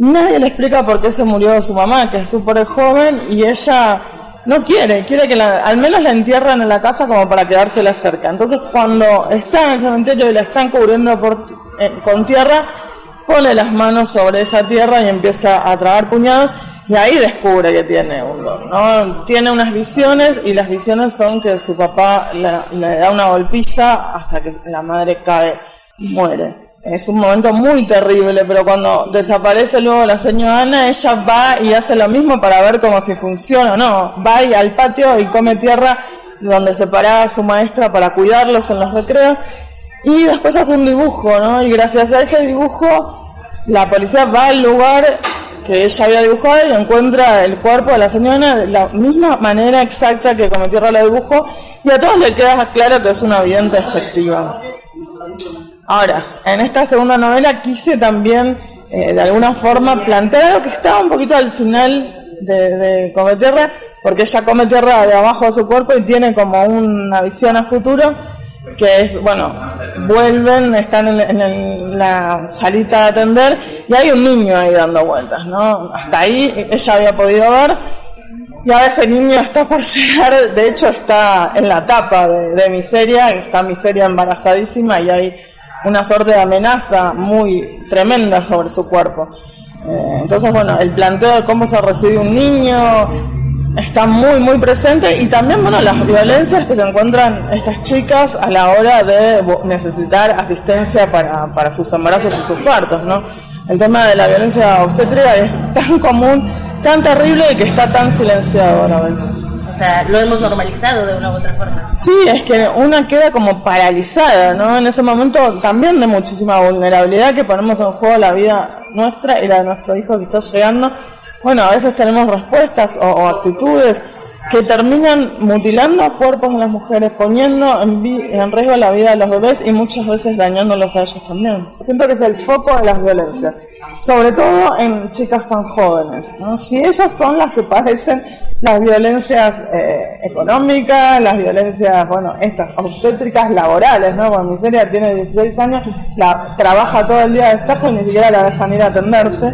Nadie le explica por qué se murió su mamá, que es súper joven, y ella no quiere, quiere que al menos la entierren en la casa como para quedársela cerca. Entonces cuando está en el cementerio y la están cubriendo por, eh, con tierra, pone las manos sobre esa tierra y empieza a tragar puñados y ahí descubre que tiene un don, ¿no? Tiene unas visiones y las visiones son que su papá le da una golpiza hasta que la madre cae y muere. Es un momento muy terrible, pero cuando desaparece luego la señora Ana, ella va y hace lo mismo para ver cómo si funciona o no. Va ahí al patio y come tierra donde se paraba su maestra para cuidarlos en los recreos. Y después hace un dibujo, ¿no? Y gracias a ese dibujo, la policía va al lugar que ella había dibujado y encuentra el cuerpo de la señora de la misma manera exacta que Come Tierra la dibujó. Y a todos le queda claro que es una vidente efectiva. Ahora, en esta segunda novela quise también, eh, de alguna forma, plantear algo que estaba un poquito al final de, de Cometerra, porque ella come tierra de abajo de su cuerpo y tiene como una visión a futuro, que es, bueno, vuelven, están en, la salita de atender y hay un niño ahí dando vueltas, ¿no? Hasta ahí ella había podido ver. Y ahora ese niño está por llegar, de hecho está en la tapa de, de Miseria, está Miseria embarazadísima y hay una suerte de amenaza muy tremenda sobre su cuerpo. Eh, entonces, bueno, el planteo de cómo se recibe un niño está muy, muy presente y también, bueno, las violencias que se encuentran estas chicas a la hora de necesitar asistencia para, para sus embarazos y sus partos, ¿no? El tema de la violencia obstétrica es tan común, tan terrible y que está tan silenciado a la vez. O sea, lo hemos normalizado de una u otra forma. Sí, es que una queda como paralizada, ¿no? En ese momento también de muchísima vulnerabilidad que ponemos en juego la vida nuestra y la de nuestro hijo que está llegando. Bueno, a veces tenemos respuestas o, actitudes que terminan mutilando cuerpos de las mujeres, poniendo en, en, riesgo la vida de los bebés y muchas veces dañándolos a ellos también. Siento que es el foco de las violencias, sobre todo en chicas tan jóvenes. ¿no? Si ellas son las que padecen las violencias eh, económicas, las violencias, bueno, estas obstétricas laborales, ¿no? Cuando Miseria tiene 16 años, la, trabaja todo el día de estajo y ni siquiera la dejan ir a atenderse.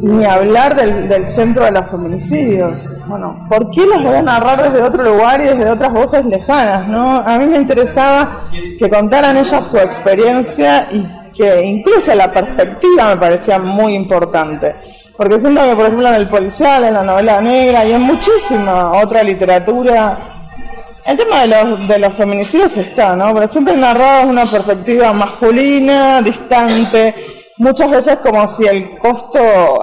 Ni hablar del, del centro de los feminicidios. Bueno, ¿por qué los voy a narrar desde otro lugar y desde otras voces lejanas, no? A mí me interesaba que contaran ellas su experiencia y que incluso la perspectiva me parecía muy importante porque siento que, por ejemplo, en el policial, en la novela negra y en muchísima otra literatura, el tema de los, de los feminicidios está, ¿no? Pero siempre narrado desde una perspectiva masculina, distante, muchas veces como si el costo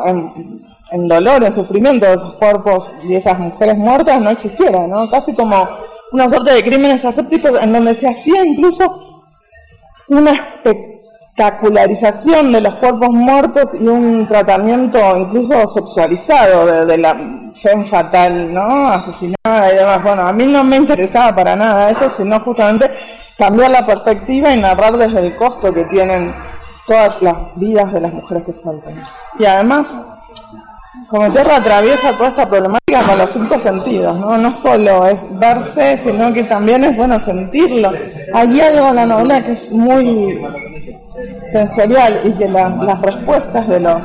en, dolor, en sufrimiento de esos cuerpos y esas mujeres muertas no existiera, ¿no? Casi como una suerte de crímenes asépticos en donde se hacía incluso una espectacularización de los cuerpos muertos y un tratamiento incluso sexualizado de, la fe fatal, ¿no? Asesinada y demás. Bueno, a mí no me interesaba para nada eso, sino justamente cambiar la perspectiva y narrar desde el costo que tienen todas las vidas de las mujeres que faltan. Y además, como tierra atraviesa toda esta problemática con los cinco sentidos, ¿no? No solo es verse, sino que también es bueno sentirlo. Hay algo en la novela que es muy sensorial y que las respuestas de los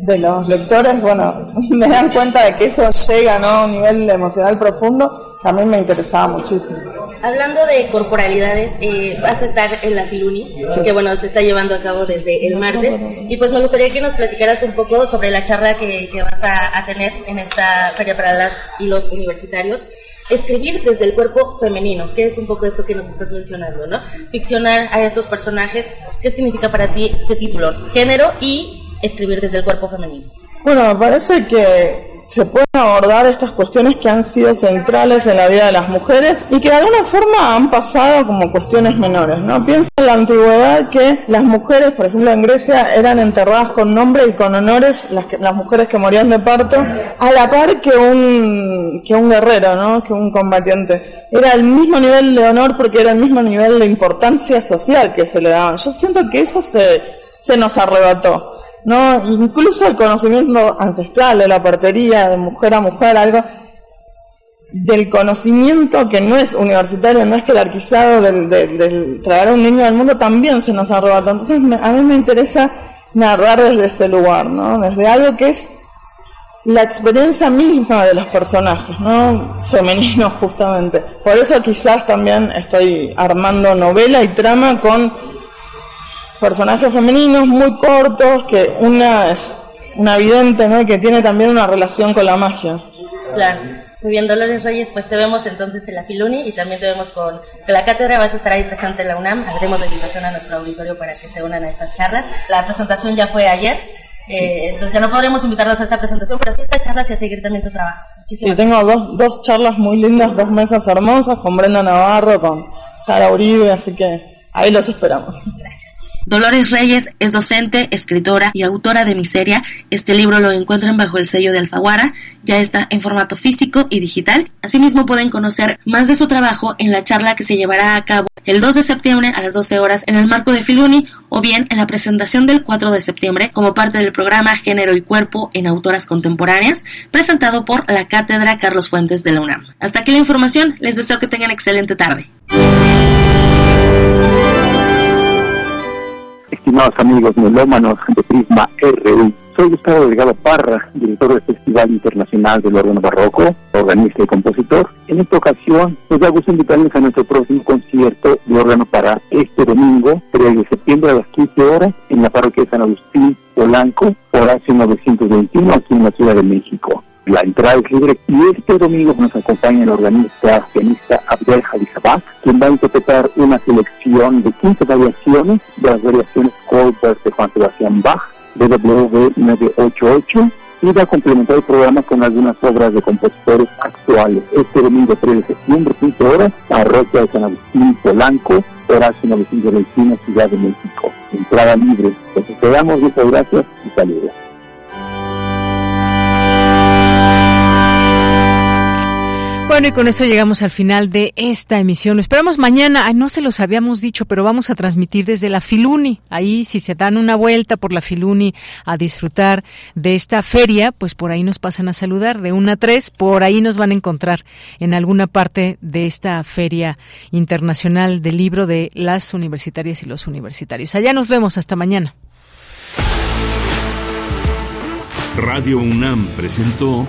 de los lectores, bueno, me dan cuenta de que eso llega ¿no? a un nivel emocional profundo, mí me interesaba muchísimo. Hablando de corporalidades, eh, vas a estar en la Filuni, que bueno, se está llevando a cabo desde el martes. Y pues me gustaría que nos platicaras un poco sobre la charla que, que vas a, a, tener en esta Feria para las y los universitarios. Escribir desde el cuerpo femenino, que es un poco esto que nos estás mencionando, ¿no? Ficcionar a estos personajes. ¿Qué significa para ti este título? Género y escribir desde el cuerpo femenino. Bueno, me parece que se pueden abordar estas cuestiones que han sido centrales en la vida de las mujeres y que de alguna forma han pasado como cuestiones menores, ¿no? Piensa en la antigüedad que las mujeres, por ejemplo en Grecia, eran enterradas con nombre y con honores, las, las mujeres que morían de parto, a la par que un, que un guerrero, ¿no? Que un combatiente. Era el mismo nivel de honor porque era el mismo nivel de importancia social que se le daban. Yo siento que eso se, se nos arrebató. ¿No? Incluso el conocimiento ancestral de la partería, de mujer a mujer, algo del conocimiento que no es universitario, no es jerarquizado del, del, traer a un niño al mundo, también se nos arrebató. Entonces a mí me interesa narrar desde ese lugar, ¿no? Desde algo que es la experiencia misma de los personajes, ¿no? Femeninos justamente. Por eso quizás también estoy armando novela y trama con personajes femeninos muy cortos, que una es una vidente, ¿no? que tiene también una relación con la magia. Claro. Muy bien, Dolores Reyes, pues te vemos entonces en la Filuni y también te vemos con la cátedra. Vas a estar ahí presente en la UNAM. Haremos la invitación a nuestro auditorio para que se unan a estas charlas. La presentación ya fue ayer. Eh, entonces ya no podremos invitarlos a esta presentación, pero sí a esta charla y a seguir también tu trabajo. Muchísimas sí, tengo dos, dos charlas muy lindas, dos mesas hermosas con Brenda Navarro, con Sara Uribe, así que ahí los esperamos. Gracias. Dolores Reyes es docente, escritora y autora de Miseria. Este libro lo encuentran bajo el sello de Alfaguara. Ya está en formato físico y digital. Asimismo pueden conocer más de su trabajo en la charla que se llevará a cabo el 2 de septiembre a las 12 horas en el marco de Filuni o bien en la presentación del 4 de septiembre como parte del programa Género y Cuerpo en Autoras Contemporáneas presentado por la Cátedra Carlos Fuentes de la UNAM. Hasta aquí la información. Les deseo que tengan excelente tarde. Estimados amigos melómanos de Prisma RU. Soy Gustavo Delgado Parra, director del Festival Internacional del Órgano Barroco, organista y compositor. En esta ocasión, nos da gusto invitarles a nuestro próximo concierto de órgano para este domingo, 3 de septiembre a las 15 horas, en la parroquia de San Agustín, Polanco, Horacio 921, aquí en la Ciudad de México. La entrada es libre y este domingo nos acompaña el organista pianista Abdel Jalizabak, quien va a interpretar una selección de 15 variaciones de las variaciones Goldberg de Juan Sebastián Bach, W 988 y va a complementar el programa con algunas obras de compositores actuales. Este domingo 3 de septiembre, 15 horas, parroquia de San Agustín Polanco, Horacio 921, Ciudad de México. Entrada libre. Les esperamos, muchas gracias y saludos. Bueno, y con eso llegamos al final de esta emisión. Lo esperamos mañana. no se los habíamos dicho, pero vamos a transmitir desde la Filuni. Ahí, si se dan una vuelta por la Filuni a disfrutar de esta feria, pues por ahí nos pasan a saludar. De una a tres, por ahí nos van a encontrar en alguna parte de esta feria internacional del libro de las universitarias y los universitarios. Allá nos vemos. Hasta mañana. Radio UNAM presentó.